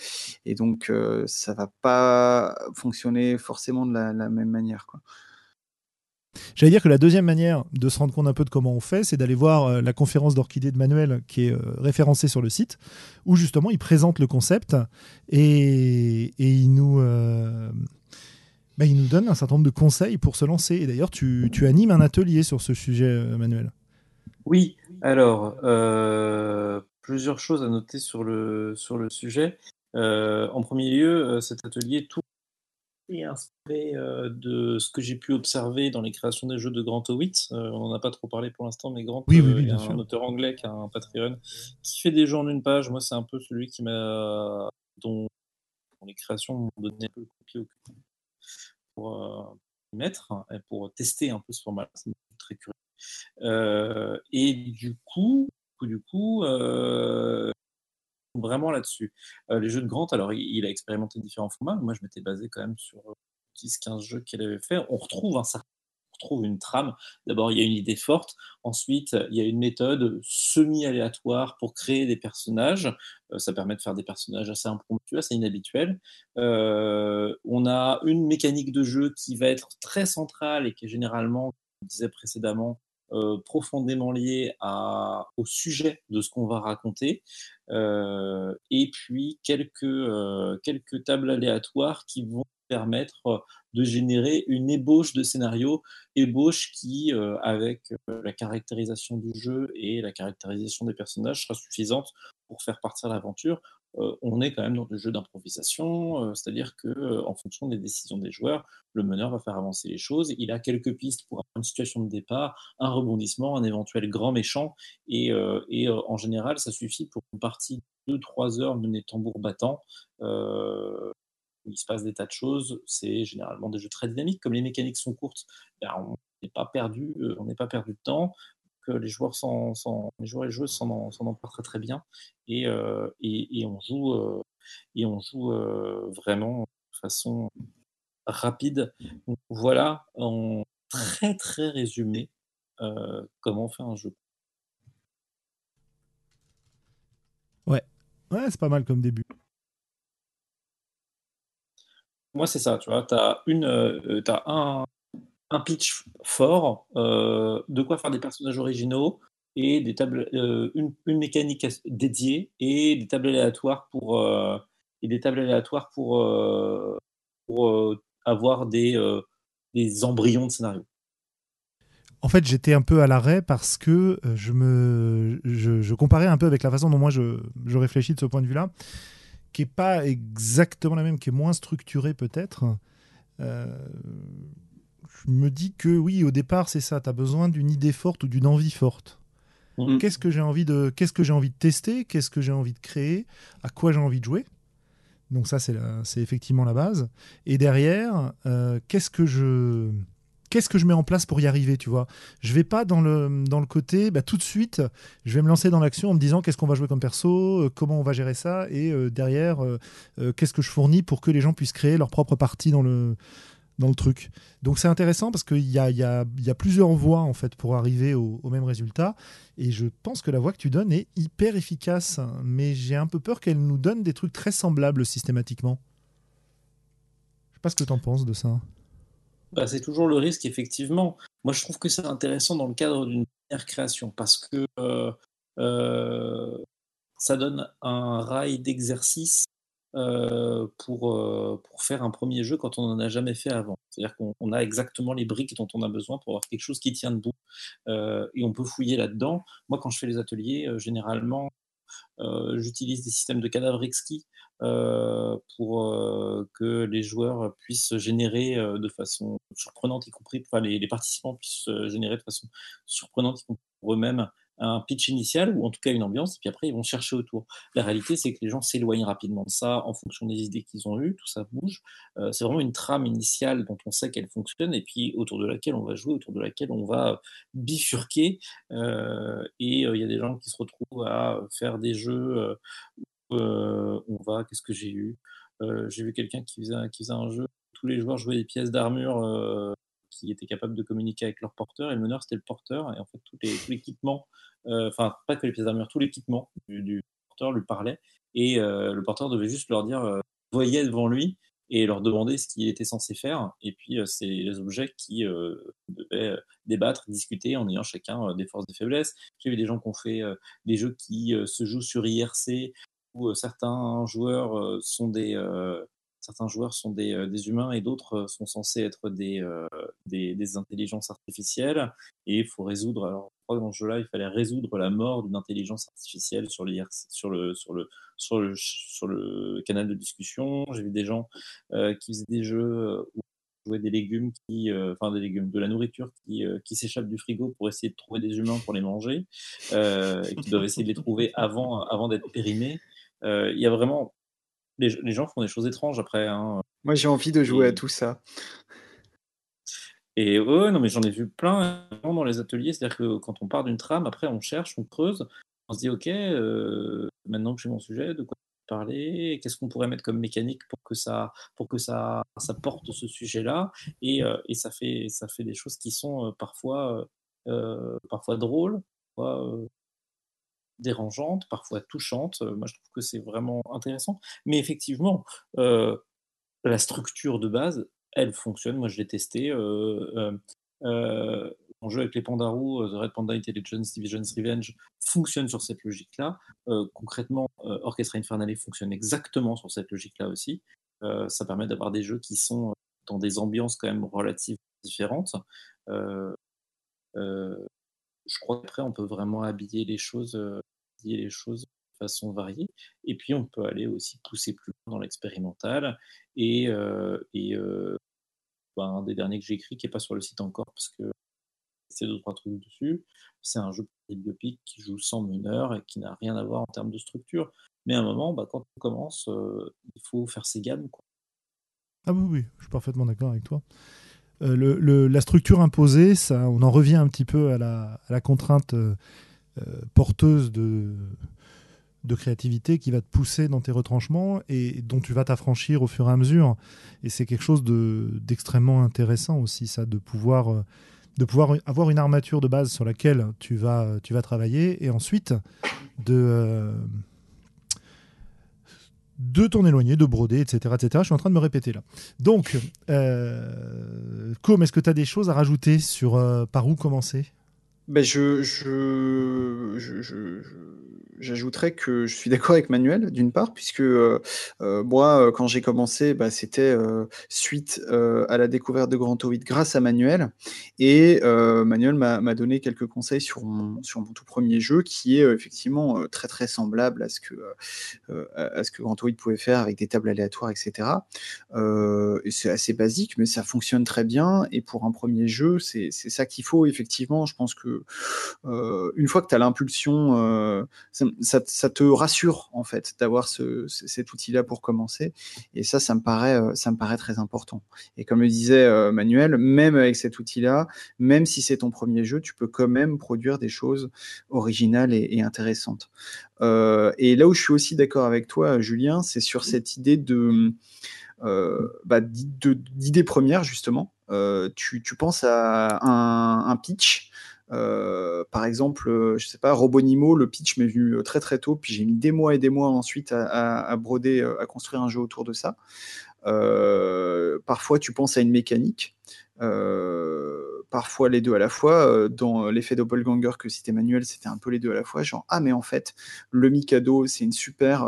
Et donc, euh, ça va pas fonctionner forcément de la, la même manière. Quoi. J'allais dire que la deuxième manière de se rendre compte un peu de comment on fait, c'est d'aller voir euh, la conférence d'Orchidée de Manuel qui est euh, référencée sur le site, où justement il présente le concept et, il, nous, euh, bah, il nous donne un certain nombre de conseils pour se lancer. Et d'ailleurs, tu, animes un atelier sur ce sujet, Manuel. Oui, alors, plusieurs choses à noter sur le, sur le sujet. en premier lieu, cet atelier tourne inspiré euh, de ce que j'ai pu observer dans les créations des jeux de Grant Howitt. Euh, on n'en a pas trop parlé pour l'instant, mais Grant, oui, oui, euh, un auteur anglais qui a un Patreon, qui fait des jeux en une page. Moi, c'est un peu celui qui m'a dont, les créations m'ont donné un peu le copier au cul pour mettre et pour tester un peu ce format. C'est très curieux. et du coup, du coup, vraiment là-dessus. Euh, les jeux de Grant, alors il, a expérimenté différents formats, moi je m'étais basé quand même sur 10-15 jeux qu'il avait fait. On retrouve un, retrouve une trame. D'abord, il y a une idée forte. Ensuite, il y a une méthode semi-aléatoire pour créer des personnages. Euh, ça permet de faire des personnages assez impromptus, assez inhabituels. Euh, on a une mécanique de jeu qui va être très centrale et qui est généralement, comme je disais précédemment, euh, profondément lié à, au sujet de ce qu'on va raconter, euh, et puis quelques, euh, quelques tables aléatoires qui vont permettre de générer une ébauche de scénario, ébauche qui, avec la caractérisation du jeu et la caractérisation des personnages, sera suffisante pour faire partir l'aventure. Euh, on est quand même dans le jeu d'improvisation, euh, c'est-à-dire que euh, en fonction des décisions des joueurs, le meneur va faire avancer les choses. Il a quelques pistes pour une situation de départ, un rebondissement, un éventuel grand méchant, et, en général, ça suffit pour une partie de 2-3 heures menée tambour battant. il se passe des tas de choses. C'est généralement des jeux très dynamiques. Comme les mécaniques sont courtes, ben, on n'est pas on n'est pas perdu de temps que les joueurs s'en, les joueurs et les joueuses s'en, emparent très très bien et, euh, et, on joue euh, et on joue euh, vraiment de façon rapide. voilà en très très résumé comment fait un jeu. Ouais, ouais, c'est pas mal comme début. Moi, c'est ça, tu vois, tu as, une, as un, pitch fort, euh, de quoi faire des personnages originaux et des tables, euh, une, mécanique dédiée et des tables aléatoires pour euh, et des tables aléatoires pour, pour avoir des, embryons de scénario. En fait, j'étais un peu à l'arrêt parce que je me comparais un peu avec la façon dont moi je, réfléchis de ce point de vue-là, qui est pas exactement la même, qui est moins structurée peut-être me dis que oui, au départ, c'est ça. Tu as besoin d'une idée forte ou d'une envie forte. Mm. Qu'est-ce que j'ai envie de, qu'est-ce que j'ai envie de tester, qu'est-ce que j'ai envie de créer, à quoi j'ai envie de jouer. Donc ça, c'est, c'est effectivement la base. Et derrière, euh, qu'est-ce que je, qu'est-ce que je mets en place pour y arriver, tu vois? Je vais pas dans le, dans le côté, bah, tout de suite, je vais me lancer dans l'action en me disant qu'est-ce qu'on va jouer comme perso, euh, comment on va gérer ça, et euh, derrière, qu'est-ce que je fournis pour que les gens puissent créer leur propre partie dans le, le truc. Donc c'est intéressant parce qu'il y a, y, a, y a, plusieurs voies en fait pour arriver au, même résultat. Et je pense que la voie que tu donnes est hyper efficace, mais j'ai un peu peur qu'elle nous donne des trucs très semblables systématiquement. Je sais pas ce que tu en penses de ça. Bah, c'est toujours le risque, effectivement. Moi, je trouve que c'est intéressant dans le cadre d'une première création parce que euh, euh, ça donne un rail d'exercice euh, pour, euh, pour faire un premier jeu quand on n'en a jamais fait avant. C'est-à-dire qu'on a exactement les briques dont on a besoin pour avoir quelque chose qui tient debout euh, et on peut fouiller là-dedans. Moi, quand je fais les ateliers, généralement, j'utilise des systèmes de cadavres exquis pour que les joueurs puissent générer de façon surprenante, y compris, enfin, les, les participants puissent générer de façon surprenante, y compris pour eux-mêmes, un pitch initial ou en tout cas une ambiance, et puis après ils vont chercher autour. La réalité, c'est que les gens s'éloignent rapidement de ça en fonction des idées qu'ils ont eues, tout ça bouge. Euh, c'est vraiment une trame initiale dont on sait qu'elle fonctionne, et puis autour de laquelle on va jouer, autour de laquelle on va bifurquer. Euh, et euh, il y a des gens qui se retrouvent à faire des jeux où on va, qu'est-ce que j'ai eu? J'ai vu quelqu'un qui faisait, qui faisait un jeu tous les joueurs jouaient des pièces d'armure étaient capables de communiquer avec leur porteur, et le meneur, c'était le porteur, et en fait, tout l'équipement, euh, enfin, pas que les pièces d'armure, tout l'équipement du, porteur lui parlait, et euh, le porteur devait juste leur dire, euh, voyez devant lui, et leur demander ce qu'il était censé faire, et puis c'est les objets qui devaient débattre, discuter en ayant chacun des forces et des faiblesses. J'ai vu des gens qui ont fait des jeux qui se jouent sur IRC, où certains joueurs sont des certains joueurs sont des, euh, des humains et d'autres euh, sont censés être des, euh, des, des, intelligences artificielles. Et il faut résoudre, alors je crois que dans ce jeu-là, il fallait résoudre la mort d'une intelligence artificielle sur, sur, le, sur, le, sur, le, sur le canal de discussion. J'ai vu des gens qui faisaient des jeux où jouaient des légumes qui, enfin des légumes, de la nourriture qui, qui s'échappe du frigo pour essayer de trouver des humains pour les manger, et qui doivent essayer de les trouver avant, avant d'être périmés. Il y a vraiment les, gens font des choses étranges après. Hein. Moi, j'ai envie de jouer à tout ça. Et ouais, non, mais j'en ai vu plein dans les ateliers. C'est-à-dire que quand on part d'une trame, après, on cherche, on creuse, on se dit, OK, euh, maintenant que j'ai mon sujet, de quoi parler? Qu'est-ce qu'on pourrait mettre comme mécanique pour que ça, pour que ça, ça porte ce sujet-là? Et, et, ça, fait, ça fait des choses qui sont parfois, parfois drôles, parfois dérangeantes, parfois touchantes. Moi, je trouve que c'est vraiment intéressant. Mais effectivement, la structure de base, elle fonctionne. Moi, je l'ai testé. Euh, mon jeu avec les Pandarou, The Red Panda Intelligence Division's Revenge, fonctionne sur cette logique-là. concrètement, Orchestra Infernale fonctionne exactement sur cette logique-là aussi. ça permet d'avoir des jeux qui sont dans des ambiances quand même relativement différentes. Je crois qu'après, on peut vraiment habiller les choses, habiller les choses de façon variée. Et puis, on peut aller aussi pousser plus loin dans l'expérimental. Et, ben, un des derniers que j'ai écrit, qui n'est pas sur le site encore, parce que c'est deux, trois trucs dessus. C'est un jeu biopic qui joue sans meneur et qui n'a rien à voir en termes de structure. Mais à un moment, bah, quand on commence, il faut faire ses gammes. Ah oui, oui, je suis parfaitement d'accord avec toi. Euh, la structure imposée, ça, on en revient un petit peu à la, contrainte euh, porteuse de, créativité qui va te pousser dans tes retranchements et dont tu vas t'affranchir au fur et à mesure. Et c'est quelque chose d'extrêmement intéressant aussi, ça, de pouvoir avoir une armature de base sur laquelle tu vas, travailler et ensuite de, euh, de t'en éloigner, de broder, etc., etc. Je suis en train de me répéter là. Donc, euh, Com, est-ce que tu as des choses à rajouter sur euh, par où commencer? Ben je, je, j'ajouterais que je suis d'accord avec Manuel, d'une part, puisque euh, euh, moi, euh, quand j'ai commencé, bah, c'était suite à la découverte de Grand 8 grâce à Manuel. Et Manuel m'a donné quelques conseils sur mon, sur mon tout premier jeu, qui est effectivement très très semblable à ce que, à ce que Grand 8 pouvait faire avec des tables aléatoires, etc. c'est assez basique, mais ça fonctionne très bien. Et pour un premier jeu, c'est ça qu'il faut, effectivement. Je pense que une fois que tu as l'impulsion, ça, te rassure en fait d'avoir cet outil-là pour commencer. Et ça, ça me paraît, euh, ça me paraît très important. Et comme le disait euh, Manuel, même avec cet outil-là, même si c'est ton premier jeu, tu peux quand même produire des choses originales et, intéressantes. Euh, et là où je suis aussi d'accord avec toi, Julien, c'est sur cette idée de bah, d'idée première justement. tu, penses à un pitch euh, par exemple, euh, je sais pas, Robonimo, le pitch m'est venu euh, très très tôt, puis j'ai mis des mois et des mois ensuite à, broder, à construire un jeu autour de ça. parfois, tu penses à une mécanique. parfois les deux à la fois. Dans l'effet doppelganger que citait Manuel, c'était un peu les deux à la fois. Genre, ah, mais en fait, le Mikado, c'est une super,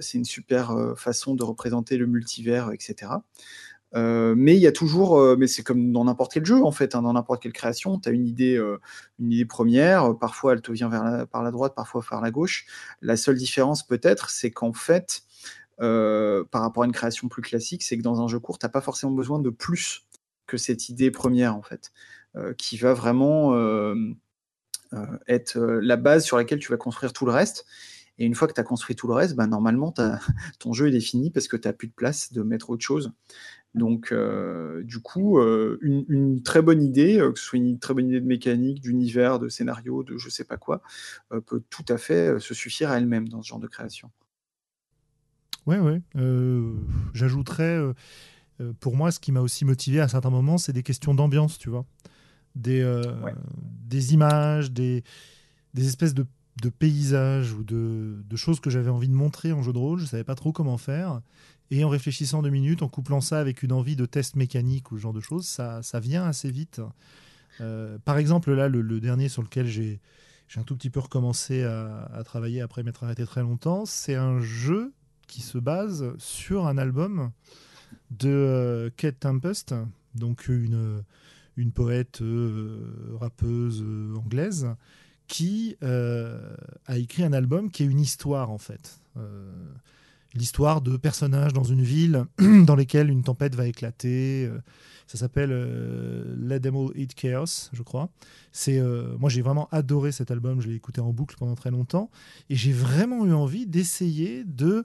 c'est une super façon de représenter le multivers, etc. Euh, mais il y a toujours, euh, mais c'est comme dans n'importe quel jeu en fait, hein, dans n'importe quelle création, tu as une idée, euh, une idée première, parfois elle te vient par la droite, parfois par la gauche. La seule différence peut-être, c'est qu'en fait, par rapport à une création plus classique, c'est que dans un jeu court, tu n'as pas forcément besoin de plus que cette idée première en fait, qui va vraiment être la base sur laquelle tu vas construire tout le reste. Et une fois que tu as construit tout le reste, bah, normalement, ton jeu est fini parce que tu n'as plus de place de mettre autre chose. Donc, euh, du coup, euh, une, très bonne idée, euh, que ce soit une très bonne idée de mécanique, d'univers, de scénario, de je sais pas quoi, peut tout à fait se suffire à elle-même dans ce genre de création. Ouais, ouais. J'ajouterais, pour moi, ce qui m'a aussi motivé à certains moments, c'est des questions d'ambiance, tu vois. Des, des images, des, des espèces de, de paysages ou de, de choses que j'avais envie de montrer en jeu de rôle. Je savais pas trop comment faire. Et en réfléchissant deux minutes, en couplant ça avec une envie de test mécanique ou ce genre de choses, ça, ça vient assez vite. Euh, par exemple, là, le, dernier sur lequel j'ai un tout petit peu recommencé à, travailler après m'être arrêté très longtemps, c'est un jeu qui se base sur un album de euh, Kate Tempest, donc une, une poète euh, rappeuse anglaise, qui a écrit un album qui est une histoire en fait l'histoire de personnages dans une ville dans lesquels une tempête va éclater. Euh, ça s'appelle euh, Let Them All Eat Chaos, je crois. C'est euh, moi j'ai vraiment adoré cet album. Je l'ai écouté en boucle pendant très longtemps et j'ai vraiment eu envie d'essayer de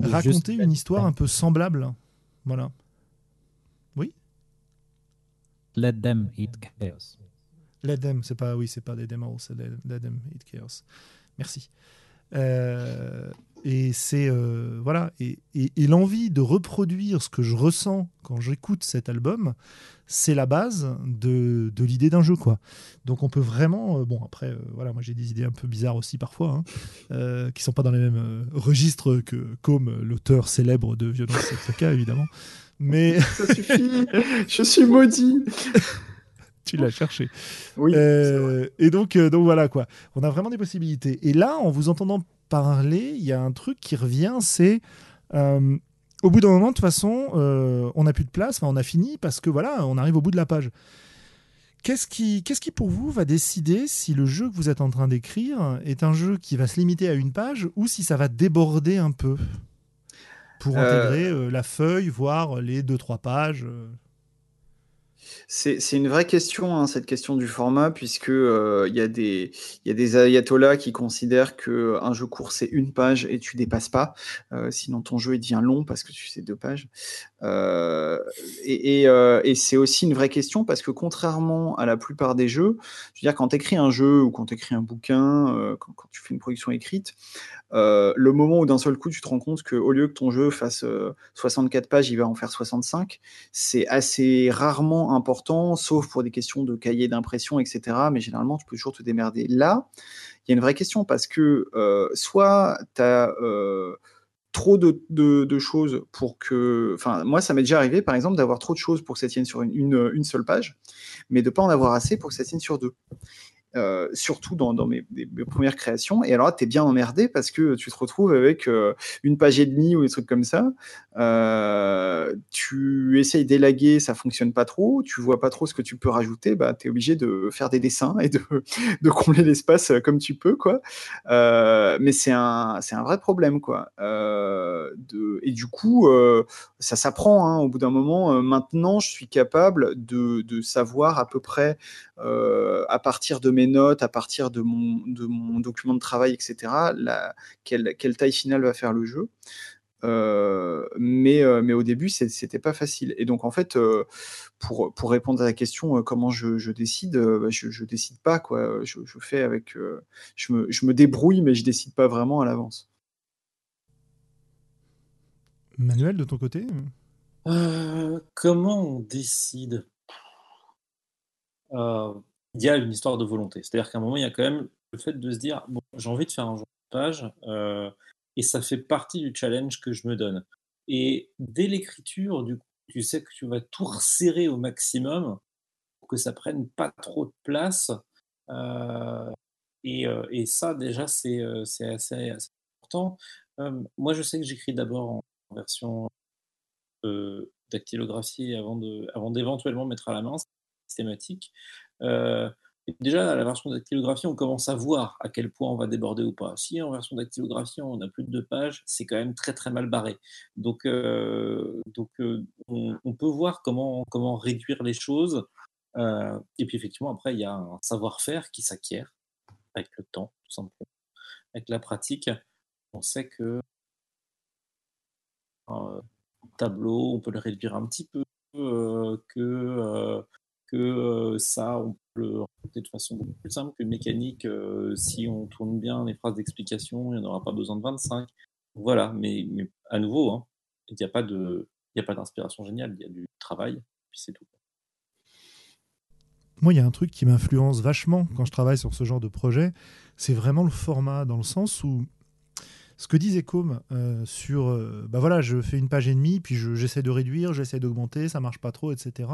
raconter une histoire un peu semblable. Voilà. Oui? Let them eat chaos. Let them, c'est pas oui, c'est pas Let them all, c'est let, them eat chaos. Merci. Euh, Et c'est euh, voilà et, et, l'envie de reproduire ce que je ressens quand j'écoute cet album, c'est la base de, de l'idée d'un jeu quoi. Donc on peut vraiment bon après voilà moi j'ai des idées un peu bizarres aussi parfois hein, qui sont pas dans les mêmes registres que comme l'auteur célèbre de Violence et évidemment. Mais ça suffit, je suis maudit. tu l'as cherché. Oui. Euh, et donc, euh, donc voilà quoi. On a vraiment des possibilités. Et là, en vous entendant parler, il y a un truc qui revient, c'est euh, au bout d'un moment, de toute façon, on n'a plus de place, on a fini parce que voilà, on arrive au bout de la page. Qu'est-ce qui, qu'est-ce qui pour vous va décider si le jeu que vous êtes en train d'écrire est un jeu qui va se limiter à une page ou si ça va déborder un peu pour intégrer la feuille, voire les deux trois pages c'est une vraie question, hein, cette question du format, puisque euh, il y, a des, y a des ayatollahs qui considèrent qu'un jeu court c'est une page et tu dépasses pas, euh, sinon ton jeu devient long parce que tu sais deux pages. Euh, et, c'est aussi une vraie question parce que contrairement à la plupart des jeux, je veux dire quand tu écris un jeu ou quand tu écris un bouquin, quand, tu fais une production écrite, euh, le moment où d'un seul coup tu te rends compte qu'au lieu que ton jeu fasse 64 euh, pages, il va en faire 65, c'est assez rarement important, sauf pour des questions de cahier d'impression, etc. Mais généralement, tu peux toujours te démerder. Là, il y a une vraie question parce que euh, soit tu as trop de, choses pour que. Enfin, moi, ça m'est déjà arrivé, par exemple, d'avoir trop de choses pour que ça tienne sur une, seule page, mais de pas en avoir assez pour que ça tienne sur deux. Euh, surtout dans, mes, premières créations. Et alors là, tu es bien emmerdé parce que tu te retrouves avec euh, une page et demie ou des trucs comme ça. Euh, tu essayes d'élaguer, ça fonctionne pas trop. Tu vois pas trop ce que tu peux rajouter. Bah, tu es obligé de faire des dessins et de, combler l'espace comme tu peux. quoi. mais c'est un, vrai problème. quoi. Et du coup, ça s'apprend hein, au bout d'un moment. maintenant, je suis capable de savoir à peu près à partir de mes notes, à partir de mon, de mon document de travail, etc., la, quelle, quelle, taille finale va faire le jeu. Euh, mais, euh, mais au début, c'était pas facile. Et donc, en fait, euh, pour, pour répondre à la question comment je, je décide, bah, je, je décide pas. Quoi. Je, je fais avec. je, me, je me débrouille, mais je décide pas vraiment à l'avance. Manuel, de ton côté? Comment on décide? Il y a une histoire de volonté. C'est-à-dire qu'à un moment, il y a quand même le fait de se dire j'ai envie de faire un jour de page, euh, et ça fait partie du challenge que je me donne. Et dès l'écriture, du coup, tu sais que tu vas tout resserrer au maximum pour que ça prenne pas trop de place. Euh, et, euh, et, ça, déjà, c'est assez, important. moi, je sais que j'écris d'abord en, version dactylographie avant d'éventuellement avant mettre à la main systématique. Euh, déjà, à la version dactylographie, on commence à voir à quel point on va déborder ou pas. Si en version dactylographie, on a plus de deux pages, c'est quand même très très mal barré. Donc, euh, donc euh, on, peut voir comment, comment réduire les choses. et puis effectivement, après, il y a un savoir-faire qui s'acquiert avec le temps, tout simplement. Avec la pratique, on sait que un tableau, on peut le réduire un petit peu, que que euh, ça, on peut le raconter de façon beaucoup plus simple qu'une mécanique. Euh, si on tourne bien les phrases d'explication, il n'y en aura pas besoin de 25. Voilà, mais, à nouveau, hein, il n'y a pas de, a pas d'inspiration géniale, il y a du travail, puis c'est tout. Moi, il y a un truc qui m'influence vachement quand je travaille sur ce genre de projet, c'est vraiment le format, dans le sens où ce que disait Com euh, sur, bah voilà, je fais une page et demie, puis j'essaie de réduire, j'essaie d'augmenter, ça marche pas trop, etc.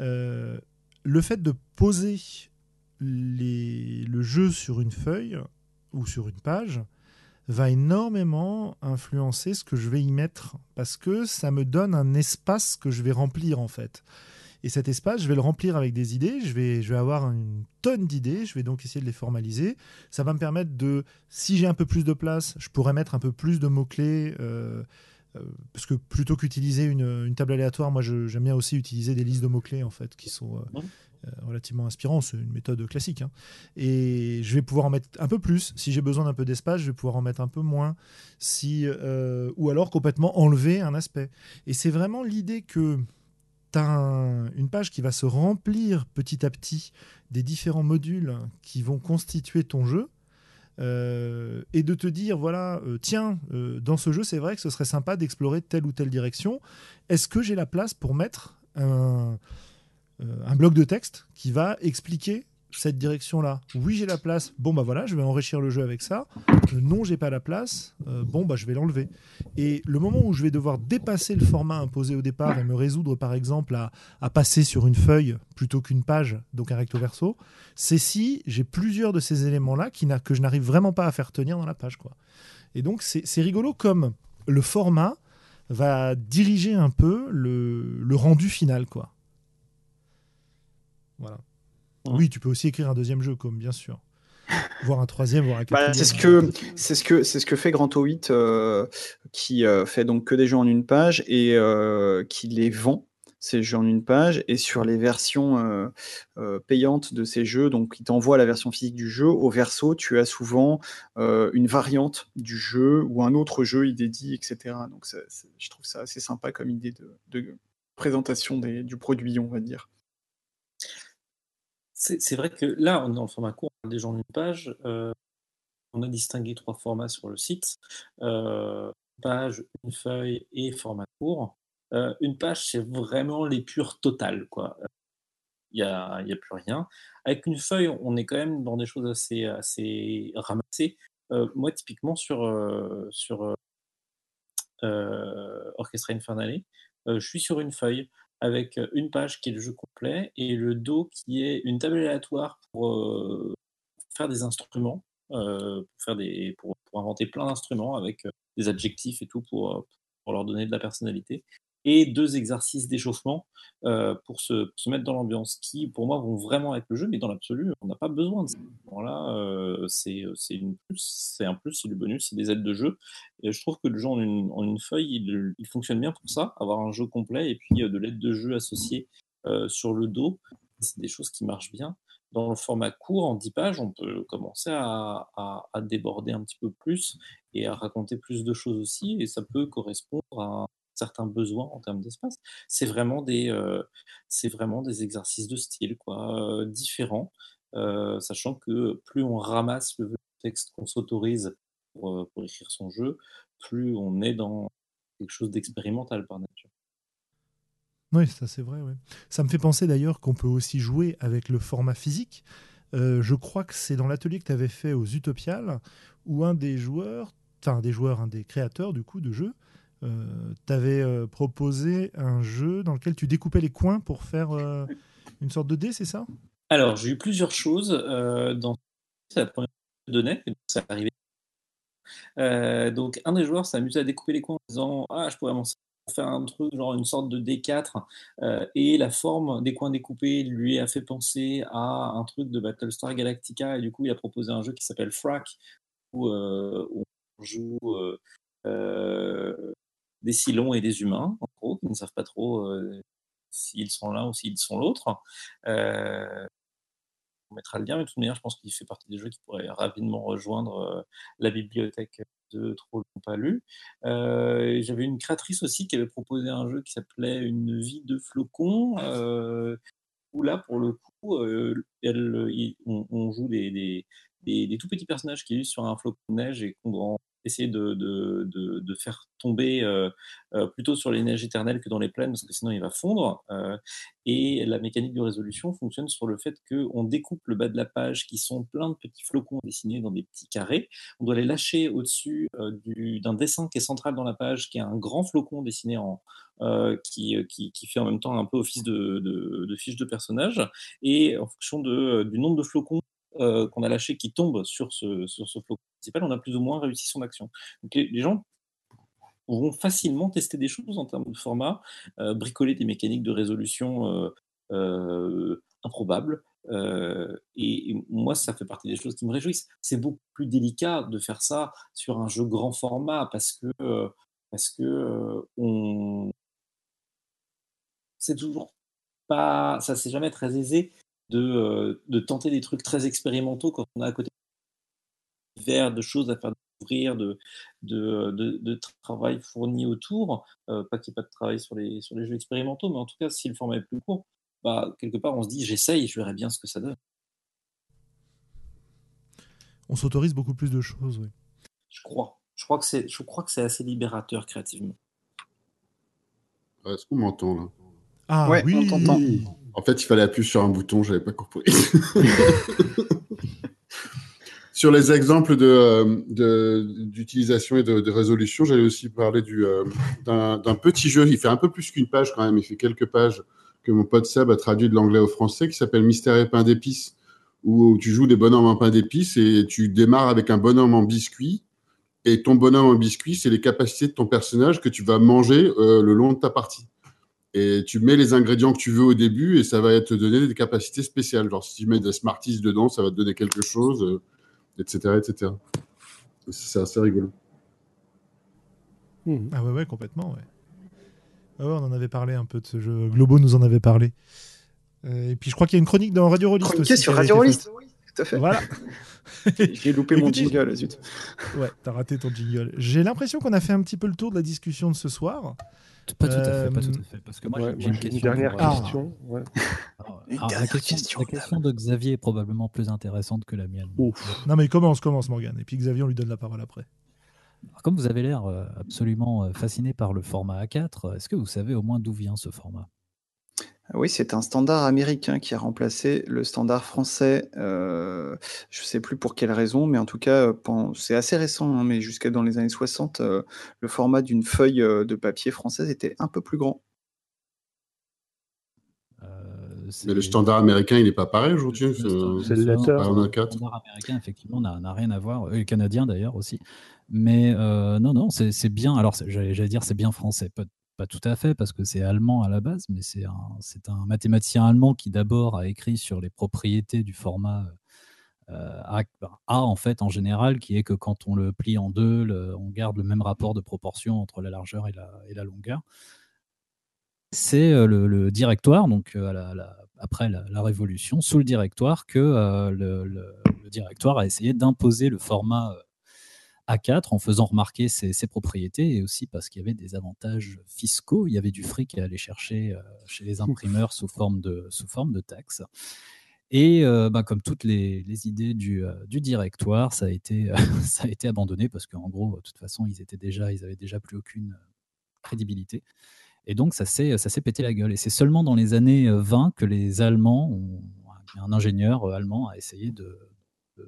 Euh, le fait de poser le jeu sur une feuille ou sur une page va énormément influencer ce que je vais y mettre parce que ça me donne un espace que je vais remplir en fait. Et cet espace, je vais le remplir avec des idées, je vais, avoir une tonne d'idées, je vais donc essayer de les formaliser. Ça va me permettre de, si j'ai un peu plus de place, je pourrais mettre un peu plus de mots-clés. Euh, parce que plutôt qu'utiliser une, table aléatoire, moi j'aime bien aussi utiliser des listes de mots-clés en fait, qui sont euh, euh, relativement inspirants. C'est une méthode classique. Hein. Et je vais pouvoir en mettre un peu plus. Si j'ai besoin d'un peu d'espace, je vais pouvoir en mettre un peu moins. Si, ou alors complètement enlever un aspect. Et c'est vraiment l'idée que tu as une page qui va se remplir petit à petit des différents modules qui vont constituer ton jeu. Euh, et de te dire voilà, euh, tiens, euh, dans ce jeu, c'est vrai que ce serait sympa d'explorer telle ou telle direction. Est-ce que j'ai la place pour mettre un, un bloc de texte qui va expliquer cette direction-là. Oui, j'ai la place. Bon, bah voilà, je vais enrichir le jeu avec ça. Non, j'ai pas la place. Euh, bon, bah je vais l'enlever. Et le moment où je vais devoir dépasser le format imposé au départ et me résoudre, par exemple, à, passer sur une feuille plutôt qu'une page, donc un recto verso, c'est si j'ai plusieurs de ces éléments-là que je n'arrive vraiment pas à faire tenir dans la page. Quoi. Et donc, c'est rigolo comme le format va diriger un peu le, le rendu final. quoi. Voilà. Oui, tu peux aussi écrire un deuxième jeu, comme bien sûr. Voir un troisième, voir un bah, quatrième. c'est ce que c'est ce que c'est ce que fait Grand 8 euh, qui euh, fait donc que des jeux en une page et euh, qui les vend ces jeux en une page et sur les versions payantes de ces jeux, donc il t'envoie la version physique du jeu, au verso tu as souvent une variante du jeu ou un autre jeu il dédie, etc. Donc je trouve ça assez sympa comme idée de, de présentation des, du produit, on va dire c'est vrai que là, on est en format court, on a déjà en une page. Euh, on a distingué trois formats sur le site euh, page, une feuille et format court. Euh, une page, c'est vraiment l'épure totale. Quoi. Il n'y a, a, plus rien. Avec une feuille, on est quand même dans des choses assez, assez ramassées. moi, typiquement, sur, sur Orchestra Infernale, je suis sur une feuille avec euh, une page qui est le jeu complet et le dos qui est une table aléatoire pour euh, faire des instruments, euh, pour, pour, pour inventer plein d'instruments avec des adjectifs et tout pour, pour leur donner de la personnalité et deux exercices d'échauffement euh, pour, se, mettre dans l'ambiance qui, pour moi, vont vraiment avec le jeu, mais dans l'absolu, on n'a pas besoin de ça. Là, euh, c'est un plus, c'est du bonus, c'est des aides de jeu. Je trouve que le jeu en une, feuille, il, fonctionne bien pour ça, avoir un jeu complet et puis euh, de l'aide de jeu associée sur le dos, c'est des choses qui marchent bien. Dans le format court, en 10 pages, on peut commencer à, déborder un petit peu plus et à raconter plus de choses aussi, et ça peut correspondre à certains besoins en termes d'espace. C'est vraiment des, euh, vraiment des exercices de style, quoi, euh, différents, euh, sachant que plus on ramasse le texte qu'on s'autorise pour, pour, écrire son jeu, plus on est dans quelque chose d'expérimental par nature. Oui, ça c'est vrai. Ça me fait penser d'ailleurs qu'on peut aussi jouer avec le format physique. je crois que c'est dans l'atelier que tu avais fait aux Utopiales, où un des joueurs, enfin des joueurs, un des créateurs du coup de jeu, euh, tu avais euh, proposé un jeu dans lequel tu découpais les coins pour faire euh, une sorte de dé, c'est ça? Alors, j'ai eu plusieurs choses dans la première donnée, ça arrivé. donc, un des joueurs s'est à découper les coins en disant Ah, je pourrais m'en faire un truc, genre une sorte de D4, et la forme des coins découpés lui a fait penser à un truc de Battlestar Galactica, et du coup, il a proposé un jeu qui s'appelle Frack, où on joue des Silons et des humains, en gros, qui ne savent pas trop euh, s'ils sont l'un ou s'ils sont l'autre. Euh, on mettra le lien, mais de toute manière, je pense qu'il fait partie des jeux qui pourraient rapidement rejoindre euh, la bibliothèque de Trop longtemps pas lu. J'avais une créatrice aussi qui avait proposé un jeu qui s'appelait Une vie de flocon, où là, pour le coup, elle, on, joue des, des, tout petits personnages qui vivent sur un flocon de neige et qu'on essayer de, faire tomber euh, euh, plutôt sur les neiges éternelles que dans les plaines, parce que sinon il va fondre. Euh, et la mécanique de résolution fonctionne sur le fait qu'on découpe le bas de la page, qui sont plein de petits flocons dessinés dans des petits carrés. On doit les lâcher au-dessus d'un dessin qui est central dans la page, qui est un grand flocon dessiné en, qui, fait en même temps un peu office de, fiche de personnage. Et en fonction du nombre de flocons euh, qu'on a lâché qui tombe sur ce, sur ce principal, on a plus ou moins réussi son action. Donc les, gens vont facilement tester des choses en termes de format, euh, bricoler des mécaniques de résolution euh, improbables. Et, moi, ça fait partie des choses qui me réjouissent. C'est beaucoup plus délicat de faire ça sur un jeu grand format parce que, parce que on... c'est toujours pas, ça c'est jamais très aisé euh, de, tenter des trucs très expérimentaux quand on a à côté de choses à faire découvrir, de, de, de, travail fourni autour. Euh, pas qu'il n'y ait pas de travail sur les, sur les jeux expérimentaux, mais en tout cas, si le format est plus court, bah, quelque part, on se dit j'essaye, je verrai bien ce que ça donne. on s'autorise beaucoup plus de choses. Oui. Je crois. Je crois que c'est, je crois que c'est assez libérateur créativement. Est-ce qu'on m'entend là? Ah Ouais, oui, on t'entend. En fait, il fallait appuyer sur un bouton, j'avais pas compris. sur les exemples de, euh, de- d'utilisation et de, de résolution, j'allais aussi parler du, euh, d'un, d'un petit jeu. Il fait un peu plus qu'une page quand même. Il fait quelques pages que mon pote Seb a traduit de l'anglais au français, qui s'appelle Mystère et pain d'épices, où tu joues des bonhommes en pain d'épices et tu démarres avec un bonhomme en biscuit. Et ton bonhomme en biscuit, c'est les capacités de ton personnage que tu vas manger euh, le long de ta partie. Et tu mets les ingrédients que tu veux au début et ça va te donner des capacités spéciales. Genre, si tu mets des Smarties dedans, ça va te donner quelque chose, euh, etc., etc. C'est assez rigolo. Mhm. Ah ouais, ouais, complètement, ouais. Ah ouais, on en avait parlé un peu de ce jeu. Globo nous en avait parlé. Euh, et puis je crois qu'il y a une chronique dans Radio Rollist Chroniqué aussi sur Radio Rollist. Oui, tout à fait. Voilà. J'ai loupé mon jingle, zut. Ouais, t'as raté ton jingle. J'ai l'impression qu'on a fait un petit peu le tour de la discussion de ce soir. Pas tout à fait, pas Euh, tout à fait. Parce que moi, Ouais, j'ai une question. dernière pour, euh, question. ouais. alors, Une alors, la question, question, la question de Xavier est probablement plus intéressante que la mienne. Ouf. Non mais commence, commence Morgan. Et puis Xavier, on lui donne la parole après. Alors, Comme vous avez l'air euh, absolument euh, fasciné par le format A4, est-ce que vous savez au moins d'où vient ce format? Oui, c'est un standard américain qui a remplacé le standard français. euh, je ne sais plus pour quelle raison, mais en tout cas, euh, c'est assez récent, hein, mais jusqu'à dans les années 60, euh, le format d'une feuille de papier française était un peu plus grand. Euh, Mais le standard américain, il n'est pas pareil aujourd'hui. Le c'est- stand- c'est le stand- letter. Par un A4. Le standard américain, effectivement, n'a n'a rien à voir, et le canadien d'ailleurs aussi. Mais euh, non, non, c'est bien. Alors, j'allais dire c'est bien français, pas, tout à fait, parce que c'est allemand à la base, mais c'est un, un mathématicien allemand qui d'abord a écrit sur les propriétés du format euh, A, ben, A, en fait, en général, qui est que quand on le plie en deux, on garde le même rapport de proportion entre la largeur et la, et la longueur. C'est euh, le, directoire, donc euh, après la, Révolution, sous le directoire, que le, le- directoire a essayé d'imposer le format A4 en faisant remarquer ses, propriétés et aussi parce qu'il y avait des avantages fiscaux. Il y avait du fric à aller chercher euh, chez les imprimeurs sous forme de, sous forme de taxes. Et euh, bah, comme toutes les, idées du, euh, du directoire, ça a été, ça a été abandonné parce qu'en gros, de toute façon, ils étaient déjà, ils avaient déjà plus aucune crédibilité. Et donc, ça s'est, ça s'est pété la gueule. Et c'est seulement dans les années euh, 20 que les Allemands, ont, un ingénieur allemand a essayé de,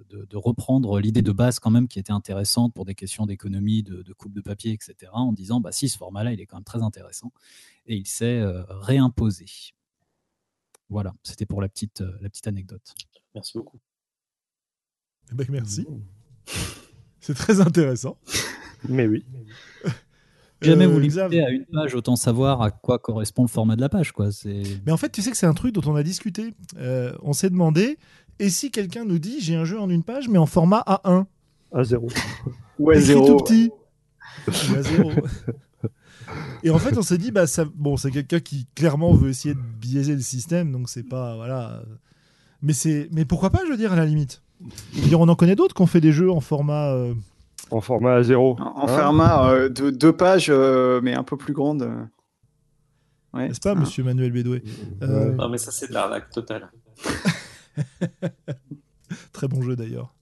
de, de reprendre l'idée de base quand même qui était intéressante pour des questions d'économie, de, de coupe de papier, etc., en disant, bah si, ce format-là, il est quand même très intéressant. Et il s'est euh, réimposé. Voilà, c'était pour la petite, euh, la petite anecdote. Merci beaucoup. Eh ben, merci. C'est très intéressant. Mais oui. Si Jamais Euh, vous Xav, limitez à une page, autant savoir à quoi correspond le format de la page. Quoi. C'est... Mais en fait, tu sais que c'est un truc dont on a discuté. Euh, on s'est demandé, et si quelqu'un nous dit j'ai un jeu en une page, mais en format A1 À zéro. Ouais, écrit zéro. tout petit Ou à zéro. Et en fait, on s'est dit, bah, ça, bon, c'est quelqu'un qui clairement veut essayer de biaiser le système, donc c'est pas. Voilà. Mais, c'est, mais pourquoi pas, je veux dire, à la limite? Je veux dire, on en connaît d'autres qui ont fait des jeux en format. euh, En format à zéro. En, en Hein format euh, de deux pages, euh, mais un peu plus grande. Ouais. N'est-ce pas, Ah. monsieur Manuel Bédoué? Euh. Non, mais ça, c'est de l'arnaque totale. Très bon jeu d'ailleurs.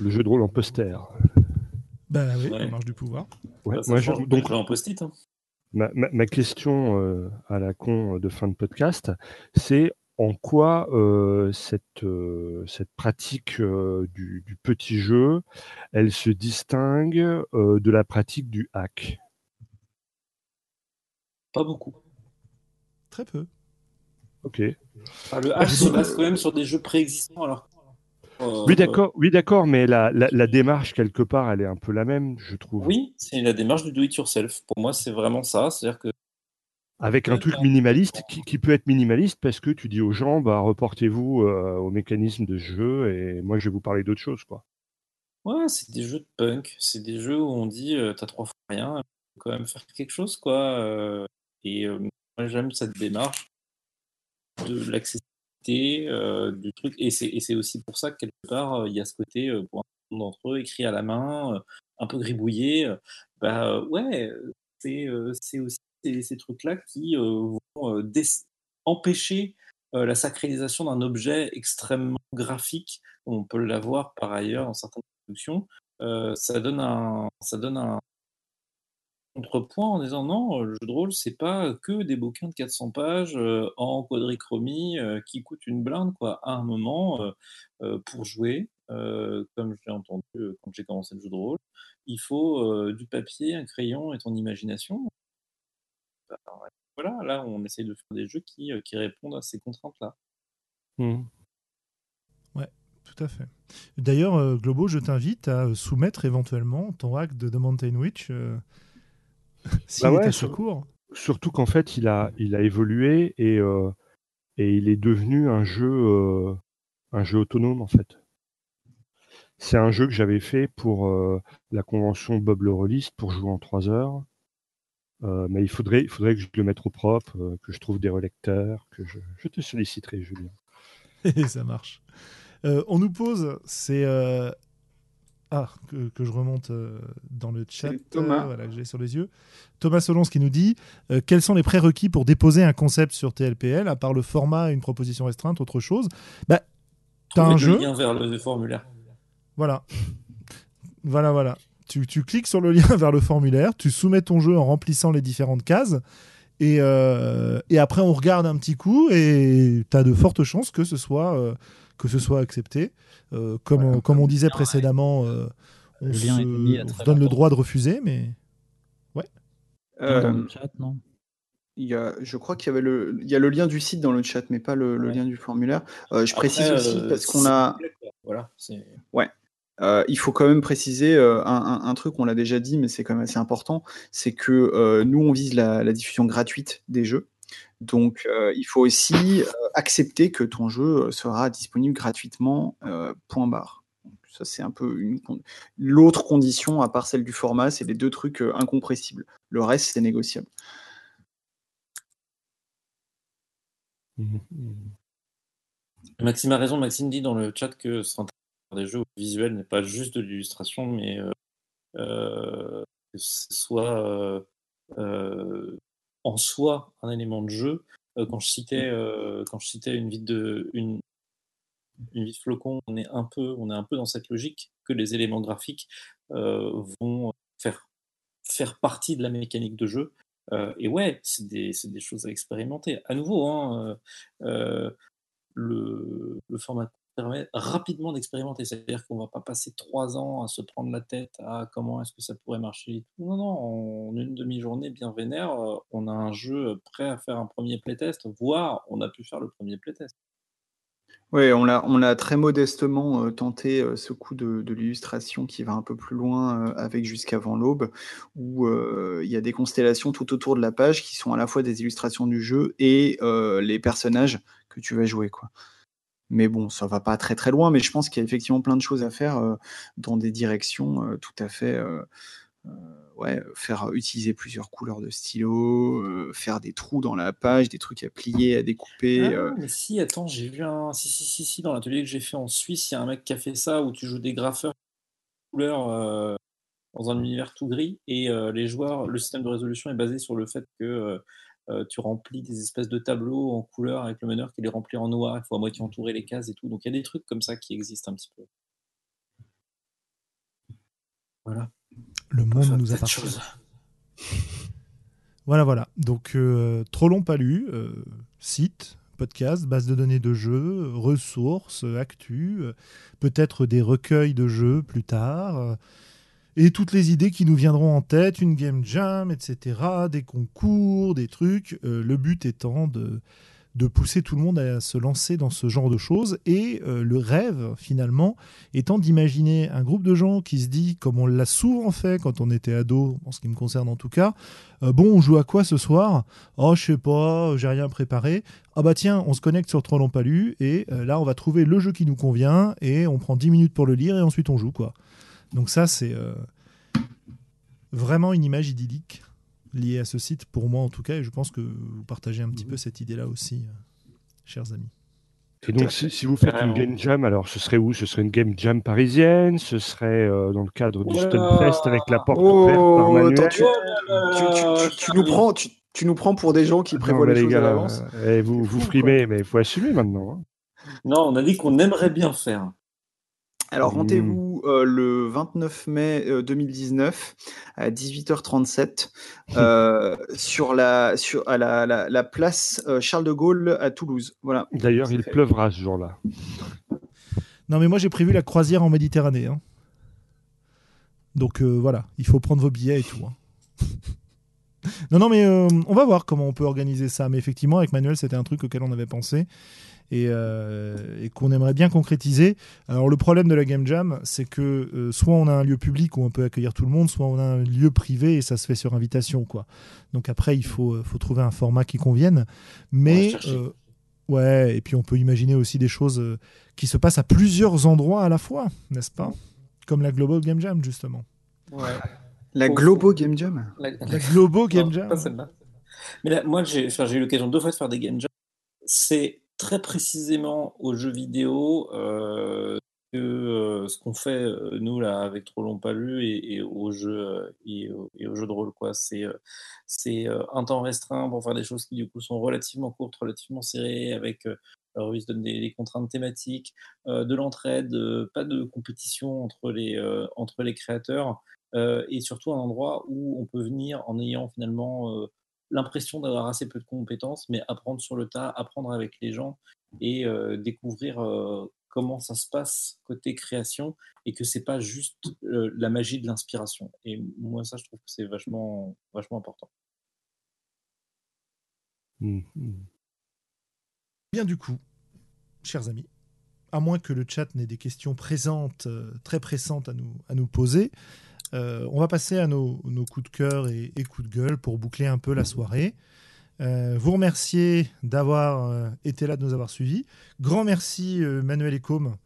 Le jeu de rôle en poster. Bah oui, Ouais. on marche du pouvoir. Ouais, Bah, moi, je- donc, en post-it. hein. ma, ma- ma question euh, à la con de fin de podcast, c'est en quoi euh, cette, euh, cette pratique euh, du, du petit jeu, elle se distingue euh, de la pratique du hack? Pas beaucoup. Très peu. Ok. Ah, le hack se base quand même sur des jeux préexistants. Alors, euh, Oui, d'accord, oui, d'accord, mais la, la, la démarche, quelque part, elle est un peu la même, je trouve. Oui, c'est la démarche du do-it-yourself. Pour moi, c'est vraiment ça. C'est-à-dire que Avec un truc minimaliste qui, qui peut être minimaliste parce que tu dis aux gens, bah, reportez-vous euh, au mécanisme de ce jeu et moi, je vais vous parler d'autre chose, quoi. Ouais, c'est des jeux de punk. C'est des jeux où on dit euh, t'as trois fois rien, faut quand même faire quelque chose, quoi. euh, et euh, moi, j'aime cette démarche de l'accessibilité euh, du truc. Et c'est aussi pour ça que quelque part, euh, il y a ce côté, euh, pour un certain nombre d'entre eux, écrit à la main, euh, un peu gribouillé. euh, bah euh, ouais, c'est euh, aussi ces, trucs-là qui euh, vont euh, empêcher euh, la sacralisation d'un objet extrêmement graphique, on peut l'avoir par ailleurs dans certaines production, ça donne un, ça donne un contrepoint en disant non, le jeu de rôle, c'est pas que des bouquins de 400 pages en quadrichromie qui coûtent une blinde, quoi. À un moment, pour jouer, comme je l'ai entendu quand j'ai commencé le jeu de rôle, il faut du papier, un crayon et ton imagination. Bah, voilà, là, on essaye de faire des jeux qui, qui répondent à ces contraintes-là. Mmh. Ouais, tout à fait. D'ailleurs, Globo, je t'invite à soumettre éventuellement ton hack de The Mountain Witch bah ouais, Surtout qu'en fait, il a, il a évolué et, euh, et il est devenu un jeu, euh, un jeu autonome en fait. C'est un jeu que j'avais fait pour euh, la convention Bob le Release pour jouer en 3 heures. mais il faudrait, il faudrait que je le mette au propre, que je trouve des relecteurs, que je, je te solliciterai, Julien. Et ça marche. on nous pose, c'est ah, que, je remonte euh, dans le chat, Thomas. voilà, que j'ai sur les yeux. Thomas Solons qui nous dit euh, quels sont les prérequis pour déposer un concept sur TLPL, à part le format, une proposition restreinte, autre chose? Bah, t'as un jeu. lien vers le formulaire. Voilà, voilà, voilà. Tu, tu, cliques sur le lien vers le formulaire, tu soumets ton jeu en remplissant les différentes cases. Et, euh, et après, on regarde un petit coup et tu as de fortes chances que ce soit que ce soit accepté. Euh, comme, on, comme on disait précédemment, euh, on, se, donne le droit de refuser, mais ouais. Euh, dans le chat, non il y a, je crois qu'il y avait le, il y a le lien du site dans le chat, mais pas le, lien du formulaire. je précise aussi parce qu'on a, voilà, ouais, il faut quand même préciser un, un, truc, on l'a déjà dit, mais c'est quand même assez important, c'est que nous, on vise la, la, diffusion gratuite des jeux. Donc, euh, il faut aussi euh, accepter que ton jeu euh, sera disponible gratuitement, point barre. ça, c'est un peu l'autre condition, à part celle du format, c'est les deux trucs incompressibles. Le reste, c'est négociable. Mmh Maxime a raison. Maxime dit dans le chat que ce des jeux visuels n'est pas juste de l'illustration, mais que ce soit en soi un élément de jeu. Euh, quand je citais, euh, quand je citais une vie de une, une vie de flocon, on est un peu, on est un peu dans cette logique que les éléments graphiques euh, vont faire faire partie de la mécanique de jeu. et ouais, c'est des, des, choses à expérimenter. À nouveau, hein, le, le, format permet rapidement d'expérimenter. C'est-à-dire qu'on ne va pas passer trois ans à se prendre la tête à comment est-ce que ça pourrait marcher. Non, non, en une demi-journée bien vénère, euh, on a un jeu prêt à faire un premier playtest, voire on a pu faire le premier playtest. Oui, on l'a, on très modestement euh, tenté euh, ce coup de, l'illustration qui va un peu plus loin avec Jusqu'avant l'aube, où il y a des constellations tout autour de la page qui sont à la fois des illustrations du jeu et les personnages que tu vas jouer. Mais bon, ça va pas très très loin, mais je pense qu'il y a effectivement plein de choses à faire euh, dans des directions euh, tout à fait. Euh, ouais, faire utiliser plusieurs couleurs de stylo, faire des trous dans la page, des trucs à plier, à découper. Ah, mais si, attends, j'ai vu un. Si, si, si, si dans l'atelier que j'ai fait en Suisse, il y a un mec qui a fait ça où tu joues des graffeurs couleurs dans un univers tout gris et les joueurs, le système de résolution est basé sur le fait que euh, tu remplis des espèces de tableaux en couleur avec le meneur qui les remplit en noir, il faut à moitié entourer les cases et tout. Donc il y a des trucs comme ça qui existent un petit peu. Voilà. Le monde nous appartient. Voilà, voilà. Donc, euh, trop long pas lu, euh, site, podcast, base de données de jeux, ressources, actu, peut-être des recueils de jeux plus tard et toutes les idées qui nous viendront en tête, une game jam, etc., des concours, des trucs. Euh, le but étant de, de pousser tout le monde à se lancer dans ce genre de choses et euh, le rêve finalement étant d'imaginer un groupe de gens qui se dit comme on l'a souvent fait quand on était ado en ce qui me concerne en tout cas euh, bon on joue à quoi ce soir? Oh je sais pas j'ai rien préparé ah bah tiens on se connecte sur Trop long Palu et là on va trouver le jeu qui nous convient et on prend 10 minutes pour le lire et ensuite on joue quoi donc ça, c'est euh, vraiment une image idyllique liée à ce site, pour moi en tout cas, et je pense que vous partagez un petit peu cette idée-là aussi, euh, chers amis. Et donc, si, vous faites une game jam, alors ce serait où? Ce serait une game jam parisienne? Ce serait euh, dans le cadre du Stunfest avec la porte ouverte par Manuel? tu, nous prends, tu, nous prends pour des gens qui prévoient les, choses à l'avance. Et vous, vous frimez, mais il faut assumer maintenant. Hein. Non, on a dit qu'on aimerait bien faire. Alors, rendez-vous euh, le 29 mai 2019 à 18h37 sur, la, sur à la, la, place Charles de Gaulle à Toulouse. Voilà. D'ailleurs, il pleuvra ce jour-là. Non, mais moi j'ai prévu la croisière en Méditerranée. Hein. Donc voilà, il faut prendre vos billets et tout. Hein. non, non, mais on va voir comment on peut organiser ça. Mais effectivement, avec Manuel, c'était un truc auquel on avait pensé. Euh, et, qu'on aimerait bien concrétiser. Alors le problème de la Game Jam, c'est que euh, soit on a un lieu public où on peut accueillir tout le monde, soit on a un lieu privé et ça se fait sur invitation. quoi. Donc après, il faut, euh, faut trouver un format qui convienne. Mais... Ouais, et puis on peut imaginer aussi des choses qui se passent à plusieurs endroits à la fois, n'est-ce pas? Comme la Global Game Jam, justement. Ouais. La Global Game Jam? La, Global Game Jam Mais là, moi, j'ai eu l'occasion deux fois de faire des Game Jam. C'est très précisément aux jeux vidéo euh, euh, ce qu'on fait euh, nous là avec Trop long pas lu et, aux jeux et, aux jeux de rôle quoi. C'est c'est un temps restreint pour faire des choses qui du coup sont relativement courtes, relativement serrées avec alors, ils se donnent des, contraintes thématiques, de l'entraide, pas de compétition entre les, entre les créateurs, et surtout un endroit où on peut venir en ayant finalement l'impression d'avoir assez peu de compétences, mais apprendre sur le tas, apprendre avec les gens et euh, découvrir euh, comment ça se passe côté création et que c'est pas juste euh, la magie de l'inspiration. Et moi, ça, je trouve que c'est vachement, important. Mmh, mmh. Bien du coup, chers amis, à moins que le chat n'ait des questions présentes, très pressantes à nous poser, euh, on va passer à nos, coups de cœur et, coups de gueule pour boucler un peu la soirée. Euh, vous remercier d'avoir euh, été là, de nous avoir suivis. Grand merci Manuel Ecom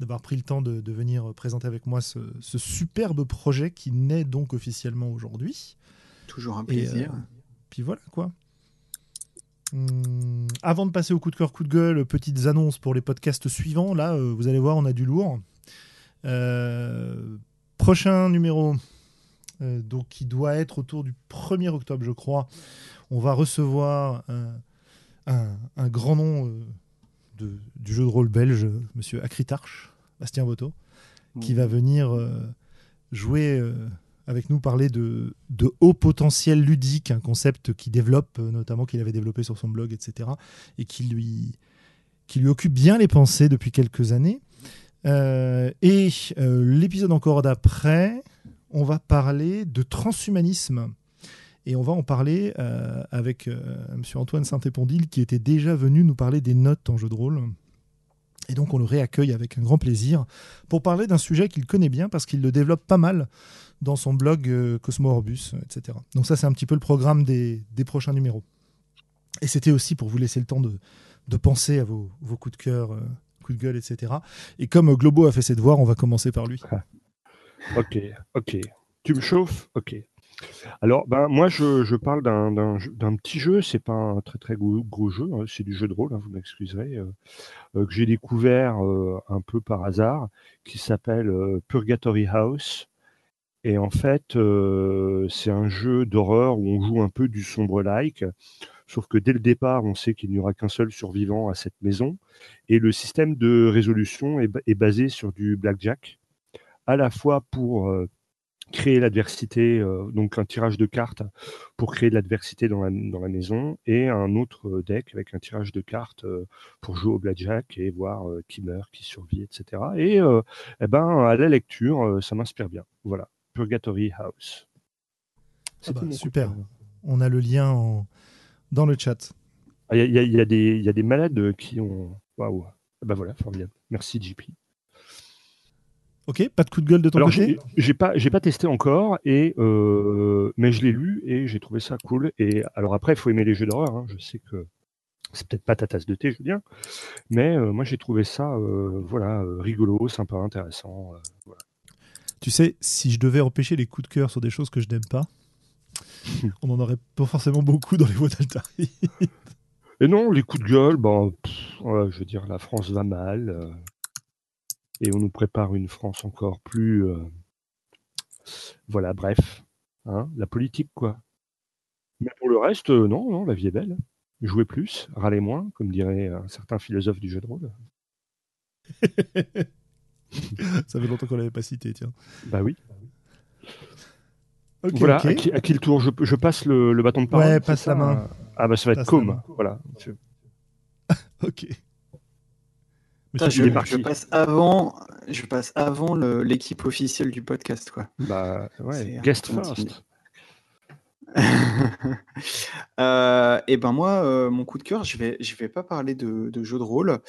d'avoir pris le temps de, venir présenter avec moi ce, superbe projet qui naît donc officiellement aujourd'hui. Toujours un plaisir. puis voilà quoi. Hum, avant de passer au coup de cœur, coup de gueule, petites annonces pour les podcasts suivants. Là, vous allez voir, on a du lourd. Prochain numéro, euh, donc qui doit être autour du 1er octobre, je crois. On va recevoir un, grand nom euh, du jeu de rôle belge, monsieur Acritarch, Bastien Boto, qui va venir euh, jouer avec nous, parler de, haut potentiel ludique, un concept qu'il développe, notamment qu'il avait développé sur son blog, etc., et qui lui occupe bien les pensées depuis quelques années. Euh, et euh, l'épisode encore d'après, on va parler de transhumanisme. Et on va en parler euh, avec M. Antoine Saint-Épondil, qui était déjà venu nous parler des notes en jeu de rôle. Et donc on le réaccueille avec un grand plaisir pour parler d'un sujet qu'il connaît bien parce qu'il le développe pas mal dans son blog Cosmo Orbus, etc. Donc ça c'est un petit peu le programme des, prochains numéros. Et c'était aussi pour vous laisser le temps de, penser à vos, vos coups de cœur gueule, etc. Et comme Globo a fait ses devoirs, on va commencer par lui. Ok, ok. Tu me chauffes? Ok. Alors, ben, moi, je, parle d'un petit jeu, c'est pas un très très gros, jeu, hein, c'est du jeu de rôle, hein, vous m'excuserez, euh, euh, que j'ai découvert euh, un peu par hasard, qui s'appelle Purgatory House. Et en fait, c'est un jeu d'horreur où on joue un peu du sombre-like. Sauf que dès le départ, on sait qu'il n'y aura qu'un seul survivant à cette maison. Et le système de résolution est, basé sur du blackjack, à la fois pour euh, créer l'adversité, euh, donc un tirage de cartes pour créer de l'adversité dans la, dans la, maison, et un autre deck avec un tirage de cartes euh, pour jouer au blackjack et voir qui meurt, qui survit, etc. Et eh ben, à la lecture, ça m'inspire bien. Voilà, Purgatory House. Ah bah, super. On a le lien en, dans le chat. Il y, y, y, a des malades qui ont. Waouh! Ben voilà, formidable. Merci, JP. Ok, pas de coup de gueule de ton Alors, côté? J'ai pas, j'ai pas testé encore, et euh, mais je l'ai lu et j'ai trouvé ça cool. Et alors après, il faut aimer les jeux d'horreur. Hein. Je sais que c'est peut-être pas ta tasse de thé, Julien, mais euh, moi j'ai trouvé ça, euh, voilà, rigolo, sympa, intéressant. Voilà. Tu sais, si je devais empêcher les coups de cœur sur des choses que je n'aime pas, on en aurait pas forcément beaucoup dans les voies d'Altari. Et non, les coups de gueule, bon, je veux dire, la France va mal. Euh, et on nous prépare une France encore plus. Euh, voilà, bref. Hein, la politique, quoi. Mais pour le reste, euh, non, non, la vie est belle. Jouez plus, râlez moins, comme dirait un certain philosophe du jeu de rôle. Ça fait longtemps qu'on l'avait pas cité, tiens. Bah oui. Ok, voilà, ok. À, qui, à qui le tour je, je passe le, le bâton de parole Ouais, passe ça la main. Ah bah ça va être Passe la Com. main. Voilà. Je- Ok. Putain, je, je passe avant, je passe avant l'équipe officielle du podcast, quoi. Bah ouais, guest first. Euh, et ben moi, euh, mon coup de cœur, je vais, je vais pas parler de, de jeu de rôle.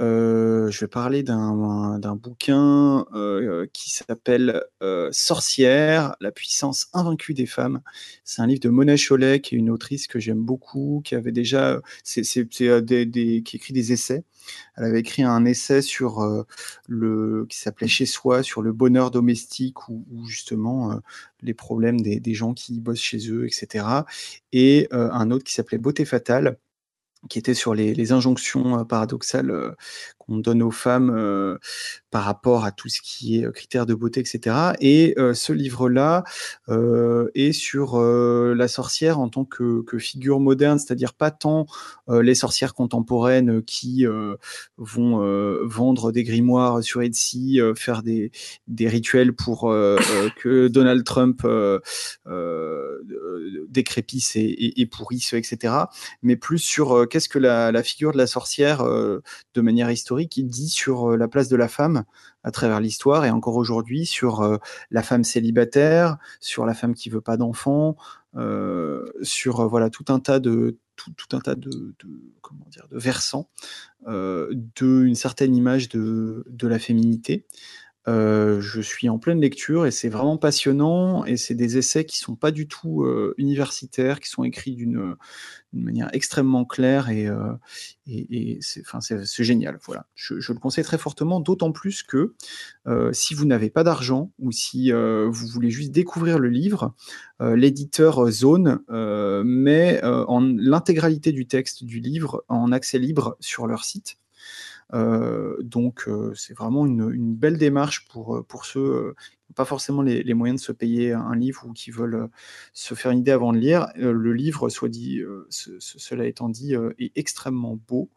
Euh, je vais parler d'un bouquin qui s'appelle Sorcière, la puissance invaincue des femmes. C'est un livre de Mona Chollet, qui est une autrice que j'aime beaucoup, qui avait déjà, c'est des, des- qui écrit des essais. Elle avait écrit un essai sur euh, le qui s'appelait Chez soi, sur le bonheur domestique, où justement euh, les problèmes des, gens qui bossent chez eux, etc. Et euh, un autre qui s'appelait Beauté fatale, qui était sur les, injonctions paradoxales qu'on donne aux femmes euh, par rapport à tout ce qui est euh, critères de beauté, etc. Et euh, ce livre-là est sur la sorcière en tant que, figure moderne, c'est-à-dire pas tant les sorcières contemporaines qui vont vendre des grimoires sur Etsy, faire des, rituels pour que Donald Trump décrépisse et, pourrisse, etc. Mais plus sur qu'est-ce que la, figure de la sorcière, de manière historique, il dit sur euh, la place de la femme à travers l'histoire et encore aujourd'hui sur euh, la femme célibataire, sur la femme qui veut pas d'enfants, euh, sur voilà tout un tas de tout, un tas de, comment de versants euh, de une certaine image de la féminité. Euh, je suis en pleine lecture et c'est vraiment passionnant et c'est des essais qui sont pas du tout euh, universitaires, qui sont écrits d'une d'une manière extrêmement claire et, euh, et, et c'est enfin, génial. Voilà, je, je le conseille très fortement, d'autant plus que euh, si vous n'avez pas d'argent ou si euh, vous voulez juste découvrir le livre, euh, l'éditeur Zone euh, met euh, en l'intégralité du texte du livre en accès libre sur leur site. Euh, donc euh, c'est vraiment une, belle démarche pour, euh, pour ceux pas forcément les, moyens de se payer un livre ou qui veulent se faire une idée avant de lire. Le livre, soit dit, ce- ce- cela étant dit, est extrêmement beau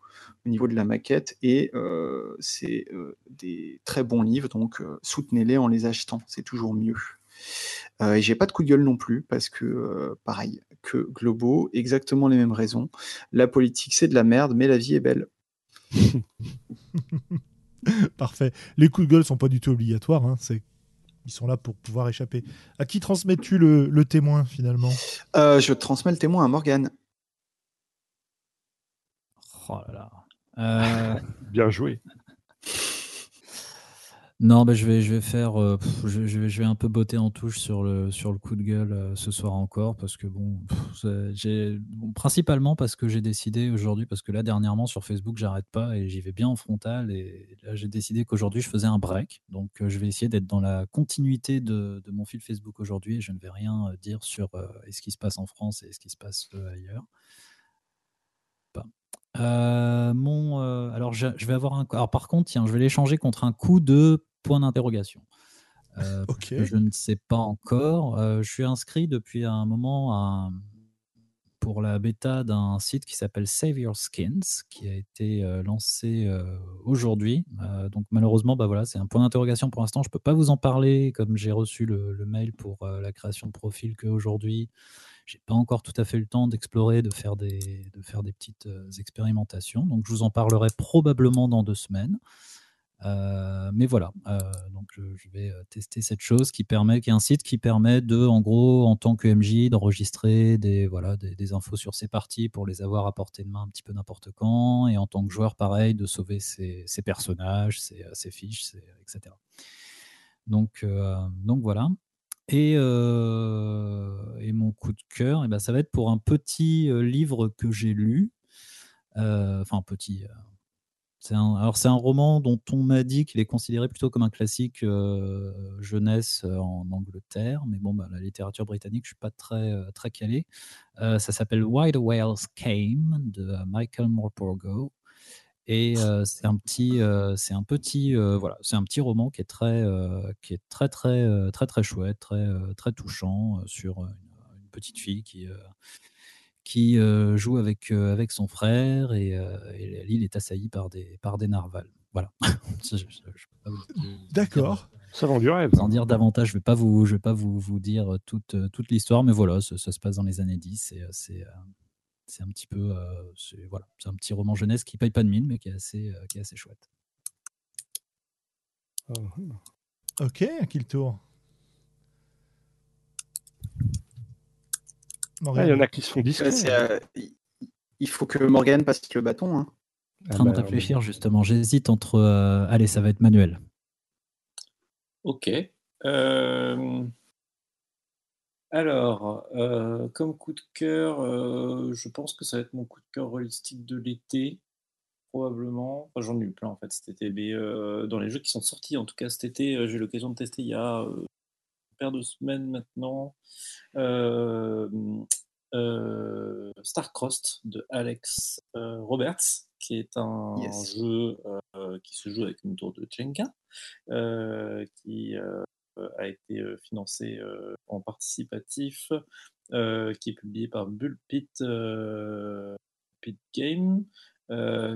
au niveau de la maquette et c'est des très bons livres, donc soutenez-les en les achetant, c'est toujours mieux. Et j'ai pas de coup de gueule non plus parce que pareil que Globo, exactement les mêmes raisons. La politique c'est de la merde, mais la vie est belle. Parfait. Les coups de gueule sont pas du tout obligatoires. hein, C'est ils sont là pour pouvoir échapper. À qui transmets-tu le, le témoin finalement? Euh, je transmets le témoin à Morgane. Oh là là. Euh, Bien joué. Non, bah, je, vais, je vais faire. euh, pff, je, vais, je vais un peu botter en touche sur le, sur le coup de gueule euh, ce soir encore. Parce que, bon, j'ai- bon, principalement parce que j'ai décidé aujourd'hui, parce que là, dernièrement, sur Facebook, j'arrête pas et j'y vais bien en frontal. Et là, j'ai décidé qu'aujourd'hui, je faisais un break. Donc, euh, je vais essayer d'être dans la continuité de, de mon fil Facebook aujourd'hui et je ne vais rien dire sur ce qui se passe en France et ce qui se passe ailleurs. Euh, mon, euh, alors, je, je vais avoir un. Alors, par contre, tiens, je vais l'échanger contre un coup de point d'interrogation. Euh, je ne sais pas encore. Je suis inscrit depuis un moment à- pour la bêta d'un site qui s'appelle Save Your Skins, qui a été lancé aujourd'hui. Donc malheureusement, bah voilà, c'est un point d'interrogation pour l'instant. Je ne peux pas vous en parler, comme j'ai reçu le, le mail pour la création de profil qu'aujourd'hui. J'ai pas encore tout à fait le temps d'explorer, de faire des, de faire des petites euh, expérimentations. Donc je vous en parlerai probablement dans deux semaines. Euh, mais voilà, euh, donc je, vais tester cette chose qui permet, qui est un site qui permet de, en gros, en tant que MJ, d'enregistrer des, voilà, des, infos sur ses parties pour les avoir à portée de main un petit peu n'importe quand, et en tant que joueur, pareil, de sauver ses, personnages, ses, fiches, etc. Donc, donc voilà. Et, euh, et mon coup de cœur, eh ben, ça va être pour un petit euh, livre que j'ai lu. Euh, Enfin, petit. un, alors, c'est un roman dont on m'a dit qu'il est considéré plutôt comme un classique jeunesse en Angleterre. Mais bon, bah, la littérature britannique, je ne suis pas très, très calé. Ça s'appelle the Whales Came de Michael Morpurgo. Et euh, c'est un petit, euh, c'est un petit, euh, voilà, c'est un petit roman qui est très, euh, qui est très, très, euh, très, très chouette, très, euh, très touchant euh, sur une, une petite fille qui, euh, qui euh, joue avec, euh, avec son frère et, euh, et l'île est assaillie par des, par des narvals. Voilà. D'accord. Ça vend du rêve. Sans dire davantage, je ne vais pas vous, je vais pas vous, vous dire toute, toute l'histoire, mais voilà, ça, se passe dans les années 10 et c'est c'est un petit peu c'est voilà, c'est un petit roman jeunesse qui paye pas de mine, mais qui est assez, qui est assez chouette. Ok, à qui le tour Ah, il y en a qui se font discrets. Euh, il faut que Morgan passe le bâton. Hein. En train de bah, réfléchir justement. J'hésite entre. Euh, allez, ça va être manuel. Ok. Euh, alors, comme coup de cœur, je pense que ça va être mon coup de cœur holistique de l'été, probablement. Enfin, j'en ai eu plein en fait cet été, mais dans les jeux qui sont sortis, en tout cas cet été, j'ai eu l'occasion de tester il y a paire de semaines maintenant. Euh, euh, Starcrossed de Alex euh, Roberts, qui est un jeu qui se joue avec une tour de Jenga, qui a été financé en participatif, qui est publié par Bullpit Pit Game,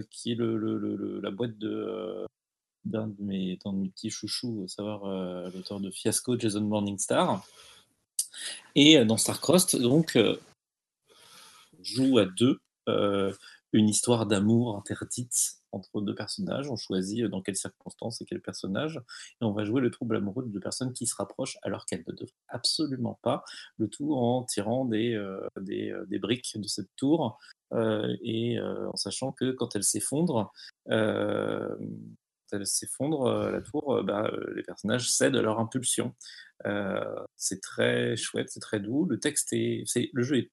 qui est la boîte de d'un de, mes, petits chouchous, à savoir euh, l'auteur de Fiasco, Jason Morningstar. Et euh, dans Starcrossed, donc, euh, joue à deux une histoire d'amour interdite entre deux personnages. On choisit dans quelles circonstances et quel personnage. Et on va jouer le trouble amoureux de deux personnes qui se rapprochent alors qu'elles ne devraient absolument pas. Le tout en tirant des, des, des briques de cette tour et en sachant que quand elle s'effondre, elle s'effondre, euh, la tour, euh, bah, euh, les personnages cèdent à leur impulsion. c'est très chouette, c'est très doux. Le texte est, le jeu est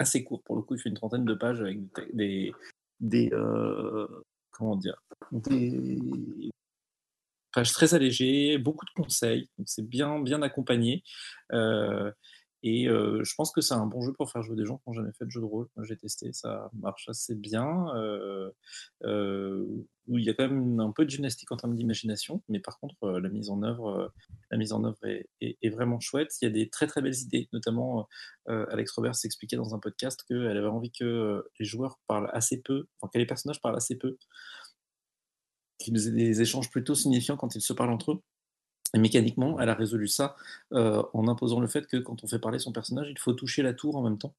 assez court pour le coup, il fait une trentaine de pages avec des, des, comment dire, des pages très allégées, beaucoup de conseils. C'est bien, bien accompagné. Et euh, je pense que c'est un bon jeu pour faire jouer des gens qui n'ont jamais fait de jeu de rôle. J'ai testé, ça marche assez bien. Euh, euh, où il y a quand même un peu de gymnastique en termes d'imagination, mais par contre, la mise en œuvre, la mise en œuvre est, vraiment chouette. Il y a des très très belles idées, notamment Alex Robert s'expliquait dans un podcast qu'elle avait envie que les joueurs parlent assez peu, enfin que les personnages parlent assez peu, qu'ils aient des échanges plutôt signifiants quand ils se parlent entre eux. Et mécaniquement, elle a résolu ça euh, en imposant le fait que quand on fait parler son personnage, il faut toucher la tour en même temps.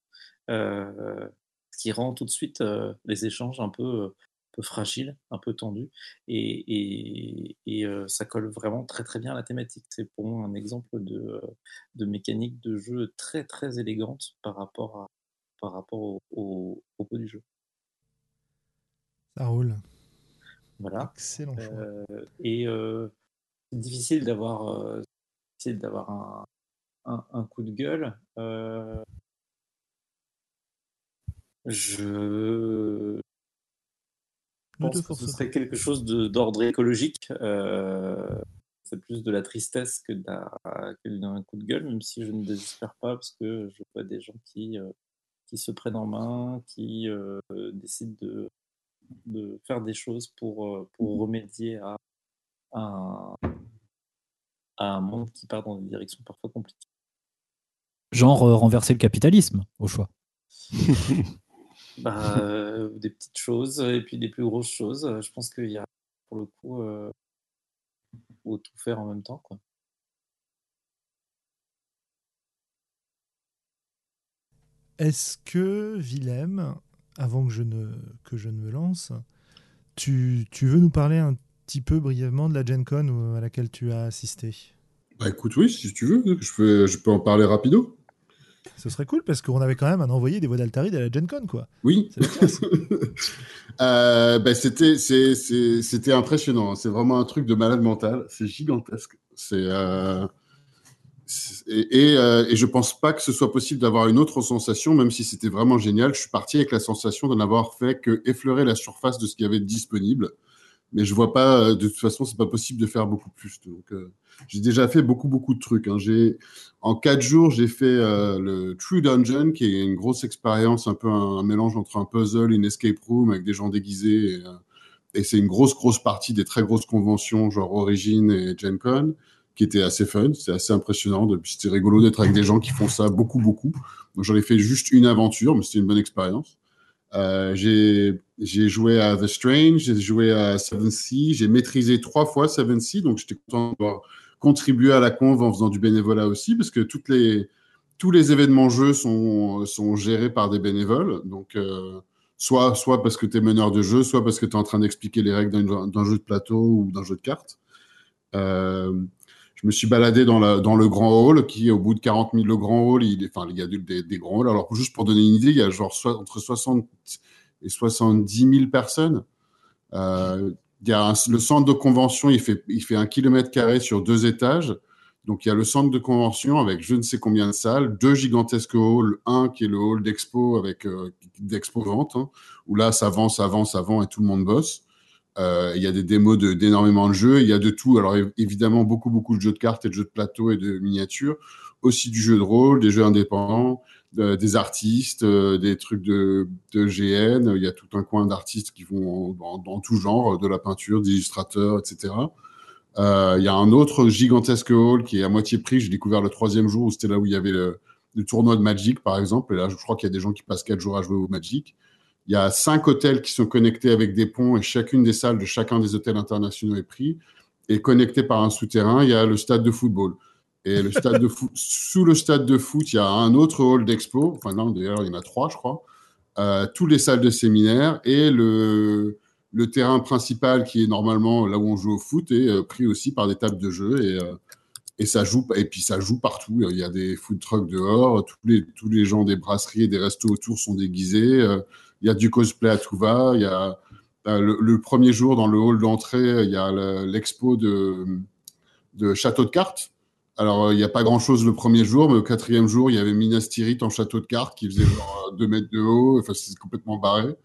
Euh, ce qui rend tout de suite euh, les échanges un peu, peu fragiles, un peu tendus. Et, ça colle vraiment très très bien à la thématique. C'est pour moi un exemple de, de, mécanique de jeu très très élégante par rapport, à, par rapport au, au propos du jeu. Ça roule. Voilà. Excellent choix. et c'est difficile d'avoir euh, d'avoir un, un, coup de gueule. Euh, je pense que ce serait quelque chose d'ordre écologique. Euh, c'est plus de la tristesse que d'un coup de gueule, même si je ne désespère pas, parce que je vois des gens qui, qui se prennent en main, qui décident de, de, faire des choses pour, pour remédier à, un, un monde qui part dans des directions parfois compliquées. Genre euh, renverser le capitalisme, au choix. bah, euh, des petites choses et puis des plus grosses choses. Je pense qu'il y a, pour le coup, euh, faut tout faire en même temps. Quoi. Est-ce que, Willem, avant que je ne, que je ne me lance, tu, tu veux nous parler un petit peu brièvement de la Gen Con à laquelle tu as assisté? Bah écoute, oui, si tu veux, je peux, je peux en parler rapido. Ce serait cool parce qu'on avait quand même un envoyé des voix d'Altaride à la Gen Con, quoi. Oui. euh, bah, c'était, c'était impressionnant. Hein. C'est vraiment un truc de malade mental. C'est gigantesque. C'est, euh... et, euh, et, je pense pas que ce soit possible d'avoir une autre sensation, même si c'était vraiment génial. Je suis parti avec la sensation d'en avoir fait que effleurer la surface de ce qu'il y avait de disponible mais je vois pas, euh, de toute façon, c'est pas possible de faire beaucoup plus. Donc, euh, j'ai déjà fait beaucoup, beaucoup de trucs. Hein. J'ai, en quatre jours, j'ai fait euh, le True Dungeon, qui est une grosse expérience, un peu un, mélange entre un puzzle, une escape room avec des gens déguisés. Et, et c'est une grosse, grosse partie des très grosses conventions, genre Origin et Gen Con, qui était assez fun. C'est assez impressionnant. C'était rigolo d'être avec des gens qui font ça beaucoup, beaucoup. J'en ai fait juste une aventure, mais c'était une bonne expérience. Euh, j'ai joué à The Strange, j'ai joué à Seven Sea, j'ai maîtrisé trois fois Seven Sea, donc j'étais content d'avoir contribué à la conve en faisant du bénévolat aussi, parce que toutes les, tous les événements jeux sont, sont gérés par des bénévoles. Donc, euh, soit, soit parce que tu es meneur de jeu, soit parce que tu es en train d'expliquer les règles d'un jeu de plateau ou d'un jeu de cartes. Euh, je me suis baladé dans, le grand hall, qui au bout de 40 000, le grand hall, il, enfin, il y a des, des, grands halls. Alors, juste pour donner une idée, il y a genre entre 60 et 70 000 personnes. Euh, il y a le centre de convention, il fait, un kilomètre carré sur deux étages. Donc, il y a le centre de convention avec je ne sais combien de salles, deux gigantesques halls, un qui est le hall d'expo avec euh, d'expo vente, hein, où là, ça avance, avance, vend et tout le monde bosse. Euh, il y a des démos d'énormément de, jeux. Il y a de tout. Alors évidemment, beaucoup, beaucoup de jeux de cartes et de jeux de plateau et de miniatures. Aussi du jeu de rôle, des jeux indépendants, des artistes, euh, des trucs de, GN. Il y a tout un coin d'artistes qui vont dans, tout genre, de la peinture, d'illustrateurs, etc. Euh, il y a un autre gigantesque hall qui est à moitié prix. J'ai découvert le troisième jour où c'était là où il y avait le, tournoi de Magic, par exemple. Et là, je crois qu'il y a des gens qui passent quatre jours à jouer au Magic. Il y a cinq hôtels qui sont connectés avec des ponts et chacune des salles de chacun des hôtels internationaux est pris. Et connecté par un souterrain, il y a le stade de football. Et le stade de foot, sous le stade de foot, il y a un autre hall d'expo. Enfin, non, d'ailleurs, il y en a trois, je crois. Euh, tous les salles de séminaire et le, terrain principal qui est normalement là où on joue au foot est euh, pris aussi par des tables de jeu et, euh, et ça joue et puis ça joue partout. Il y a des food trucks dehors, tous les tous les gens des brasseries et des restos autour sont déguisés. Euh, il y a du cosplay à tout va. Il y a euh, le, premier jour dans le hall d'entrée, il y a l'expo de, de château de cartes. Alors, euh, il n'y a pas grand-chose le premier jour, mais au quatrième jour, il y avait Minas Tirith en château de cartes qui faisait genre 2 mètres de haut. Enfin, c'est complètement barré.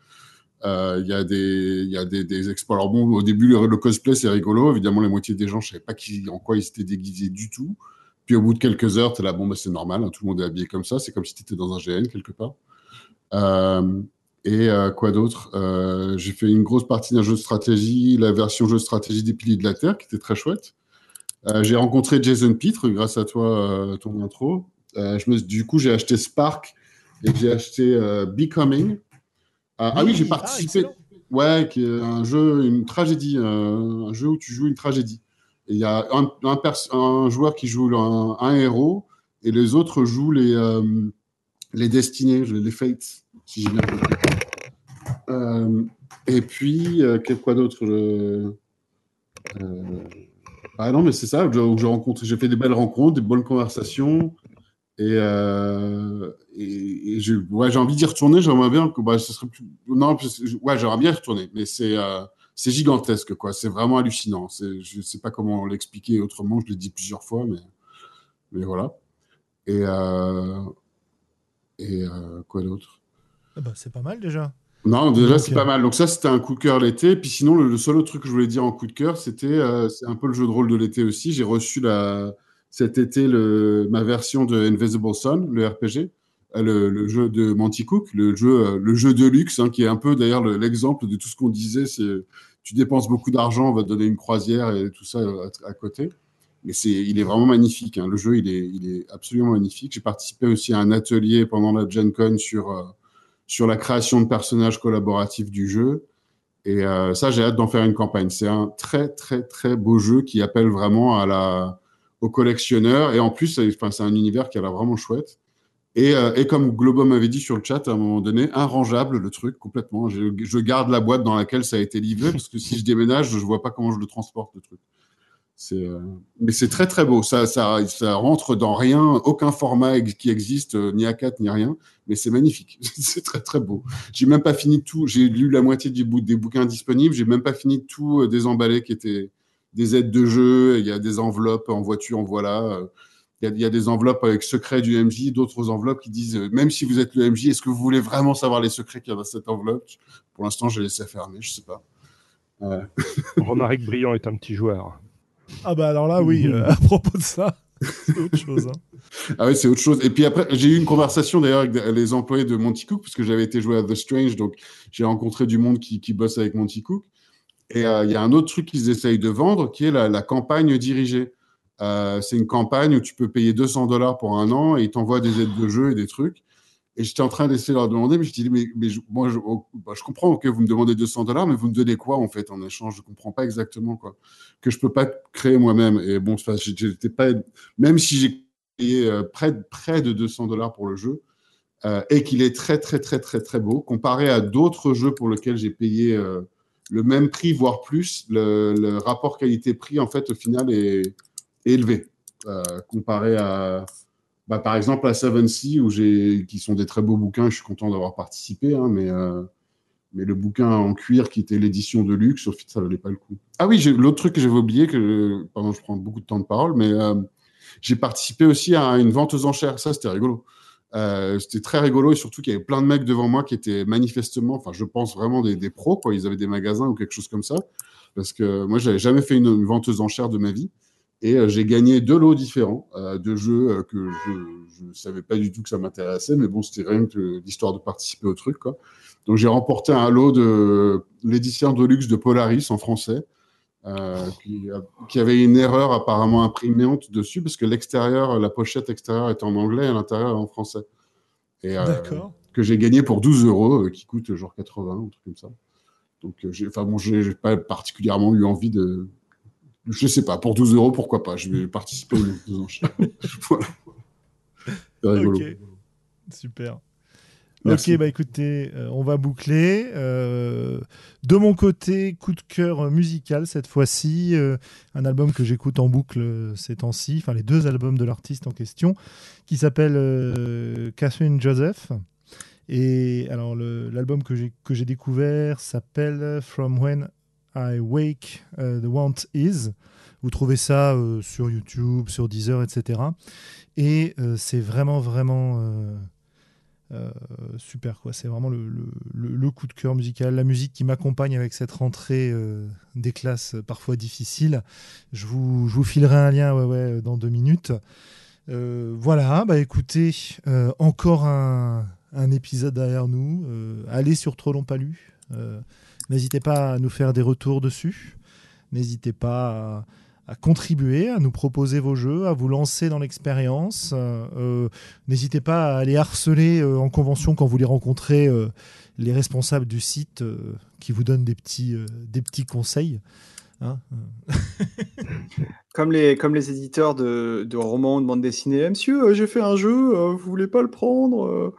Euh, il y a des, y a des, expos. Alors bon, au début, le, cosplay, c'est rigolo. Évidemment, la moitié des gens, je savais pas qui, en quoi ils étaient déguisés du tout. Puis au bout de quelques heures, tu es là, bon, bah, c'est normal, hein, tout le monde est habillé comme ça. C'est comme si tu étais dans un GN quelque part. Euh, et euh, quoi d'autre? Euh, J'ai fait une grosse partie d'un jeu de stratégie, la version jeu de stratégie des Piliers de la Terre, qui était très chouette. Euh, j'ai rencontré Jason Pitre grâce à toi, ton intro. je me, du coup, j'ai acheté Spark et j'ai acheté Becoming. ah oui, j'ai ah, participé. ouais, qui est un jeu, une tragédie, un jeu où tu joues une tragédie. Il y a un, un, joueur qui joue un, un, héros et les autres jouent les, les destinées, les fates, si j'ai bien compris. Euh, et puis, euh, quoi d'autre euh, Ah non, mais c'est ça, j'ai fait des belles rencontres, des bonnes conversations. Et, j'ai envie d'y retourner. J'aimerais bien que bah, ce serait. Non, ouais, j'aimerais bien y retourner, mais c'est gigantesque, quoi. C'est vraiment hallucinant. Je ne sais pas comment l'expliquer autrement. Je l'ai dit plusieurs fois, mais, voilà. Et, et quoi d'autre? Ah bah, C'est pas mal déjà. Non, déjà, c'est pas mal. Donc, ça, c'était un coup de cœur l'été. Puis sinon, le, seul autre truc que je voulais dire en coup de cœur, c'était euh, c'est un peu le jeu de rôle de l'été aussi. J'ai reçu la, cet été le, ma version de Invisible Sun, le RPG, euh, le, jeu de Monty Cook, le jeu, euh, le jeu de luxe, hein, qui est un peu d'ailleurs l'exemple de tout ce qu'on disait. C'est tu dépenses beaucoup d'argent, on va te donner une croisière et tout ça à, côté. Mais c'est, il est vraiment magnifique. Hein. Le jeu, il est, il est absolument magnifique. J'ai participé aussi à un atelier pendant la Gen Con sur sur la création de personnages collaboratifs du jeu. Et euh, ça, j'ai hâte d'en faire une campagne. C'est un très, très, très beau jeu qui appelle vraiment à la, aux collectionneurs. Et en plus, c'est un univers qui a l'air vraiment chouette. Et, euh, et comme Globo m'avait dit sur le chat à un moment donné, rangeable le truc complètement. Je, je, garde la boîte dans laquelle ça a été livré parce que si je déménage, je vois pas comment je le transporte le truc. Euh, mais c'est très très beau. Ça, ça, ça rentre dans rien, aucun format qui existe, euh, ni A4 ni rien. Mais c'est magnifique. c'est très très beau. J'ai même pas fini tout. J'ai lu la moitié du des bouquins disponibles. J'ai même pas fini tout euh, désemballer qui étaient des aides de jeu. Il y a des enveloppes en voiture, en voilà. Il y, a, il y a des enveloppes avec secrets du MJ, d'autres enveloppes qui disent même si vous êtes le MJ, est-ce que vous voulez vraiment savoir les secrets qu'il y a dans cette enveloppe? Pour l'instant, j'ai laissé fermer. Je sais pas. Euh... Romaric Brillant est un petit joueur. Ah bah alors là, oui, euh, à propos de ça, c'est autre chose. Hein. Ah oui, c'est autre chose. Et puis après, j'ai eu une conversation d'ailleurs avec les employés de Monty Cook, parce que j'avais été joué à The Strange, donc j'ai rencontré du monde qui, bosse avec Monty Cook. Et euh, il y a un autre truc qu'ils essayent de vendre, qui est la, la campagne dirigée. Euh, c'est une campagne où tu peux payer 200 dollars pour un an et ils t'envoient des aides de jeu et des trucs. Et j'étais en train d'essayer de leur demander, mais je dis, mais, mais moi, je, oh, bah, je, comprends que vous me demandez 200 dollars, mais vous me donnez quoi en fait en échange? Je comprends pas exactement quoi. Que je peux pas créer moi-même. Et bon, j'étais pas, même si j'ai payé euh, près, près de 200 dollars pour le jeu, euh, et qu'il est très très très très très beau, comparé à d'autres jeux pour lesquels j'ai payé euh, le même prix, voire plus, le, rapport qualité-prix en fait au final est, élevé comparé à bah, par exemple à Seven Sea, où qui sont des très beaux bouquins, je suis content d'avoir participé, hein, mais, euh, mais le bouquin en cuir qui était l'édition de luxe, au final, ça valait pas le coup. Ah oui, l'autre truc que j'avais oublié, que pardon, je prends beaucoup de temps de parole, mais euh, j'ai participé aussi à une vente aux enchères. Ça, c'était rigolo. Euh, c'était très rigolo et surtout qu'il y avait plein de mecs devant moi qui étaient manifestement, enfin, je pense vraiment des, des, pros, quoi. Ils avaient des magasins ou quelque chose comme ça. Parce que moi, j'avais jamais fait une, une vente aux enchères de ma vie. Et euh, j'ai gagné deux lots différents euh, de jeux euh, que je ne savais pas du tout que ça m'intéressait, mais bon, c'était rien que l'histoire de participer au truc. Quoi. Donc j'ai remporté un lot de l'édition de luxe de Polaris en français, euh, qui, qui, avait une erreur apparemment imprimante dessus, parce que l'extérieur, la pochette extérieure est en anglais et l'intérieur en français. Et, euh, que j'ai gagné pour 12 euros, qui coûte genre 80 ou un truc comme ça. Donc, enfin bon, j'ai pas particulièrement eu envie de, je sais pas, pour 12 euros, pourquoi pas Je vais participer aux enchères. voilà. C'est rigolo. Okay. Super. Merci. Ok, bah écoutez, euh, on va boucler. Euh, de mon côté, coup de cœur musical cette fois-ci. Euh, un album que j'écoute en boucle ces temps-ci, enfin les deux albums de l'artiste en question, qui s'appelle Catherine Joseph. Et alors, l'album que j'ai découvert s'appelle From When I Wake uh, the Want Is. Vous trouvez ça euh, sur YouTube, sur Deezer, etc. Et euh, c'est vraiment, vraiment euh, euh super. quoi. C'est vraiment le, coup de cœur musical. La musique qui m'accompagne avec cette rentrée euh, des classes parfois difficiles. Je vous, je vous filerai un lien ouais, ouais, dans deux minutes. voilà, bah écoutez, encore un, un, épisode derrière nous. allez sur Trop Long Palu. N'hésitez pas à nous faire des retours dessus. N'hésitez pas à, contribuer, à nous proposer vos jeux, à vous lancer dans l'expérience. Euh, N'hésitez pas à aller harceler euh, en convention quand vous les rencontrez euh, les responsables du site euh, qui vous donnent des petits, euh, des petits conseils. Hein comme, les, comme les éditeurs de, romans ou de bande dessinée. Eh, monsieur, j'ai fait un jeu, vous voulez pas le prendre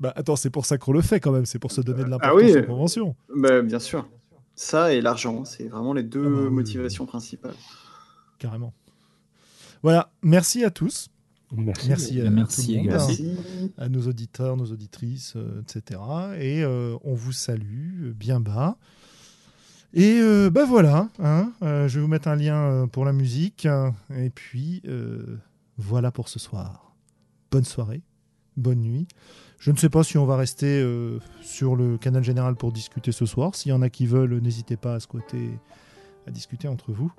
bah attends, c'est pour ça qu'on le fait quand même, c'est pour se donner de l'importance ah oui, en convention. Bah, bien sûr. Ça et l'argent, c'est vraiment les deux ah bah, motivations oui. principales. Carrément. Voilà, merci à tous. Merci, merci, à, merci, monde, merci. À, à, nos auditeurs, nos auditrices, euh, etc. Et euh, on vous salue bien bas. Et euh, bah voilà, hein, euh, je vais vous mettre un lien pour la musique. Et puis voilà pour ce soir. Bonne soirée, bonne nuit. Je ne sais pas si on va rester euh, sur le canal général pour discuter ce soir. S'il y en a qui veulent, n'hésitez pas à squatter, à discuter entre vous.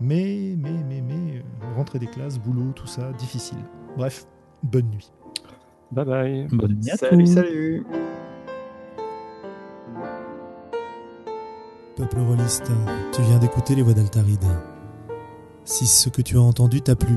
Mais, mais, mais, mais, euh, rentrée des classes, boulot, tout ça, difficile. Bref, bonne nuit. Bye bye. Bonne nuit à Salut, salut. Peuple rôliste, tu viens d'écouter les voix d'Altaride. Si ce que tu as entendu t'a plu,